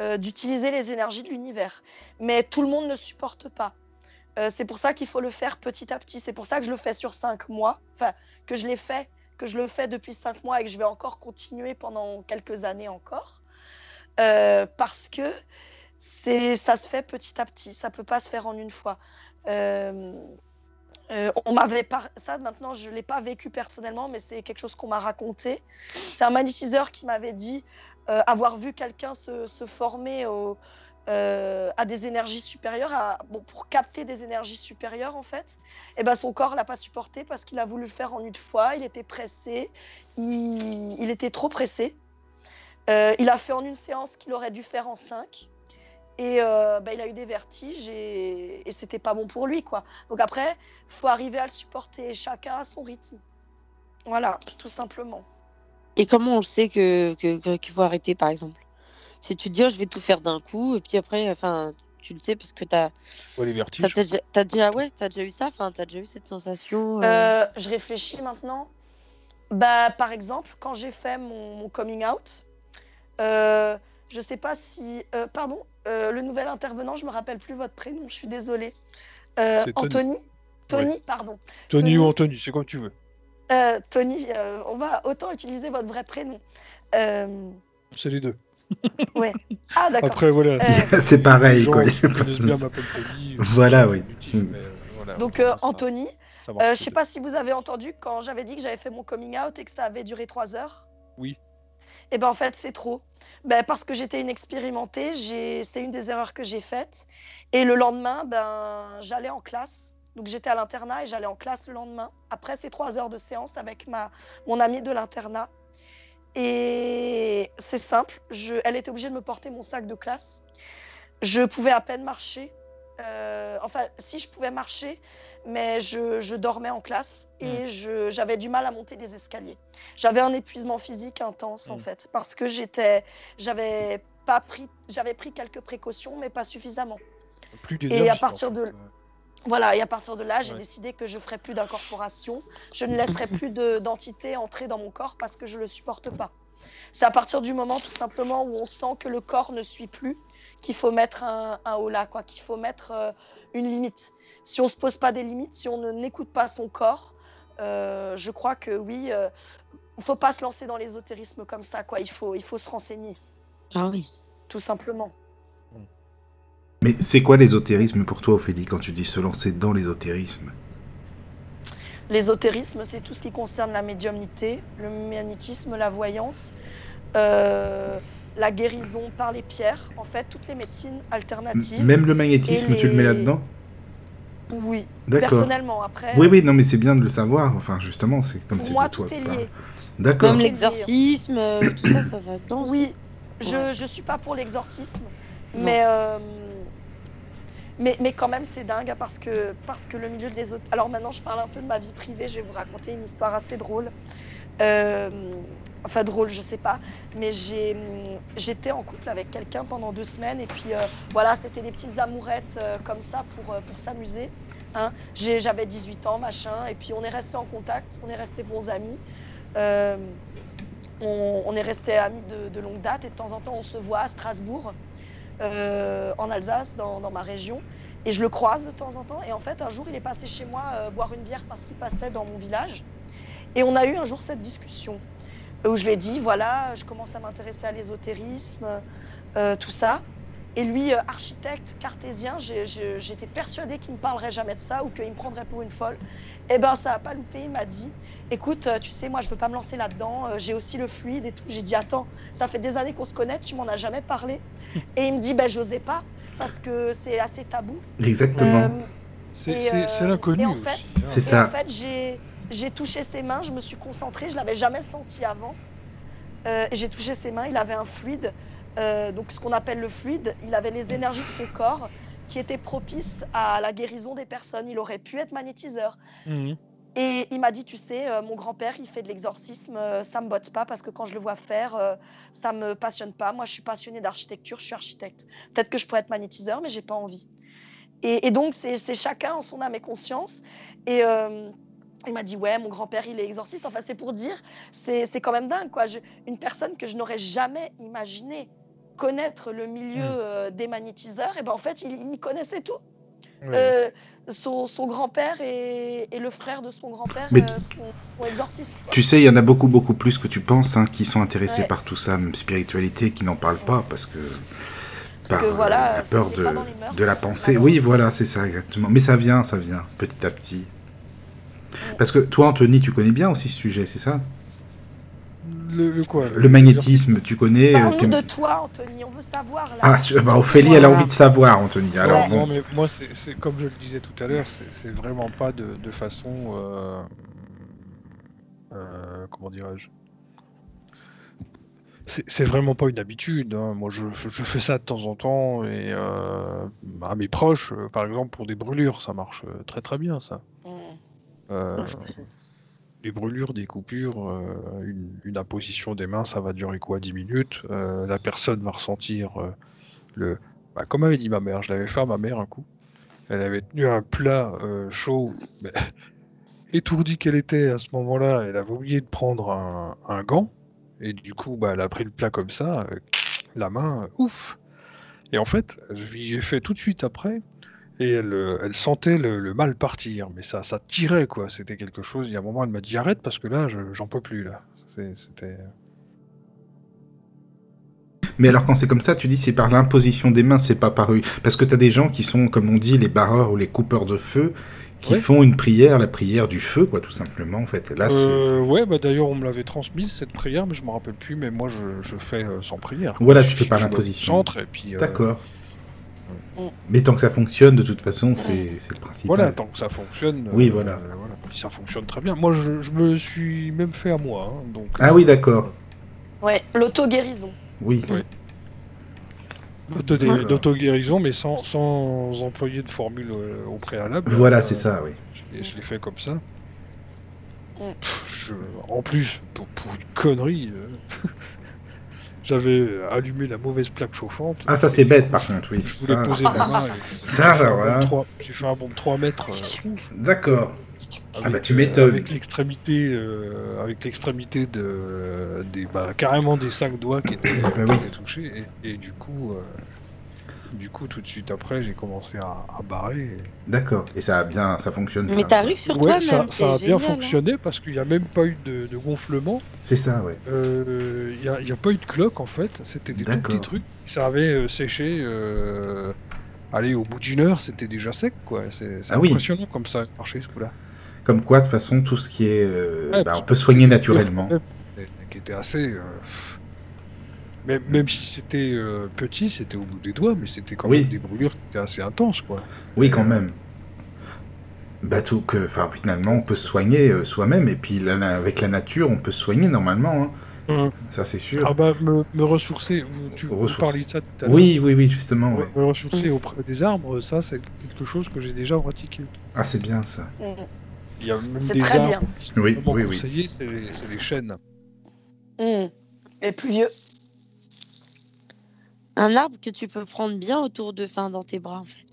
C: euh, d'utiliser les énergies de l'univers. Mais tout le monde ne supporte pas. C'est pour ça qu'il faut le faire petit à petit. C'est pour ça que je le fais sur cinq mois. Enfin, que je l'ai fait, que je le fais depuis cinq mois et que je vais encore continuer pendant quelques années encore. Euh, parce que c'est, ça se fait petit à petit. Ça peut pas se faire en une fois. Euh, euh, on m'avait par... ça maintenant je l'ai pas vécu personnellement mais c'est quelque chose qu'on m'a raconté c'est un magnétiseur qui m'avait dit avoir vu quelqu'un se, se former au, euh, à des énergies supérieures, pour capter des énergies supérieures en fait, et ben son corps l'a pas supporté parce qu'il a voulu le faire en une fois, il était pressé, il, il était trop pressé. Euh, il a fait en une séance qu'il aurait dû faire en cinq. Et euh, ben, il a eu des vertiges et, et c'était pas bon pour lui quoi. Donc après, faut arriver à le supporter, chacun à son rythme. Voilà, tout simplement.
B: Et comment on sait que- qu'il faut arrêter, par exemple? Si tu te dis, oh, je vais tout faire d'un coup, et puis après, enfin, tu le sais parce que t'as,
D: ouais, les
B: ça
D: vertiges.
B: t'a déjà, t'as déjà, ouais, t'as déjà eu ça, enfin, t'as déjà eu cette sensation. euh,
C: Euh, je réfléchis maintenant. Bah, par exemple, quand j'ai fait mon, mon coming out, euh, je sais pas si. euh, pardon, euh, le nouvel intervenant, je me rappelle plus votre prénom, je suis désolée. Euh,
D: Tony.
C: Anthony? Tony, pardon.
D: Tony
C: Tony.
D: ou Anthony, c'est comme tu veux.
C: Euh, Tony, euh, on va autant utiliser votre vrai prénom. Euh,
D: C'est les deux.
C: Ouais. Ah, d'accord.
D: Après, voilà.
C: Euh,
A: c'est pareil,
D: gens
A: quoi. Voilà, oui.
D: euh,
C: Donc, euh, Anthony, Euh, je sais pas si vous avez entendu quand j'avais dit que j'avais fait mon coming out et que ça avait duré trois heures.
D: Oui.
C: Et ben en fait c'est trop. Ben, parce que j'étais inexpérimentée, j'ai... c'est une des erreurs que j'ai faites. Et le lendemain, ben j'allais en classe. Donc j'étais à l'internat et j'allais en classe le lendemain. Après ces trois heures de séance avec ma mon amie de l'internat. Et c'est simple, je... elle était obligée de me porter mon sac de classe. Je pouvais à peine marcher. Euh, enfin, si je pouvais marcher, mais je, je dormais en classe et je- j'avais du mal à monter les escaliers. J'avais un épuisement physique intense en
D: Mm.
C: fait, parce que j'étais, j'avais pas pris, j'avais pris quelques précautions, mais pas suffisamment.
D: Plus
C: Et
D: d'énergie,
C: à partir de-. Voilà, et à partir de là, j'ai
D: Ouais.
C: décidé que je ferais plus d'incorporation, je ne laisserai plus de- d'entité entrer dans mon corps parce que je le supporte pas. C'est à partir du moment tout simplement où on sent que le corps ne suit plus qu'il faut mettre un, un holà, quoi, qu'il faut mettre euh, une limite. Si on se pose pas des limites, si on ne n'écoute pas son corps, euh, je crois que oui, euh, il faut pas se lancer dans l'ésotérisme comme ça, quoi. Il faut, il faut se renseigner,
B: Ah oui.
C: tout simplement.
A: Mais c'est quoi l'ésotérisme pour toi, Ophélie, quand tu dis se lancer dans l'ésotérisme
C: L'ésotérisme, c'est tout ce qui concerne la médiumnité, le magnétisme, la voyance, euh, la guérison par les pierres, en fait, toutes les médecines alternatives.
A: Même le magnétisme, tu le mets là-dedans?
C: Oui,
A: D'accord.
C: personnellement, après,
A: Oui, oui, non, mais c'est bien de le savoir. Enfin, justement, c'est comme
C: pour
A: c'est toi.
C: tout est lié.
A: D'accord.
C: Les-
B: l'exorcisme, euh, tout ça, ça va dedans.
C: Oui, je
B: Ouais.
C: je suis pas pour l'exorcisme, mais, euh, mais mais quand même c'est dingue hein, parce que parce que le milieu de l'ésot. Alors maintenant je parle un peu de ma vie privée, je vais vous raconter une histoire assez drôle. Euh, enfin drôle, je sais pas, mais j'étais en couple avec quelqu'un pendant deux semaines et puis euh, voilà, c'était des petites amourettes euh, comme ça pour, pour s'amuser. Hein. J'avais 18 ans, machin, et puis on est resté en contact, on est resté bons amis. On, est resté amis de longue date et de temps en temps on se voit à Strasbourg, euh, en Alsace, dans, ma région. Et je le croise de temps en temps. Et en fait, un jour, il est passé chez moi euh, boire une bière parce qu'il passait dans mon village. Et on a eu un jour cette discussion où je lui ai dit voilà, je commence à m'intéresser à l'ésotérisme, euh, tout ça. Et lui, architecte cartésien, j'étais persuadée qu'il ne parlerait jamais de ça ou qu'il me prendrait pour une folle. Eh ben, ça n'a pas loupé. Il m'a dit écoute, euh, tu sais, moi, je veux pas me lancer là-dedans. euh, J'ai aussi le fluide et tout. J'ai dit attends, ça fait des années qu'on se connaît, tu m'en as jamais parlé. Et il me dit ben, j'osais pas parce que c'est assez tabou.
A: Exactement.
C: Euh,
D: C'est
C: euh,
D: l'inconnu
C: et en fait,
D: hein.
A: C'est ça.
C: en fait, j'ai, j'ai touché ses mains, je me suis concentrée, je l'avais jamais senti avant. Euh, et j'ai touché ses mains, il avait un fluide, euh, donc ce qu'on appelle le fluide, il avait les énergies de son corps qui étaient propices à la guérison des personnes. Il aurait pu être magnétiseur.
D: Mhm.
C: Et il m'a dit, tu sais, euh, mon grand-père, il fait de l'exorcisme, euh, ça me botte pas parce que quand je le vois faire, euh, ça me passionne pas. Moi, je suis passionnée d'architecture, je suis architecte. Peut-être que je pourrais être magnétiseur, mais j'ai pas envie. Et, et donc, c'est chacun en son âme et conscience. Et euh, il m'a dit, ouais, mon grand-père, il est exorciste. Enfin, c'est pour dire, c'est quand même dingue, quoi. Je- une personne que je n'aurais jamais imaginé connaître le milieu
D: Mm.
C: euh, des magnétiseurs, et ben en fait, il, il connaissait tout.
D: Ouais.
C: Euh, son, son grand-père et, et le frère de son grand-père
A: Mais-
C: euh, sont, sont exorcistes. quoi.
A: Tu sais, il y en a beaucoup, beaucoup plus que tu penses hein, qui sont intéressés
C: Ouais.
A: par tout ça, même spiritualité, qui n'en parlent pas parce que.
C: Parce
A: par
C: que
A: euh,
C: voilà,
A: la
C: ça
A: peur de, la pensée. Oui, voilà, c'est ça, exactement. Mais ça vient, ça vient, petit à petit. Parce que toi, Anthony, tu connais bien aussi ce sujet, c'est ça?
D: Le, le quoi
A: Le magnétisme, tu connais euh,
C: Parlons de toi, Anthony, on veut savoir. Là.
A: Ah, bah, Ophélie, elle a envie de savoir, Anthony. Alors,
D: non,
A: bon.
D: mais moi, c'est comme je le disais tout à l'heure, c'est vraiment pas de, de façon. euh, euh, comment dirais-je? C'est vraiment pas une habitude. hein. Moi, je, je- je fais ça de temps en temps et euh, à mes proches, par exemple, pour des brûlures, ça marche très très bien, ça.
C: Mm.
D: Euh, des brûlures, des coupures, euh, une, imposition des mains, ça va durer quoi 10 minutes. Euh, la personne va ressentir euh, le. Bah, comme avait dit ma mère, je l'avais fait à ma mère un coup. Elle avait tenu un plat chaud, étourdie qu'elle était à ce moment-là, elle avait oublié de prendre un, gant. Et du coup, bah, elle a pris le plat comme ça, la main, ouf. Et en fait, je lui ai fait tout de suite après, et elle, euh, elle sentait le, le mal partir, mais ça, ça tirait quoi. C'était quelque chose. Il y a un moment, elle m'a dit arrête parce que là, je- j'en peux plus là. C'était.
A: Mais alors, quand c'est comme ça, tu dis c'est par l'imposition des mains, c'est pas par eux. Parce que tu as des gens qui sont, comme on dit, les barreurs ou les coupeurs de feu, qui
D: Ouais.
A: font une prière, la prière du feu, quoi, tout simplement, en fait. Là.
D: Euh, ouais, bah d'ailleurs, on me l'avait transmise cette prière, mais je me rappelle plus. Mais moi, je, je fais euh, sans prière.
A: Voilà,
D: Je-
A: tu fais par l'imposition.
D: concentre et puis. euh,
A: D'accord. Mais tant que ça fonctionne, de toute façon, c'est c'est le principal.
D: Voilà, tant que ça fonctionne.
A: Oui,
D: euh,
A: voilà.
D: euh, voilà. Ça fonctionne très bien. Moi, je, je me suis même fait à moi. hein, donc.
A: Ah oui, d'accord.
C: Ouais, l'auto-guérison.
A: Oui. D'accord.
D: D'auto-guérison, mais sans, sans employer de formule euh, au préalable.
A: Voilà,
D: Euh,
A: c'est ça, oui.
D: Et je l'ai fait comme ça.
C: Mm.
D: Pff, je- En plus, pour, pour une connerie, euh, j'avais allumé la mauvaise plaque chauffante.
A: Ah, ça, c'est bête, par contre, oui.
D: Je voulais
A: Ça-
D: poser ma main. et-
A: Ça,
D: j'ai fait un
A: voilà.
D: bond de trois- J'ai fait un bond de 3 mètres. euh,
A: D'accord. Ah bah, tu
D: euh,
A: m'étonnes.
D: avec l'extrémité, euh, avec l'extrémité de, des, bah, carrément des cinq doigts qui étaient,
A: Bah oui.
D: étaient touchés. Et, et du coup, euh, du coup, tout de suite après, j'ai commencé à, à barrer. et-
A: D'accord. Et ça a bien, ça fonctionne.
B: Mais t'arrives sur
D: Ouais,
B: toi-même,
D: ça, a
B: génial.
D: bien
B: hein.
D: fonctionné parce qu'il n'y a même pas eu de, de gonflement.
A: C'est ça, ouais.
D: Euh, Il n'y a, il y a pas eu de cloque en fait. C'était des tout petits trucs. Ça avait euh, séché. Euh... Allez, au bout d'une heure, c'était déjà sec quoi. C'est
A: Ah oui.
D: impressionnant comme ça a marché ce coup-là.
A: Comme quoi, de toute façon, tout ce qui est. euh,
D: Ouais,
A: bah, on peut soigner
D: le-
A: naturellement.
D: le- Qui était assez. Même, même si c'était euh, petit, c'était au bout des doigts, mais c'était quand
A: Oui.
D: même des brûlures qui étaient assez intenses quoi.
A: Oui, quand même. Bah, tout que, enfin, finalement, on peut se soigner euh, soi-même, et puis là, là, avec la nature, on peut se soigner normalement, hein.
D: Mhm.
A: ça c'est sûr.
D: Ah bah, me, me ressourcer, vous, tu, vous parliez de ça tout à l'heure.
A: oui, oui, oui, justement,
D: Me-
A: ouais.
D: Me ressourcer auprès des arbres, ça c'est quelque chose que j'ai déjà pratiqué.
A: Ah, c'est bien ça.
C: Mm.
D: Il y a même
C: C'est
D: des
C: très
D: arbres
C: bien.
D: qui
A: Oui, oui, oui.
D: c'est les, c'est les chênes.
C: Les plus vieux.
B: Un arbre que tu peux prendre bien autour de, fin, dans tes bras en fait.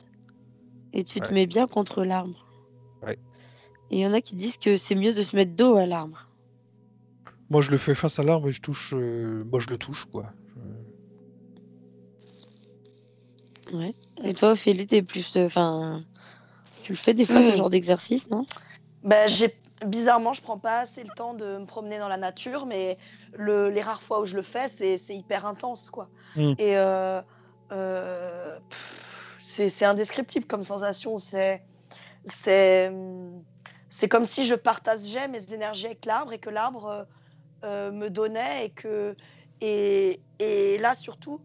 B: Et tu te mets bien contre l'arbre.
D: Ouais.
B: Et il y en a qui disent que c'est mieux de se mettre dos à l'arbre.
D: Moi, je le fais face à l'arbre et je touche. euh, Moi, je le touche, quoi. Je-
B: Ouais. Et toi, Ophélie, t'es plus. euh, Enfin. tu le fais des fois ce
C: Mm.
B: genre d'exercice, non?
C: Ben, j'ai bizarrement, je prends pas assez le temps de me promener dans la nature, mais le, les rares fois où je le fais, c'est c'est hyper intense, quoi.
D: Mm.
C: Et euh, euh, c'est indescriptible comme sensation. C'est c'est comme si je partageais mes énergies avec l'arbre et que l'arbre euh, me donnait et que et, et là surtout.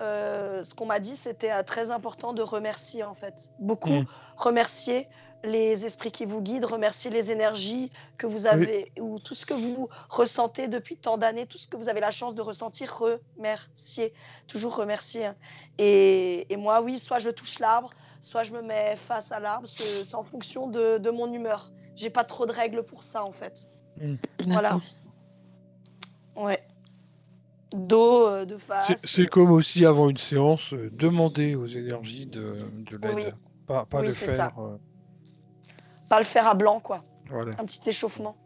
C: euh, ce qu'on m'a dit, c'était euh, très important de remercier en fait. Beaucoup
D: Mm.
C: remercier les esprits qui vous guident, remercier les énergies que vous avez ou tout ce que vous ressentez depuis tant d'années, tout ce que vous avez la chance de ressentir, remercier, toujours remercier. Et, et moi, oui, soit je touche l'arbre, soit je me mets face à l'arbre, c'est en fonction de, de mon humeur. J'ai pas trop de règles pour ça en fait. Voilà.
B: D'accord.
C: Ouais. Dos, euh, de face.
D: C'est- comme aussi avant une séance, euh, demander aux énergies de, de l'aide.
C: Oui.
D: Pas, pas
C: Oui,
D: le faire.
C: ça. Pas le fer à blanc, quoi.
D: voilà.
C: Un petit échauffement.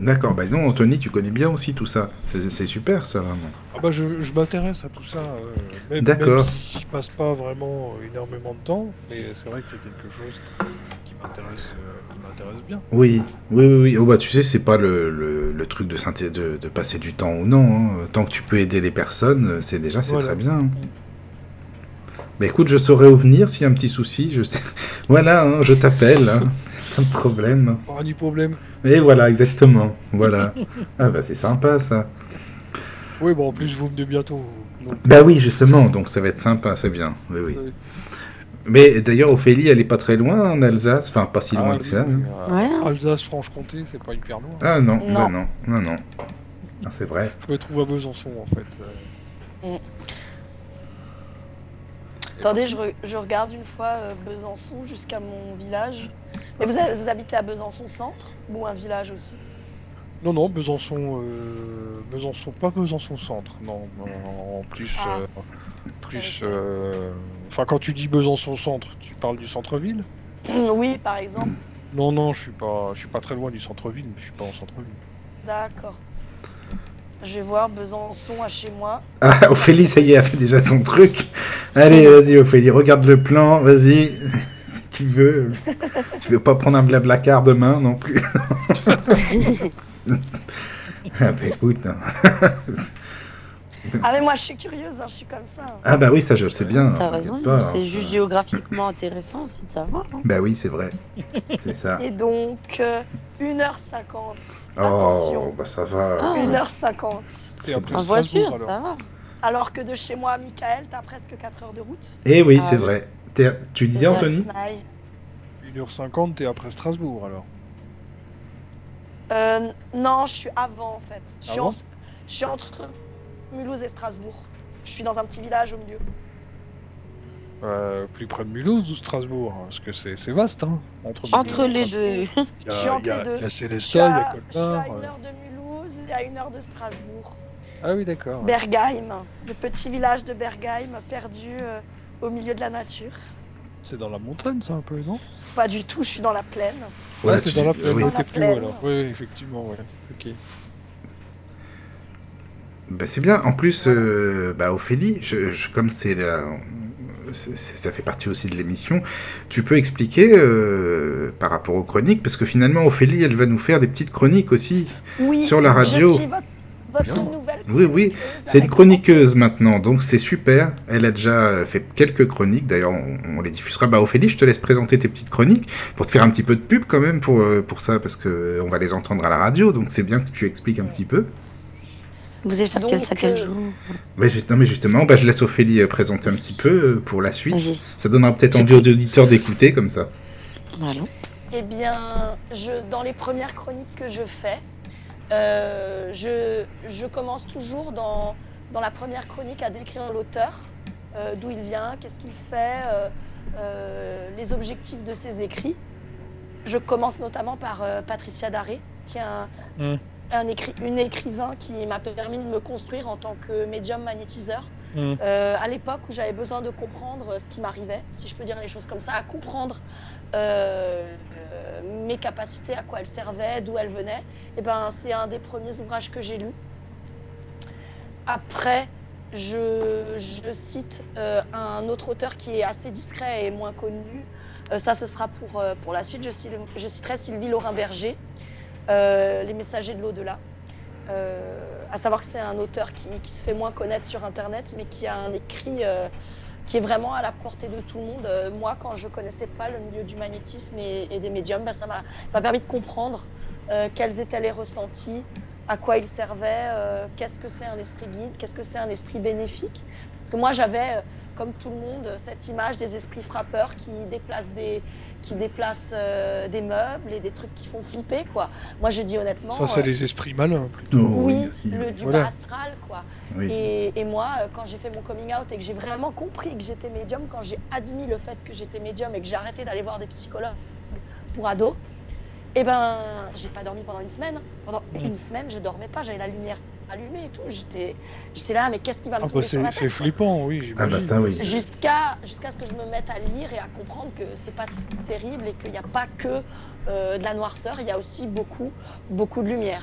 A: D'accord, bah non, Anthony, tu connais bien aussi tout ça. C'est super, ça, vraiment.
D: Ah bah je, je m'intéresse à tout ça. euh,
A: D'accord.
D: si je passe pas vraiment énormément de temps, mais c'est vrai que c'est quelque chose qui m'intéresse, euh, bien.
A: Oui, oui, oui, oui. Oh, bah, tu sais, c'est pas le, le, le truc de, synthé- de, de passer du temps ou non. hein. Tant que tu peux aider les personnes, c'est déjà, c'est
D: Voilà.
A: très bien. Bah écoute, je saurai où venir s'il y a un petit souci. Je sais... Voilà, hein, je t'appelle. hein. Pas de problème.
D: Pas ni problème.
A: Et voilà, exactement. Voilà. Ah bah c'est sympa ça.
D: Oui, bon en plus vous venez bientôt. donc,
A: Bah oui, justement, donc ça va être sympa, c'est bien. Oui, oui.
D: Oui.
A: Mais d'ailleurs, Ophélie, elle est pas très loin en Alsace. Enfin, pas si loin
D: ah,
A: que
D: oui,
A: ça.
D: oui,
A: hein.
D: euh,
B: Ouais.
D: Alsace, Franche-Comté, c'est pas hyper loin.
A: Ah non,
C: Non.
A: bah non, non, non. Ah, c'est vrai.
D: Je me trouve à Besançon en fait. euh.
C: Attendez, je, re- je regarde une fois euh, Besançon jusqu'à mon village. Mais vous, vous habitez à Besançon centre ou un village aussi?
D: Non, non, Besançon, euh, Besançon, pas Besançon centre, non, en en plus,
C: Ah.
D: euh, plus, euh, enfin quand tu dis Besançon centre, tu parles du centre-ville?
C: Oui, par exemple.
D: Non, non, je suis pas, je suis pas très loin du centre-ville, mais je suis pas en centre-ville.
C: D'accord. Je vais voir Besançon à chez moi.
A: Ah, Ophélie, ça y est, elle fait déjà son truc. Allez, vas-y, Ophélie, regarde le plan, vas-y. si tu veux. tu veux pas prendre un blablacar demain non plus Ah bah écoute. hein.
C: Ah mais moi je suis curieuse, hein, je suis comme ça. hein.
A: Ah bah oui, ça je le sais bien.
B: T'as raison.
A: pas.
B: C'est juste géographiquement intéressant aussi de savoir. hein.
A: Bah oui, c'est vrai. C'est ça.
C: Et donc, euh, 1h50.
A: Oh,
C: Attention,
A: bah ça va.
B: Ah.
C: 1h50.
D: Et après
B: En
D: Strasbourg,
B: voiture,
D: alors.
B: ça va.
C: Alors que de chez moi à Michael, t'as presque 4 heures de route.
A: Eh oui,
B: Ah
A: c'est
B: oui.
A: vrai. T'es- Tu disais, Anthony
C: Snaï.
D: 1h50, t'es après Strasbourg alors.
C: Euh, Non, je suis avant en fait. Je suis,
D: Ah bon
C: en- je suis entre Mulhouse et Strasbourg. Je suis dans un petit village au milieu.
D: Euh, plus près de Mulhouse ou Strasbourg hein, Parce que c'est c'est vaste, hein. Entre,
B: les deux.
D: Il y a,
C: Je suis entre
D: il y a-
C: les deux.
D: il y a
C: Je suis
D: Célestat, il y a
C: à, je suis à
D: Colmar.
C: une heure de Mulhouse et à une heure de Strasbourg.
D: Ah oui, d'accord.
C: Bergheim, le petit village de Bergheim perdu euh, au milieu de la nature.
D: C'est dans la montagne, ça un peu, non?
C: Pas du tout, je suis dans la plaine.
A: Ouais,
D: Ouais, c'est
A: tu-
D: dans la plaine.
A: oui.
C: Dans
D: t'es plus haut
C: plaine.
D: alors. Oui, oui, effectivement, ouais. Ok.
A: Bah, c'est bien. En plus, euh, bah, Ophélie, je, je- comme c'est la- ça fait partie aussi de l'émission, tu peux expliquer euh, par rapport aux chroniques, parce que finalement, Ophélie, elle va nous faire des petites chroniques aussi.
C: Oui,
A: Sur la radio.
C: Je suis votre, nouvelle
A: Oui, oui, C'est une chroniqueuse maintenant, donc c'est super. Elle a déjà fait quelques chroniques, d'ailleurs on, on les diffusera. Bah Ophélie, je te laisse présenter tes petites chroniques pour te faire un petit peu de pub quand même pour, euh, pour ça, parce que euh, on va les entendre à la radio, donc c'est bien que tu expliques un petit peu.
B: Vous allez faire
C: Donc,
B: quel ça quel jour
A: Mais, juste- non, mais justement, bah, je laisse Ophélie euh, présenter un petit peu euh, pour la suite. Ça donnera peut-être envie aux auditeurs d'écouter comme ça.
B: Voilà.
C: Eh bien, je, dans les premières chroniques que je fais, euh, je, je commence toujours dans, dans la première chronique à décrire l'auteur, euh, d'où il vient, qu'est-ce qu'il fait, euh, euh, les objectifs de ses écrits. Je commence notamment par euh, Patricia Daré, qui est un,
D: Mm.
C: Un écri- une écrivain qui m'a permis de me construire en tant que médium magnétiseur.
D: Mm.
C: Euh, à l'époque où j'avais besoin de comprendre ce qui m'arrivait, si je peux dire les choses comme ça, à comprendre euh, euh, mes capacités, à quoi elles servaient, d'où elles venaient, et ben, c'est un des premiers ouvrages que j'ai lus. Après, je, je cite euh, un autre auteur qui est assez discret et moins connu. Euh, ça, ce sera pour, euh, pour la suite. Je, je citerai Sylvie Laurin-Berger, euh, Les Messagers de l'au-delà. Euh, à savoir que c'est un auteur qui, se fait moins connaître sur Internet, mais qui a un écrit euh, qui est vraiment à la portée de tout le monde. Euh, moi, quand je connaissais pas le milieu du magnétisme et, des médiums, bah, ça m'a permis de comprendre euh, quels étaient les ressentis, à quoi ils servaient, euh, qu'est-ce que c'est un esprit guide, qu'est-ce que c'est un esprit bénéfique. Parce que moi, j'avais, euh, comme tout le monde, cette image des esprits frappeurs qui déplacent des qui déplacent euh, des meubles et des trucs qui font flipper quoi. Moi je dis honnêtement
D: Ça, c'est
C: euh,
D: les esprits malins, plutôt.
A: Oh,
C: oui, le du
D: Voilà.
C: bas astral quoi.
A: Oui.
C: Et, et moi, euh, quand j'ai fait mon coming out et que j'ai vraiment compris que j'étais médium, quand j'ai admis le fait que j'étais médium et que j'ai arrêté d'aller voir des psychologues pour ados, eh ben, j'ai pas dormi pendant une semaine. Pendant
D: Mm.
C: une semaine, je dormais pas, j'avais la lumière allumée et tout. J'étais, j'étais là, mais qu'est-ce qui va me
D: Ah,
C: tomber
D: bah,
C: sur la
D: c'est
C: tête
D: c'est
C: quoi
D: flippant, oui,
A: Ah bah ça oui.
C: Jusqu'à jusqu'à ce que je me mette à lire et à comprendre que c'est pas si terrible et qu'il n'y a pas que euh, de la noirceur, il y a aussi beaucoup, beaucoup de lumière.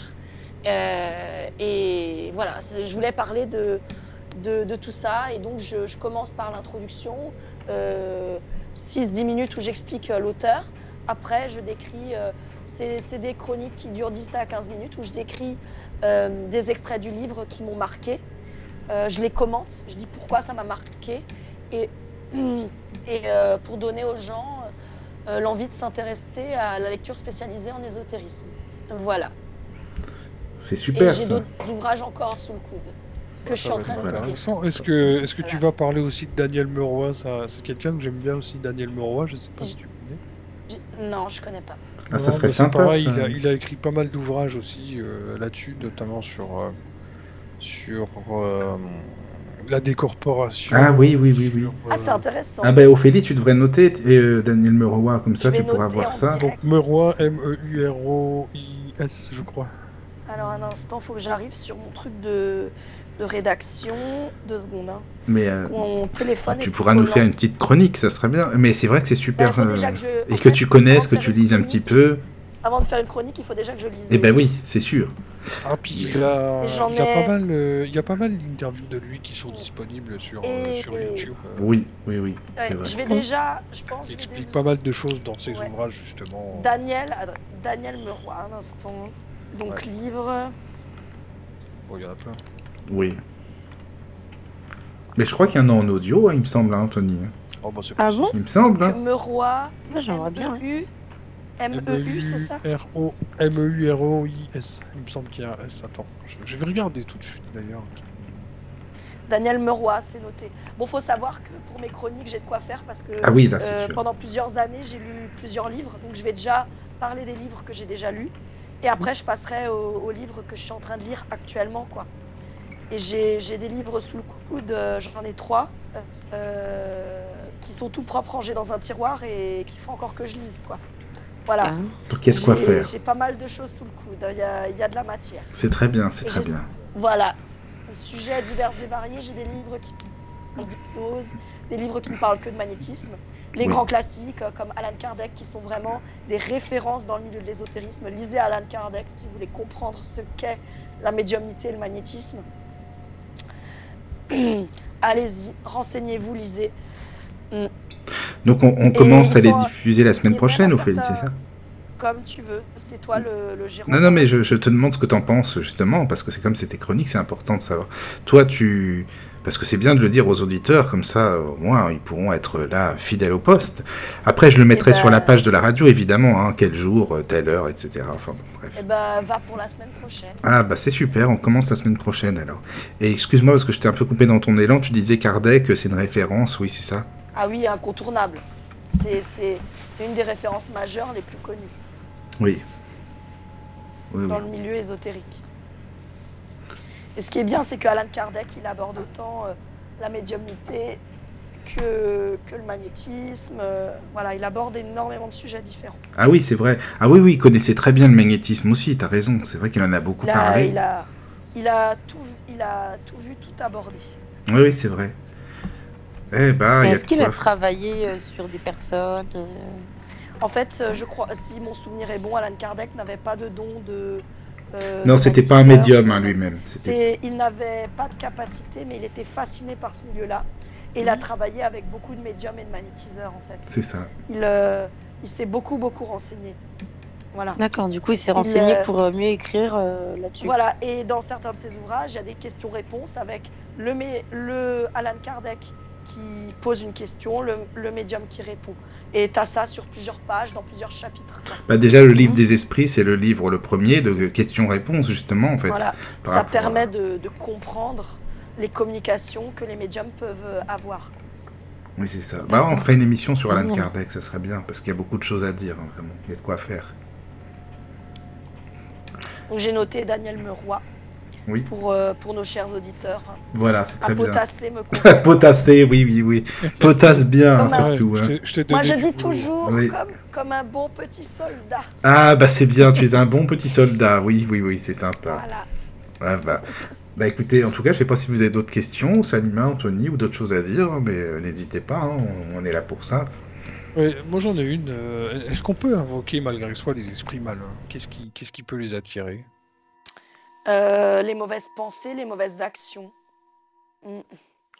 C: Euh, et voilà, je voulais parler de, de, de tout ça et donc je, je commence par l'introduction, euh, 6-10 minutes où j'explique euh, l'auteur. Après, je décris, euh, c'est c'est des chroniques qui durent 10 à 15 minutes où je décris euh, des extraits du livre qui m'ont marqué. Euh, je les commente, je dis pourquoi ça m'a marqué et, et euh, pour donner aux gens euh, l'envie de s'intéresser à la lecture spécialisée en ésotérisme. Voilà.
A: C'est super
C: j'ai d'autres ouvrages encore sous le coude que je suis en train de lire.
D: Intéressant. Est-ce que, est-ce que tu vas parler aussi de Daniel Meroy? C'est quelqu'un que j'aime bien aussi, Daniel Meroy, je sais pas si tu
C: Non, je connais pas.
A: Ah, ça
D: Non,
A: serait sympa.
D: pareil,
A: ça.
D: Il, a, il a écrit pas mal d'ouvrages aussi euh, là-dessus, notamment sur, euh, sur euh, la décorporation.
A: Ah oui, oui, oui, oui.
D: sur,
C: Ah, c'est intéressant.
A: Ah bah Ophélie, tu devrais noter t- euh, Daniel Meroy, comme ça
C: Je
A: tu pourras voir ça.
C: direct.
D: Donc Meroy, M-E-U-R-O-I-S, je crois.
C: Alors un instant, faut que j'arrive sur mon truc de, de rédaction. Deux secondes. Hein.
A: Mais euh,
C: téléphone.
A: ah, tu pourras nous faire une petite chronique, ça serait bien. Mais c'est vrai que c'est
C: Bah,
A: super. euh,
C: déjà que je-
A: Et
C: en
A: que
C: fait,
A: tu connaisses, que tu lises un petit peu.
C: Avant de faire une chronique, il faut déjà que je lise.
A: Eh ben oui, c'est sûr.
D: Ah, puis il a,
C: Et j'en
D: il y a
C: ai-
D: pas mal, euh, il y a pas mal d'interviews de lui qui sont disponibles sur, euh,
C: Et-
D: sur YouTube. Euh,
A: Oui, oui, oui,
C: Ouais,
A: vrai.
C: je vais déjà, je pense.
D: Il explique
C: déjà-
D: pas mal de choses dans ses
C: Ouais.
D: ouvrages justement.
C: Daniel, Daniel Meroy, un instant. Donc
D: Ouais.
C: livre.
D: Bon, il y en a plein.
A: Oui. Mais je crois qu'il y en a en audio, hein, il me semble, hein, Anthony.
D: Oh, bah, c'est
B: Ah bon
A: Il me semble. hein.
C: Meroy.
B: Moi, j'aimerais bien.
C: M-E-U. M-E-U, c'est ça
D: M-E-U-R-O- M-E-U-R-O-I-S. Il me semble qu'il y a un S. Attends, je, je vais regarder tout de suite d'ailleurs.
C: Daniel Meroy, c'est noté. Bon, faut savoir que pour mes chroniques, j'ai de quoi faire parce que
A: Ah oui, là, c'est
C: euh, pendant plusieurs années, j'ai lu plusieurs livres. Donc, je vais déjà parler des livres que j'ai déjà lus. Et après, je passerai aux, aux livres que je suis en train de lire actuellement, quoi. Et j'ai des livres sous le coude, euh, j'en ai trois, euh, qui sont tout propres rangés dans un tiroir et qu'il faut encore que je lise, quoi. Voilà.
B: Ah.
A: Donc il y a de quoi faire.
C: J'ai pas mal de choses sous le coude. Il y a, il y a de la matière.
A: C'est très bien, c'est très bien.
C: Voilà. Sujets divers et variés. J'ai des livres qui parlent d'hypnose, des livres qui ne parlent que de magnétisme. Les
A: Oui.
C: grands classiques euh, comme Alan Kardec qui sont vraiment des références dans le milieu de l'ésotérisme. Lisez Alan Kardec si vous voulez comprendre ce qu'est la médiumnité et le magnétisme. Allez-y, renseignez-vous, lisez.
A: Donc on, on commence à les diffuser la semaine prochaine, Ophélie, c'est ça
C: Comme tu veux. C'est toi le, le gérant.
A: Non, non, mais je, je te demande ce que t'en penses, justement, parce que c'est comme c'était chronique, c'est important de savoir. Toi, tu... Parce que c'est bien de le dire aux auditeurs, comme ça, au moins, ils pourront être là, fidèles au poste. Après, je le mettrai
C: ben-
A: sur la page de la radio, évidemment, hein, quel jour, euh, telle heure, etc. Enfin, bon, bref.
C: Eh ben, va pour la semaine prochaine.
A: Ah, bah c'est super, on commence la semaine prochaine, alors. Et excuse-moi, parce que je t'ai un peu coupé dans ton élan, tu disais Kardec, c'est une référence, oui, c'est ça
C: Ah oui, incontournable. C'est- une des références majeures les plus connues
A: Oui. Oui, oui.
C: dans le milieu ésotérique. Et ce qui est bien, c'est que Alan Kardec, il aborde autant euh, la médiumnité que, que le magnétisme. euh, voilà, il aborde énormément de sujets différents.
A: Ah oui, c'est vrai. Ah oui, oui, il connaissait très bien le magnétisme aussi, t'as raison. C'est vrai qu'il en a beaucoup
C: Il a,
A: parlé.
C: il, a, il, a tout, il a tout vu, tout abordé.
A: Oui, oui, c'est vrai. Eh a
B: Est-ce qu'il a travaillé euh, sur des personnes euh,
C: En fait, euh, je crois, si mon souvenir est bon, Alan Kardec n'avait pas de don de. Euh,
A: Non, c'était pas un médium hein, lui-même.
C: Il n'avait pas de capacité, mais il était fasciné par ce milieu-là. Et il a
B: Mhm.
C: travaillé avec beaucoup de médiums et de magnétiseurs, en fait.
A: C'est ça.
C: Il, euh, il s'est beaucoup, beaucoup renseigné. Voilà.
B: D'accord, du coup, il s'est renseigné
C: euh,
B: pour mieux écrire euh, là-dessus.
C: Voilà, et dans certains de ses ouvrages, il y a des questions-réponses avec le, le Alan Kardec qui pose une question, le, le médium qui répond. Et tu as ça sur plusieurs pages, dans plusieurs chapitres.
A: Bah déjà, le livre
B: Mhm.
A: des esprits, c'est le livre le premier de questions-réponses, justement, en fait.
C: Voilà, ça
A: rapport
C: permet
A: à-
C: de, de comprendre les communications que les médiums peuvent euh, avoir.
A: Oui, c'est ça. Bah, on ferait une émission sur Alan
B: Mhm.
A: Kardec, ça serait bien, parce qu'il y a beaucoup de choses à dire, hein, vraiment. Il y a de quoi faire.
C: Donc j'ai noté Daniel Meroy
A: Oui.
C: pour, euh, pour nos chers auditeurs.
A: Voilà, c'est
C: À
A: très bien.
C: potasser me.
A: Potasser, oui, oui, oui. Potasse bien,
C: un-
A: surtout.
D: je
A: hein.
D: je
C: Moi je dis toujours
A: Oui.
C: comme, comme un bon petit soldat.
A: Ah, bah c'est bien, tu es un bon petit soldat. Oui, oui, oui, c'est sympa.
C: Voilà.
A: Ah, bah. bah écoutez, en tout cas, je sais pas si vous avez d'autres questions, Salima, Anthony, ou d'autres choses à dire, mais euh, n'hésitez pas, hein, on, on est là pour ça.
D: Ouais, moi j'en ai une. euh, Est-ce qu'on peut invoquer malgré soi les esprits malins Qu'est-ce qui, qu'est-ce qui peut les attirer?
C: Euh, les mauvaises pensées, les mauvaises actions. Mm.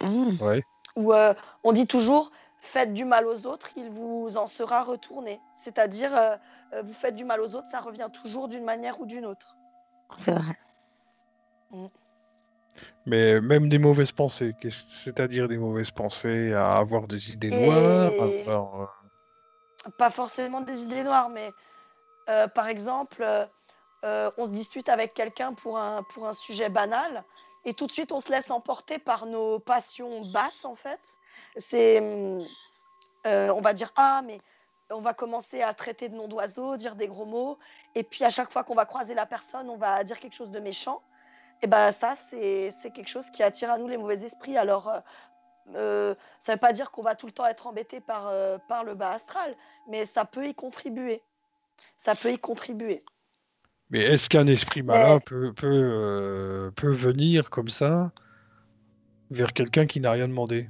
B: Mmh.
D: Ouais.
C: Ou euh, on dit toujours faites du mal aux autres, il vous en sera retourné. C'est-à-dire euh, vous faites du mal aux autres, ça revient toujours d'une manière ou d'une autre.
B: C'est vrai.
D: Mais même des mauvaises pensées, c'est-à-dire des mauvaises pensées, à avoir des idées
C: Et-
D: noires, avoir,
C: Pas forcément des idées noires, mais euh, par exemple, euh, on se dispute avec quelqu'un pour un, pour un sujet banal, et tout de suite on se laisse emporter par nos passions basses en fait. C'est, euh, on va dire ah mais on va commencer à traiter de noms d'oiseaux, dire des gros mots, et puis à chaque fois qu'on va croiser la personne, on va dire quelque chose de méchant. Et ben ça c'est c'est quelque chose qui attire à nous les mauvais esprits. Alors euh, ça ne veut pas dire qu'on va tout le temps être embêté par, par le bas astral, mais ça peut y contribuer. Ça peut y contribuer.
D: Mais est-ce qu'un esprit malin
C: Ouais.
D: peut, peut, euh, peut venir comme ça vers quelqu'un qui n'a rien demandé?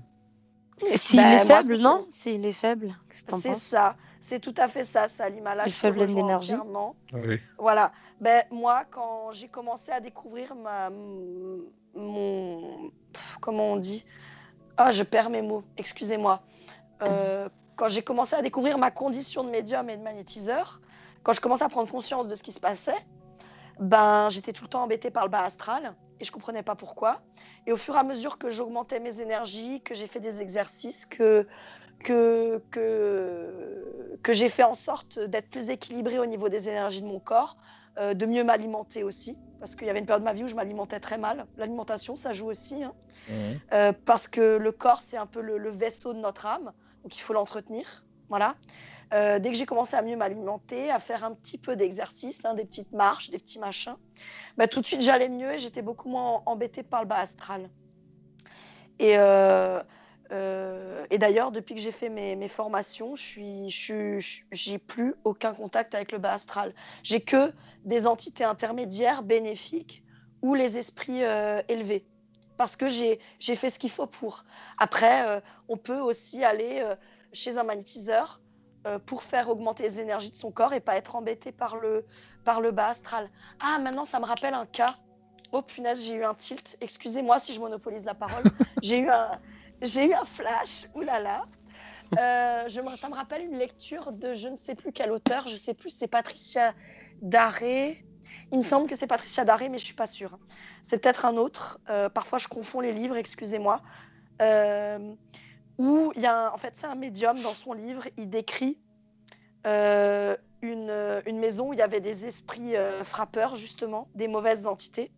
B: S'il
C: Ben,
B: est
C: moi,
B: faible,
C: c'est-
B: non S'il est faible,
C: C'est ça, c'est tout à fait ça, Salima. Là, je te rejoins
B: d'énergie.
C: entièrement.
D: Oui.
C: Voilà. Ben, moi, quand j'ai commencé à découvrir ma, mon. Comment on dit? Ah, je perds mes mots, excusez-moi. Euh, quand j'ai commencé à découvrir ma condition de médium et de magnétiseur, quand je commençais à prendre conscience de ce qui se passait, ben, j'étais tout le temps embêtée par le bas astral et je comprenais pas pourquoi. Et au fur et à mesure que j'augmentais mes énergies, que j'ai fait des exercices, que, que, que, que j'ai fait en sorte d'être plus équilibrée au niveau des énergies de mon corps, euh, de mieux m'alimenter aussi, parce qu'il y avait une période de ma vie où je m'alimentais très mal. L'alimentation, ça joue aussi, hein. Euh, parce que le corps, c'est un peu le, le vaisseau de notre âme, donc il faut l'entretenir. Voilà. Euh, dès que j'ai commencé à mieux m'alimenter, à faire un petit peu d'exercice, hein, des petites marches, des petits machins, bah, tout de suite j'allais mieux et j'étais beaucoup moins embêtée par le bas astral. Et, euh, euh, et d'ailleurs, depuis que j'ai fait mes, formations, suis, je j'ai plus aucun contact avec le bas astral. J'ai que des entités intermédiaires bénéfiques ou les esprits élevés. Parce que j'ai j'ai fait ce qu'il faut pour. Après, on peut aussi aller chez un magnétiseur euh, pour faire augmenter les énergies de son corps et pas être embêté par le, par le bas astral. Ah, maintenant, ça me rappelle un cas. Oh punaise, j'ai eu un tilt. Excusez-moi si je monopolise la parole. j'ai eu un, j'ai eu un flash. Ouh là là. Euh, je me- ça me rappelle une lecture de je ne sais plus quel auteur. Je sais plus, c'est Patricia Daré. Il me semble que c'est Patricia Daré, mais je suis pas sûre. C'est peut-être un autre. Euh, parfois, je confonds les livres. Excusez-moi. Euh, où il y a un- en fait c'est un médium dans son livre, il décrit euh, une, une maison où il y avait des esprits euh, frappeurs justement, des mauvaises entités.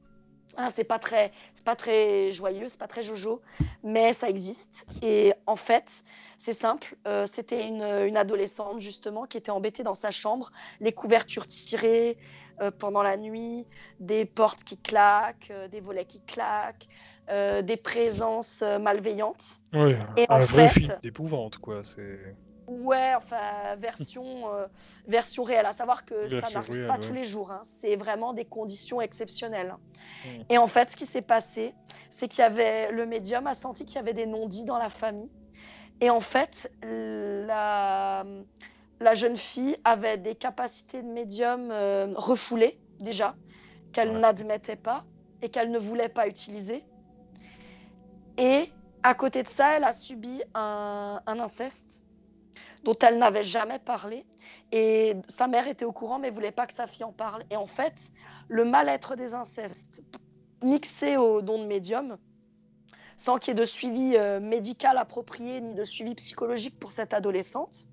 C: Ah, c'est pas très c'est pas très joyeux, c'est pas très jojo, mais ça existe. Et en fait, c'est simple, euh, c'était une, une adolescente justement qui était embêtée dans sa chambre, les couvertures tirées euh, pendant la nuit, des portes qui claquent, euh, des volets qui claquent, euh, des présences euh, malveillantes.
D: Ouais,
C: Et en
D: un vrai
C: fait-
D: film d'épouvante, quoi. C'est.
C: Ouais, enfin, version, euh, version réelle, à savoir que ça
D: Version
C: n'arrive
D: réelle,
C: pas
D: ouais.
C: tous les jours. hein. C'est vraiment des conditions exceptionnelles.
D: Mm.
C: Et en fait, ce qui s'est passé, c'est qu'il y avait le médium a senti qu'il y avait des non-dits dans la famille. Et en fait, la, la jeune fille avait des capacités de médium euh, refoulées déjà, qu'elle
D: Ouais.
C: n'admettait pas et qu'elle ne voulait pas utiliser. Et à côté de ça, elle a subi un, inceste dont elle n'avait jamais parlé. Et sa mère était au courant, mais voulait pas que sa fille en parle. Et en fait, le mal-être des incestes mixé au don de médium, sans qu'il y ait de suivi euh, médical approprié ni de suivi psychologique pour cette adolescente,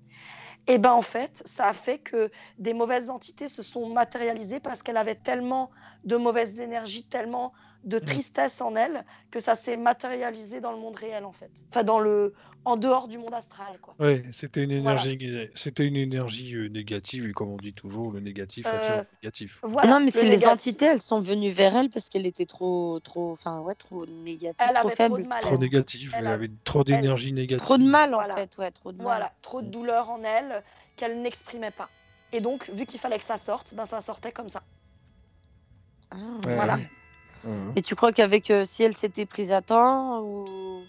C: et ben en fait, ça a fait que des mauvaises entités se sont matérialisées parce qu'elle avait tellement de mauvaises énergies, tellement de tristesse en elle, que ça s'est matérialisé dans le monde réel en fait. Enfin, dans le, en dehors du monde astral, quoi.
D: Ouais, c'était une
C: Voilà.
D: énergie, c'était une énergie négative, et comme on dit toujours, le négatif
C: Euh,
D: attire le négatif.
C: Voilà,
B: non, mais
C: le
B: c'est les entités, elles sont venues vers elle parce qu'elle était trop, trop, enfin ouais, trop négative,
C: Elle
B: trop
C: avait trop
B: faible,
C: mal.
D: Trop négatif,
C: elle
D: avait trop d'énergie négative.
B: trop de mal en
C: Voilà.
B: fait, ouais, trop de mal.
C: Voilà, trop de douleur en elle qu'elle n'exprimait pas. Et donc, vu qu'il fallait que ça sorte, ben ça sortait comme ça.
B: Ah,
D: Ouais.
C: Voilà.
B: Et tu crois qu'avec euh, si elle s'était prise à temps ou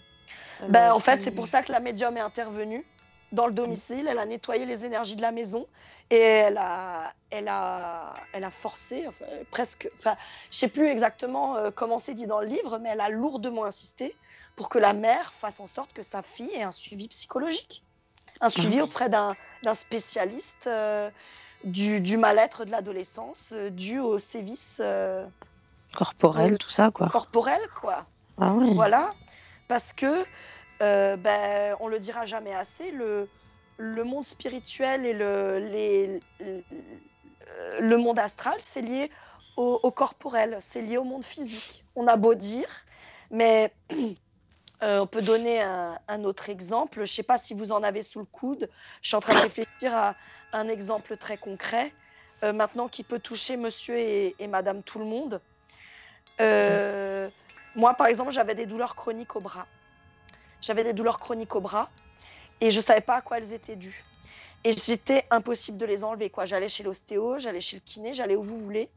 C: Ben, en fait, c'est pour ça que la médium est intervenue dans le domicile. Elle a nettoyé les énergies de la maison et elle a, elle a, elle a forcé, enfin, presque. Enfin, je sais plus exactement euh, comment c'est dit dans le livre, mais elle a lourdement insisté pour que la mère fasse en sorte que sa fille ait un suivi psychologique, un suivi auprès d'un spécialiste euh, du, du mal-être de l'adolescence euh, dû aux sévices euh,
B: corporelle,
C: Euh,
B: tout ça quoi.
C: corporels, quoi.
B: Ah ouais.
C: Voilà, parce que, euh, ben, on le dira jamais assez, le, monde spirituel et le, les, le, monde astral, c'est lié au, corporel, c'est lié au monde physique. On a beau dire, mais euh, on peut donner un, autre exemple. Je ne sais pas si vous en avez sous le coude. Je suis en train de réfléchir à un exemple très concret, euh, maintenant qui peut toucher monsieur et, madame tout le monde. Euh, moi, par exemple, j'avais des douleurs chroniques au bras. J'avais des douleurs chroniques au bras et je savais pas à quoi elles étaient dues. Et c'était impossible de les enlever. quoi. J'allais chez l'ostéo, j'allais chez le kiné, j'allais où vous voulez.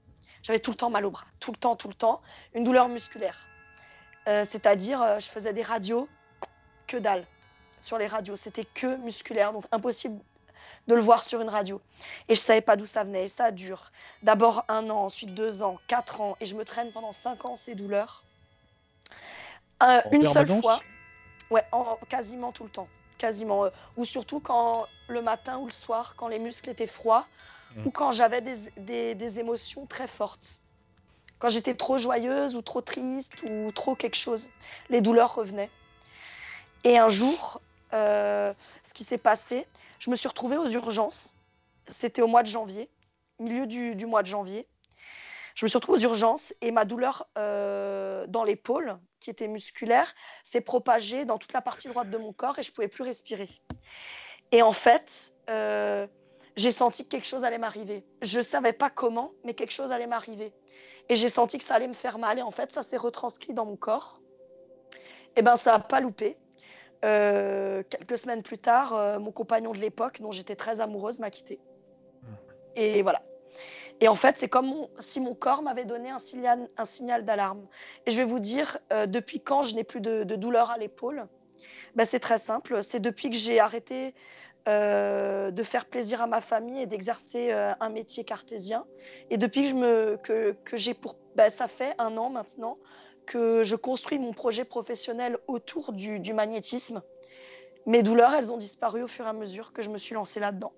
C: J'avais tout le temps mal au bras, tout le temps, tout le temps. Une douleur musculaire. Euh, C'est-à-dire, euh, je faisais des radios, que dalle. Sur les radios, c'était que musculaire, donc impossible de le voir sur une radio. Et je savais pas d'où ça venait. Et ça dure d'abord un an, ensuite deux ans, quatre ans, et je me traîne pendant cinq ans ces douleurs. Euh, une seule fois, ouais, en- quasiment tout le temps, quasiment. euh, ou surtout quand le matin ou le soir, quand les muscles étaient froids,
D: Mm.
C: ou quand j'avais des, des- des émotions très fortes. Quand j'étais trop joyeuse ou trop triste ou trop quelque chose, les douleurs revenaient. Et un jour, euh, ce qui s'est passé, je me suis retrouvée aux urgences. C'était au mois de janvier, milieu du, du mois de janvier. Je me suis retrouvée aux urgences et ma douleur euh, dans l'épaule, qui était musculaire, s'est propagée dans toute la partie droite de mon corps et je pouvais plus respirer. Et en fait, euh, j'ai senti que quelque chose allait m'arriver. Je savais pas comment, mais quelque chose allait m'arriver. Et j'ai senti que ça allait me faire mal. Et en fait, ça s'est retranscrit dans mon corps. Et ben, ça n'a pas loupé. Euh, quelques semaines plus tard, euh, mon compagnon de l'époque, dont j'étais très amoureuse, m'a quitté. Et voilà. Et en fait, c'est comme si mon corps m'avait donné un signal, un signal d'alarme. Et je vais vous dire, euh, depuis quand je n'ai plus de, de douleur à l'épaule, ben, c'est très simple. C'est depuis que j'ai arrêté euh, de faire plaisir à ma famille et d'exercer euh, un métier cartésien. Et depuis que je me, que, que j'ai pour, ben, ça fait un an maintenant que je construis mon projet professionnel autour du, du magnétisme. Mes douleurs, elles ont disparu au fur et à mesure que je me suis lancée là-dedans.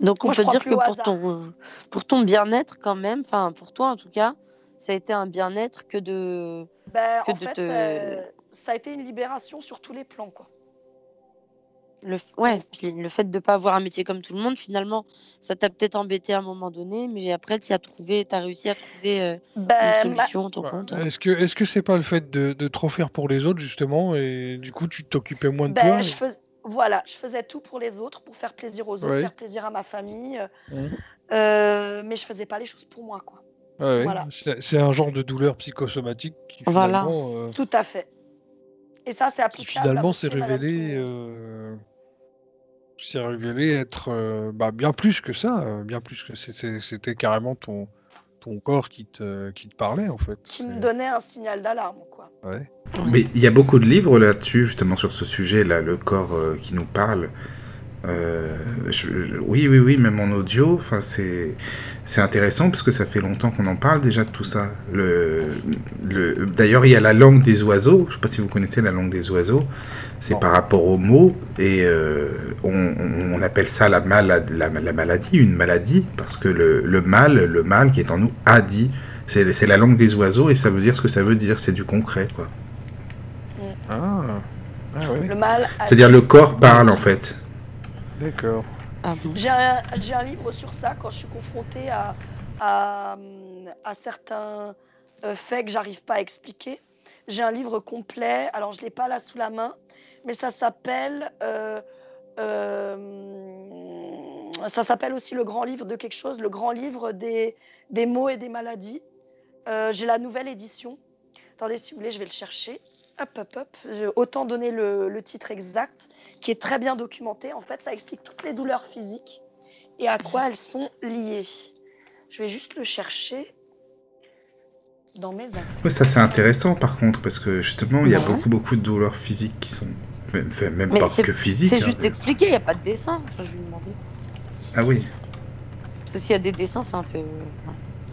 B: Donc on
C: Moi,
B: peut dire que pour ton, pour ton bien-être quand même, enfin pour toi en tout cas, ça a été un bien-être que de...
C: Ben,
B: Que
C: en
B: de
C: fait,
B: te-
C: ça, ça a été une libération sur tous les plans. Quoi.
B: Le, ouais, puis le fait de ne pas avoir un métier comme tout le monde, finalement, ça t'a peut-être embêté à un moment donné, mais après, tu as trouvé, as réussi à trouver euh,
C: Ben,
B: une
C: ma-
B: solution, ton
D: Ouais.
B: compte.
D: Est-ce que est-ce que c'est pas le fait de, de trop faire pour les autres justement et du coup tu t'occupais moins de
C: ben,
D: toi
C: je fais- Voilà, je faisais tout pour les autres, pour faire plaisir aux autres, faire plaisir à ma famille. euh,
D: Mhm.
C: euh, mais je faisais pas les choses pour moi. Quoi.
D: Ouais.
C: Voilà.
D: C'est c'est un genre de douleur psychosomatique qui
B: Voilà.
D: finalement, euh,
C: Tout à fait. Et ça, c'est applicable.
D: finalement
C: maladies.
D: révélé, euh, s'est révélé être euh, bah, bien plus que ça, bien plus que c'est- c'est- c'était carrément ton, ton corps qui te, qui te parlait en fait.
C: Qui me donnait un signal d'alarme, quoi.
D: ouais.
A: Mais il y a beaucoup de livres là-dessus, justement sur ce sujet, là, le corps euh, qui nous parle. Euh, je- oui, oui, oui, même en audio. C'est intéressant parce que ça fait longtemps qu'on en parle déjà de tout ça. Le, le, D'ailleurs, il y a la langue des oiseaux. Je ne sais pas si vous connaissez la langue des oiseaux. C'est par rapport aux mots et euh, on, appelle ça la, malade, la, la maladie, une maladie, parce que le, le mal, le mal qui est en nous, a dit. C'est la langue des oiseaux et ça veut dire ce que ça veut dire. C'est du concret, quoi.
D: Ah, ah
A: C'est-à-dire le corps parle en fait.
D: D'accord.
B: Ah bon
C: J'ai un, livre sur ça quand je suis confrontée à, à, à certains euh, faits que j'arrive pas à expliquer. J'ai un livre complet, alors je l'ai pas là sous la main, mais ça s'appelle euh, euh, ça s'appelle aussi le grand livre de quelque chose, le grand livre des, des mots et des maladies. Euh, J'ai la nouvelle édition. Attendez, si vous voulez, je vais le chercher. Hop, hop, hop. Je- autant donner le, le titre exact, qui est très bien documenté. En fait, ça explique toutes les douleurs physiques et à quoi elles sont liées. Je vais juste le chercher dans mes.
A: Ouais, ça c'est intéressant par contre, parce que justement, il y a
B: Ouais.
A: beaucoup, beaucoup de douleurs physiques qui sont. Même, enfin, même
B: Mais
A: pas que physiques.
B: C'est
A: hein.
B: juste expliqué, il n'y a pas de dessin. Enfin, je lui ai demandé.
A: Ah oui,
B: Parce que s'il y a des dessins, c'est un peu. ouais.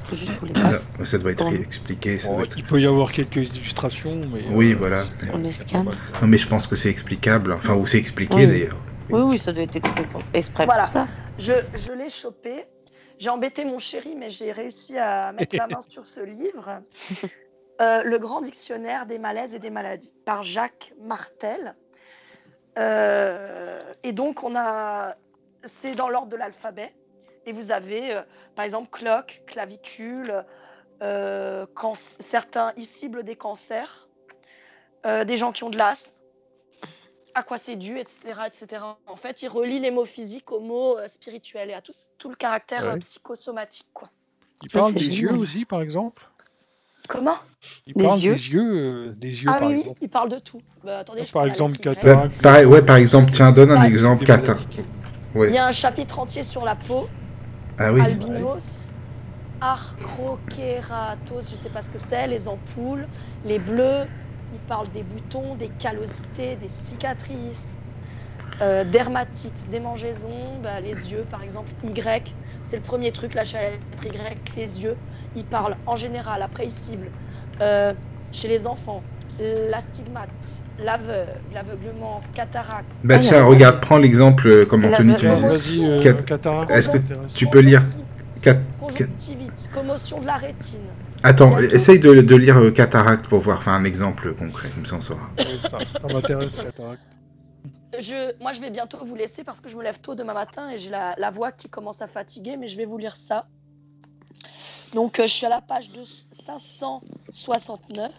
B: Faut juste vous les passe.
A: ça doit être
B: Bon.
A: expliqué. Ça
D: Bon,
A: doit être-
D: il peut y avoir quelques illustrations, mais.
A: Oui, voilà.
D: c'est-
B: On les
D: c'est
B: scanne.
D: pas mal.
A: Non, mais je pense que c'est explicable, enfin, ou c'est expliqué
B: Oui.
A: d'ailleurs.
B: Oui, oui, ça doit être exprès pour, exprès
C: Voilà.
B: pour ça.
C: Je, je l'ai chopé. J'ai embêté mon chéri, mais j'ai réussi à mettre la main sur ce livre. Euh, le grand dictionnaire des malaises et des maladies par Jacques Martel. Euh, et donc, on a. C'est dans l'ordre de l'alphabet. Et vous avez, euh, par exemple, cloque, clavicule, euh, certains, ils ciblent des cancers, euh, des gens qui ont de l'asthme, à quoi c'est dû, etc., etc. En fait, il relie les mots physiques aux mots euh, spirituels et à tout, tout le caractère
D: Ouais.
C: euh, psychosomatique. Quoi.
D: Il
B: Ça,
D: parle des
B: génial.
D: yeux aussi, par exemple
C: Comment?
D: Il
B: Des
D: parle
B: yeux
D: des yeux, euh, des yeux
C: Ah
D: par
C: oui, oui,
D: exemple.
C: il parle de tout. Bah, attendez, je
D: Par exemple,
C: Y.
D: Qatar.
A: Bah, ouais, par exemple, tiens, donne un exemple. Ouais.
C: Il y a un chapitre entier sur la peau,
A: Ah
C: albinos, archrokeratos, je sais pas ce que c'est, les ampoules, les bleus, il parle des boutons, des callosités, des cicatrices, euh, dermatite, démangeaisons, bah, les yeux par exemple, Y, c'est le premier truc, la lettre Y, les yeux, il parle en général, après il cible, euh, chez les enfants, l'astigmate, l'aveugle, l'aveuglement, cataracte,
A: bah
B: Ah,
A: tiens, regarde, prends l'exemple euh, comme
B: La-
A: Anthony
B: la-
A: tu disais.
D: Vas-y, euh, cataracte,
A: Est-ce que tu peux lire
C: Conjonctivite, commotion de la rétine.
A: Attends, essaye de, de lire euh, cataracte pour voir, enfin un exemple concret, comme ça on saura.
D: Ça ça m'intéresse, cataracte.
C: Je, moi, je vais bientôt vous laisser parce que je me lève tôt demain matin et j'ai la, la voix qui commence à fatiguer, mais je vais vous lire ça. Donc, euh, je suis à la page de 569.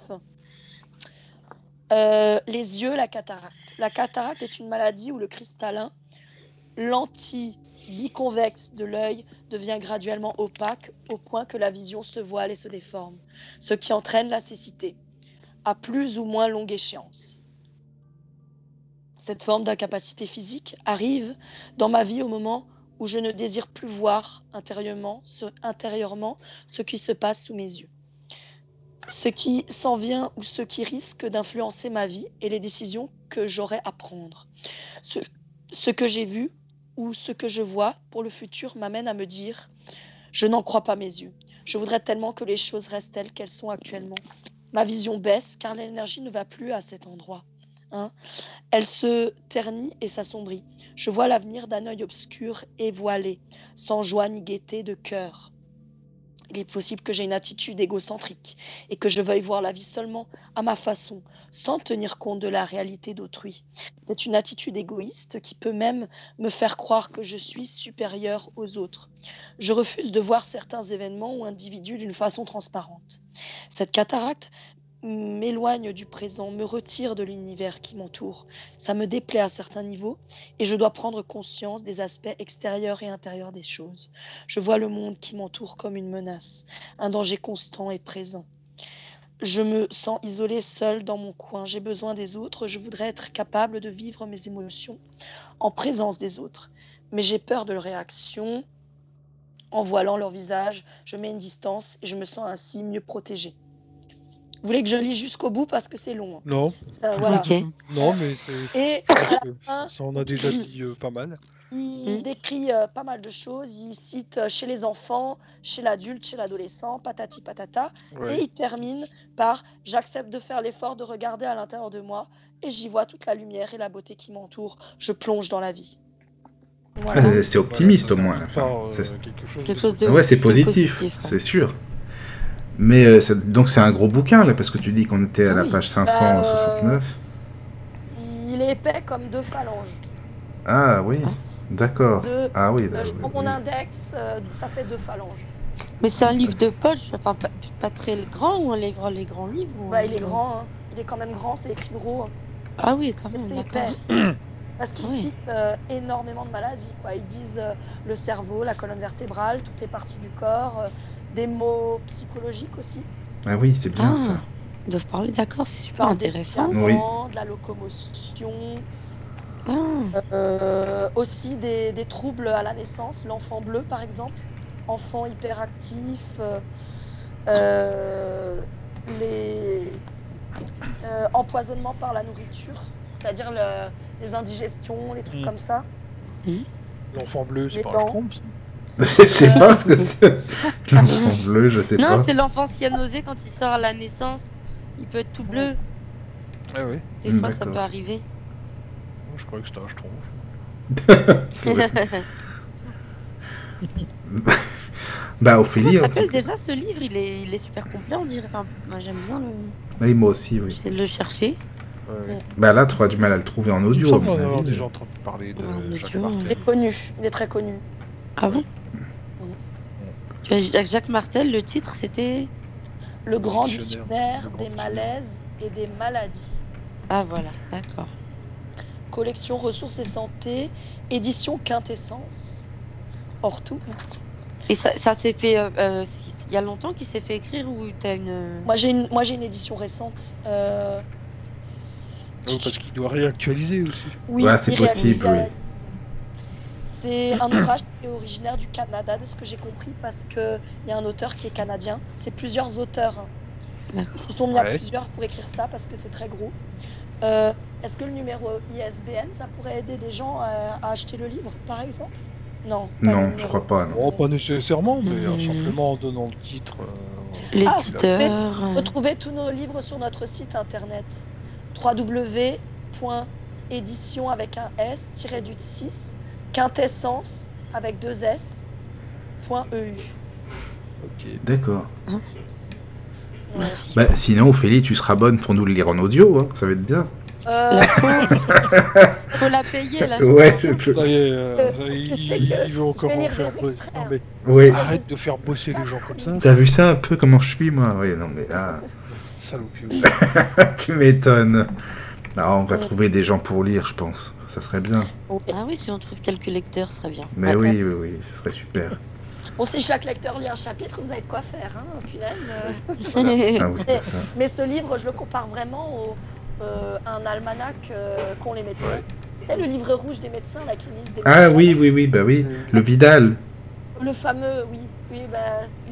C: Euh, les yeux, la cataracte. La cataracte est une maladie où le cristallin, lentille biconvexe de l'œil, devient graduellement opaque au point que la vision se voile et se déforme, ce qui entraîne la cécité, à plus ou moins longue échéance. Cette forme d'incapacité physique arrive dans ma vie au moment où je ne désire plus voir intérieurement ce, intérieurement ce qui se passe sous mes yeux. Ce qui s'en vient ou ce qui risque d'influencer ma vie et les décisions que j'aurai à prendre. Ce, que j'ai vu ou ce que je vois pour le futur m'amène à me dire je n'en crois pas mes yeux. Je voudrais tellement que les choses restent telles qu'elles sont actuellement. Ma vision baisse car l'énergie ne va plus à cet endroit. Hein. Elle se ternit et s'assombrit. Je vois l'avenir d'un œil obscur et voilé, sans joie ni gaieté de cœur. Il est possible que j'ai une attitude égocentrique et que je veuille voir la vie seulement à ma façon, sans tenir compte de la réalité d'autrui. C'est une attitude égoïste qui peut même me faire croire que je suis supérieur aux autres. Je refuse de voir certains événements ou individus d'une façon transparente. Cette cataracte m'éloigne du présent, me retire de l'univers qui m'entoure. Ça me déplaît à certains niveaux et je dois prendre conscience des aspects extérieurs et intérieurs des choses. Je vois le monde qui m'entoure comme une menace, un danger constant et présent. Je me sens isolée seule dans mon coin. J'ai besoin des autres. Je voudrais être capable de vivre mes émotions en présence des autres. Mais j'ai peur de leur réaction. En voilant leur visage, je mets une distance et je me sens ainsi mieux protégée. Vous voulez que je lis jusqu'au bout parce que c'est long. hein.
D: Non,
C: Euh, voilà.
B: Ok.
D: non, mais c'est. Ça en a déjà dit euh, pas mal.
C: il
B: Mm.
C: décrit euh, pas mal de choses. Il cite euh, chez les enfants, chez l'adulte, chez l'adolescent, patati patata. Et il termine par J'accepte de faire l'effort de regarder à l'intérieur de moi et j'y vois toute la lumière et la beauté qui m'entoure. Je plonge dans la vie. Voilà.
A: C'est optimiste au moins à la fin.
D: euh, quelque chose
B: Quelque
D: de-
B: chose de-
A: Ouais, c'est positif, c'est sûr. Mais euh, ça- donc c'est un gros bouquin là, parce que tu dis qu'on était à la page
C: Bah,
A: 569.
C: Il est épais comme deux phalanges.
A: Ah oui,
B: Ah.
A: d'accord. Ah oui,
C: Euh, je
A: oui,
C: prends mon index, euh, ça fait deux phalanges.
B: Mais c'est un livre de poche, enfin pas, pas très grand ou un livre, les grands livres ou
C: Bah, il est grand, hein. il est quand même grand, c'est écrit gros. hein.
B: Ah oui, quand même,
C: C'est
B: d'accord.
C: épais. Parce qu'ils
B: Oui.
C: citent euh, énormément de maladies. Quoi. Ils disent euh, le cerveau, la colonne vertébrale, toutes les parties du corps, euh, des mots psychologiques aussi.
A: Ah oui, c'est bien
B: Ah.
A: ça.
B: Ils doivent parler, d'accord, c'est super
C: Des
B: intéressant.
C: De la locomotion,
B: Ah,
C: euh, aussi des, des troubles à la naissance, l'enfant bleu par exemple, enfant hyperactif, euh, euh, les euh, empoisonnements par la nourriture, c'est-à-dire le- les indigestions, les trucs
D: Mm.
C: comme ça.
D: L'enfant bleu, c'est
C: Les
D: pas un
C: dents.
A: Je sais pas ce que c'est. L'enfant bleu, je sais
B: non,
A: pas.
B: c'est l'enfant cyanosé quand il sort à la naissance. Il peut être tout bleu.
D: Ah oui.
B: Des fois, ça peut arriver.
D: Je croyais que c'était un schtroumpf.
A: Bah Ophélie, tout
B: s'appelle déjà ce livre, il est, il est super complet, on dirait. Enfin, moi, j'aime bien le.
A: Oui, moi aussi, oui.
B: J'essaie de le chercher.
D: Ouais.
A: Bah là, tu auras du mal à le trouver en
D: Il me
A: audio, à
D: semble
A: mon
D: en avoir déjà entendu parler de
B: Ouais,
D: Jacques
B: audio,
C: Il
D: Martel.
C: est connu, il est très connu.
B: Ah bon? Vois, Jacques- Martel, le titre, c'était.
C: Le grand
D: Dictionnaire.
C: des malaises et des maladies.
B: Ah voilà, d'accord.
C: Collection ressources et santé, édition quintessence. Hors tout.
B: Et ça, ça s'est fait. euh, euh, il y a longtemps qu'il s'est fait écrire ou t'as une.
C: Moi j'ai une, moi j'ai une édition récente. Euh,
D: parce qu'il doit réactualiser aussi.
C: oui,
A: Ouais, c'est possible, oui.
C: C'est un ouvrage est originaire du Canada, de ce que j'ai compris, parce qu'il y a un auteur qui est canadien. C'est plusieurs auteurs. hein. Ils s'y sont mis à
D: Ouais.
C: plusieurs pour écrire ça parce que c'est très gros. Euh, Est-ce que le numéro ISBN, ça pourrait aider des gens à, à acheter le livre, par exemple? Non.
A: Non, je crois pas, non.
D: Bon, pas nécessairement, mais euh,
B: Mhm.
D: simplement en donnant le titre. euh,
B: L'éditeur. euh,
C: Retrouvez tous nos livres sur notre site internet www.édition avec un S du 6 quintessence avec deux S point .eu.
A: D'accord.
C: Ouais.
A: Bah sinon, Ophélie, tu seras bonne pour nous le lire en audio, hein. ça va être bien.
C: Euh,
B: faut... faut la payer là.
A: Ouais, je-
D: Ça y est, euh, il,
C: tu sais
D: il-
C: que
D: il veut encore
C: je vais
D: en
C: lire
D: faire bosser. Non, mais
A: ouais.
D: arrête de faire bosser les gens comme ça.
A: T'as vu ça un peu comment je suis, moi? Oui, non, mais là,
D: Salopio.
A: tu m'étonnes. Non, on va trouver des gens pour lire, je pense. Ça serait bien.
B: Ah oui, si on trouve quelques lecteurs, ce serait bien.
A: Mais oui, oui, oui, ce serait super.
C: Bon, si chaque lecteur lit un chapitre, vous avez de quoi faire, hein, punaise. euh.
A: Ah oui.
C: Mais ce livre, je le compare vraiment au, euh, à un almanach euh, qu'ont les médecins.
D: Ouais.
C: C'est le livre rouge des médecins, qui lisent des
A: Ah
C: médecins.
A: oui, oui, oui, bah oui. Le Vidal.
C: Le fameux, oui. Oui, bah,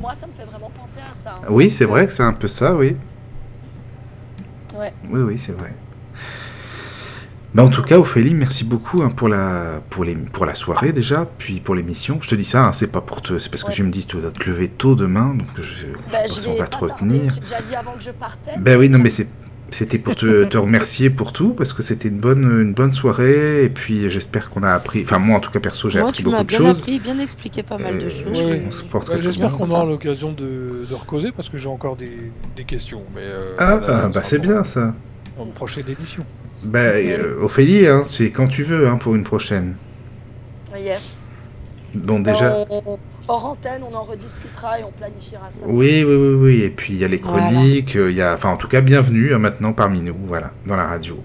C: moi, ça me fait vraiment penser à ça. hein.
A: Oui, c'est vrai que c'est un peu ça, oui.
C: Ouais.
A: Oui, oui, c'est vrai. Bah, en tout cas, Ophélie, merci beaucoup hein, pour, la, pour, les, pour la soirée déjà, puis pour l'émission. Je te dis ça, hein, c'est pas pour te, c'est parce que
C: Ouais.
A: tu me dis que tu vas te lever tôt demain, donc je,
C: Bah,
A: je
C: je
A: pense qu'on
C: vais
A: va te
C: tarder.
A: retenir.
C: J'ai déjà dit avant que je partais.
A: Ben oui, non, mais c'est, c'était pour te, te remercier pour tout, parce que c'était une bonne, une bonne soirée, et puis j'espère qu'on a appris, enfin moi en tout cas perso, j'ai
B: Moi,
A: appris
B: tu m'as
A: beaucoup de
B: bien
A: choses.
B: appris, bien expliqué pas mal de
A: Euh,
B: choses.
A: je
D: Ouais. Ouais,
A: que
D: J'espère qu'on aura l'occasion de, de recauser parce que j'ai encore des, des questions. Mais euh,
A: Ah,
D: ça
A: bah c'est bien ça.
D: Une prochaine édition.
A: Ben, euh, Ophélie, hein, c'est quand tu veux hein, pour une prochaine.
C: Yes.
A: Bon, déjà.
C: On- hors antenne, on en rediscutera et on planifiera ça.
A: Oui, oui, oui, oui. Et puis il y a les chroniques, euh, il y a, enfin en tout cas, bienvenue hein, maintenant parmi nous, voilà, dans la radio.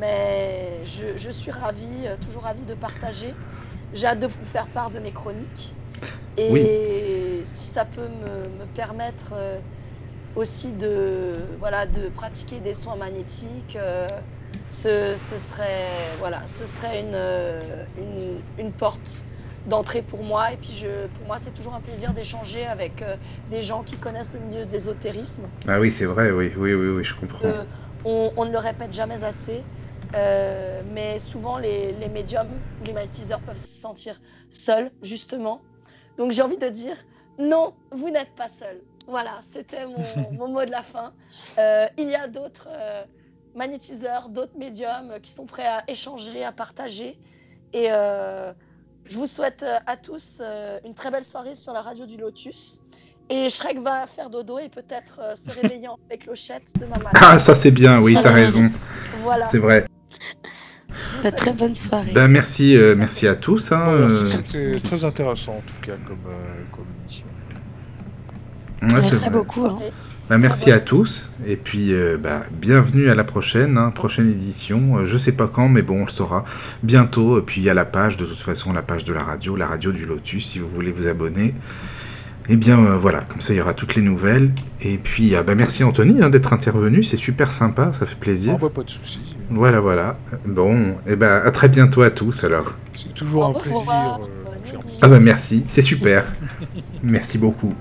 C: Mais je, je suis ravie, euh, toujours ravie de partager. J'ai hâte de vous faire part de mes chroniques. Et si ça peut me, me permettre euh, aussi de, voilà, de pratiquer des soins magnétiques, euh, ce, ce serait, voilà, ce serait une, euh, une, une porte d'entrée pour moi. Et puis je, pour moi, c'est toujours un plaisir d'échanger avec euh, des gens qui connaissent le milieu de l'ésotérisme.
A: Ah oui, c'est vrai, oui, oui, oui, oui, je comprends.
C: Euh, on, on ne le répète jamais assez, euh, mais souvent les, les médiums, les magnétiseurs peuvent se sentir seuls, justement. Donc j'ai envie de dire, non, vous n'êtes pas seul. Voilà, c'était mon, mon mot de la fin. Il y a d'autres magnétiseurs, d'autres médiums qui sont prêts à échanger, à partager. Et euh, je vous souhaite euh, à tous euh, une très belle soirée sur la radio du Lotus. Et Shrek va faire dodo et peut-être euh, se réveiller en avec clochette demain matin.
A: Ah, ça c'est bien, oui, t'as raison,
C: Voilà.
A: c'est vrai.
C: Vous
B: Bah, très bonne soirée.
A: Ben merci, euh, merci à tous. Hein, euh,
D: C'était très intéressant en tout cas comme, euh, comme émission.
A: ouais,
B: Merci beaucoup. hein.
A: Ben, merci à tous et puis euh, bah, bienvenue à la prochaine, hein, prochaine édition. Euh, je sais pas quand, mais bon, on le saura bientôt. Et puis il y a la page, de toute façon, la page de la radio, la radio du Lotus, si vous voulez vous abonner. Et bien euh, voilà, comme ça il y aura toutes les nouvelles. Et puis ah, bah, merci Anthony hein, d'être intervenu, c'est super sympa, ça fait plaisir.
D: Bah, pas de soucis.
A: Voilà, voilà. Bon, et ben à très bientôt à tous alors.
D: C'est toujours un plaisir. euh.
A: Ah bah merci, c'est super. merci beaucoup.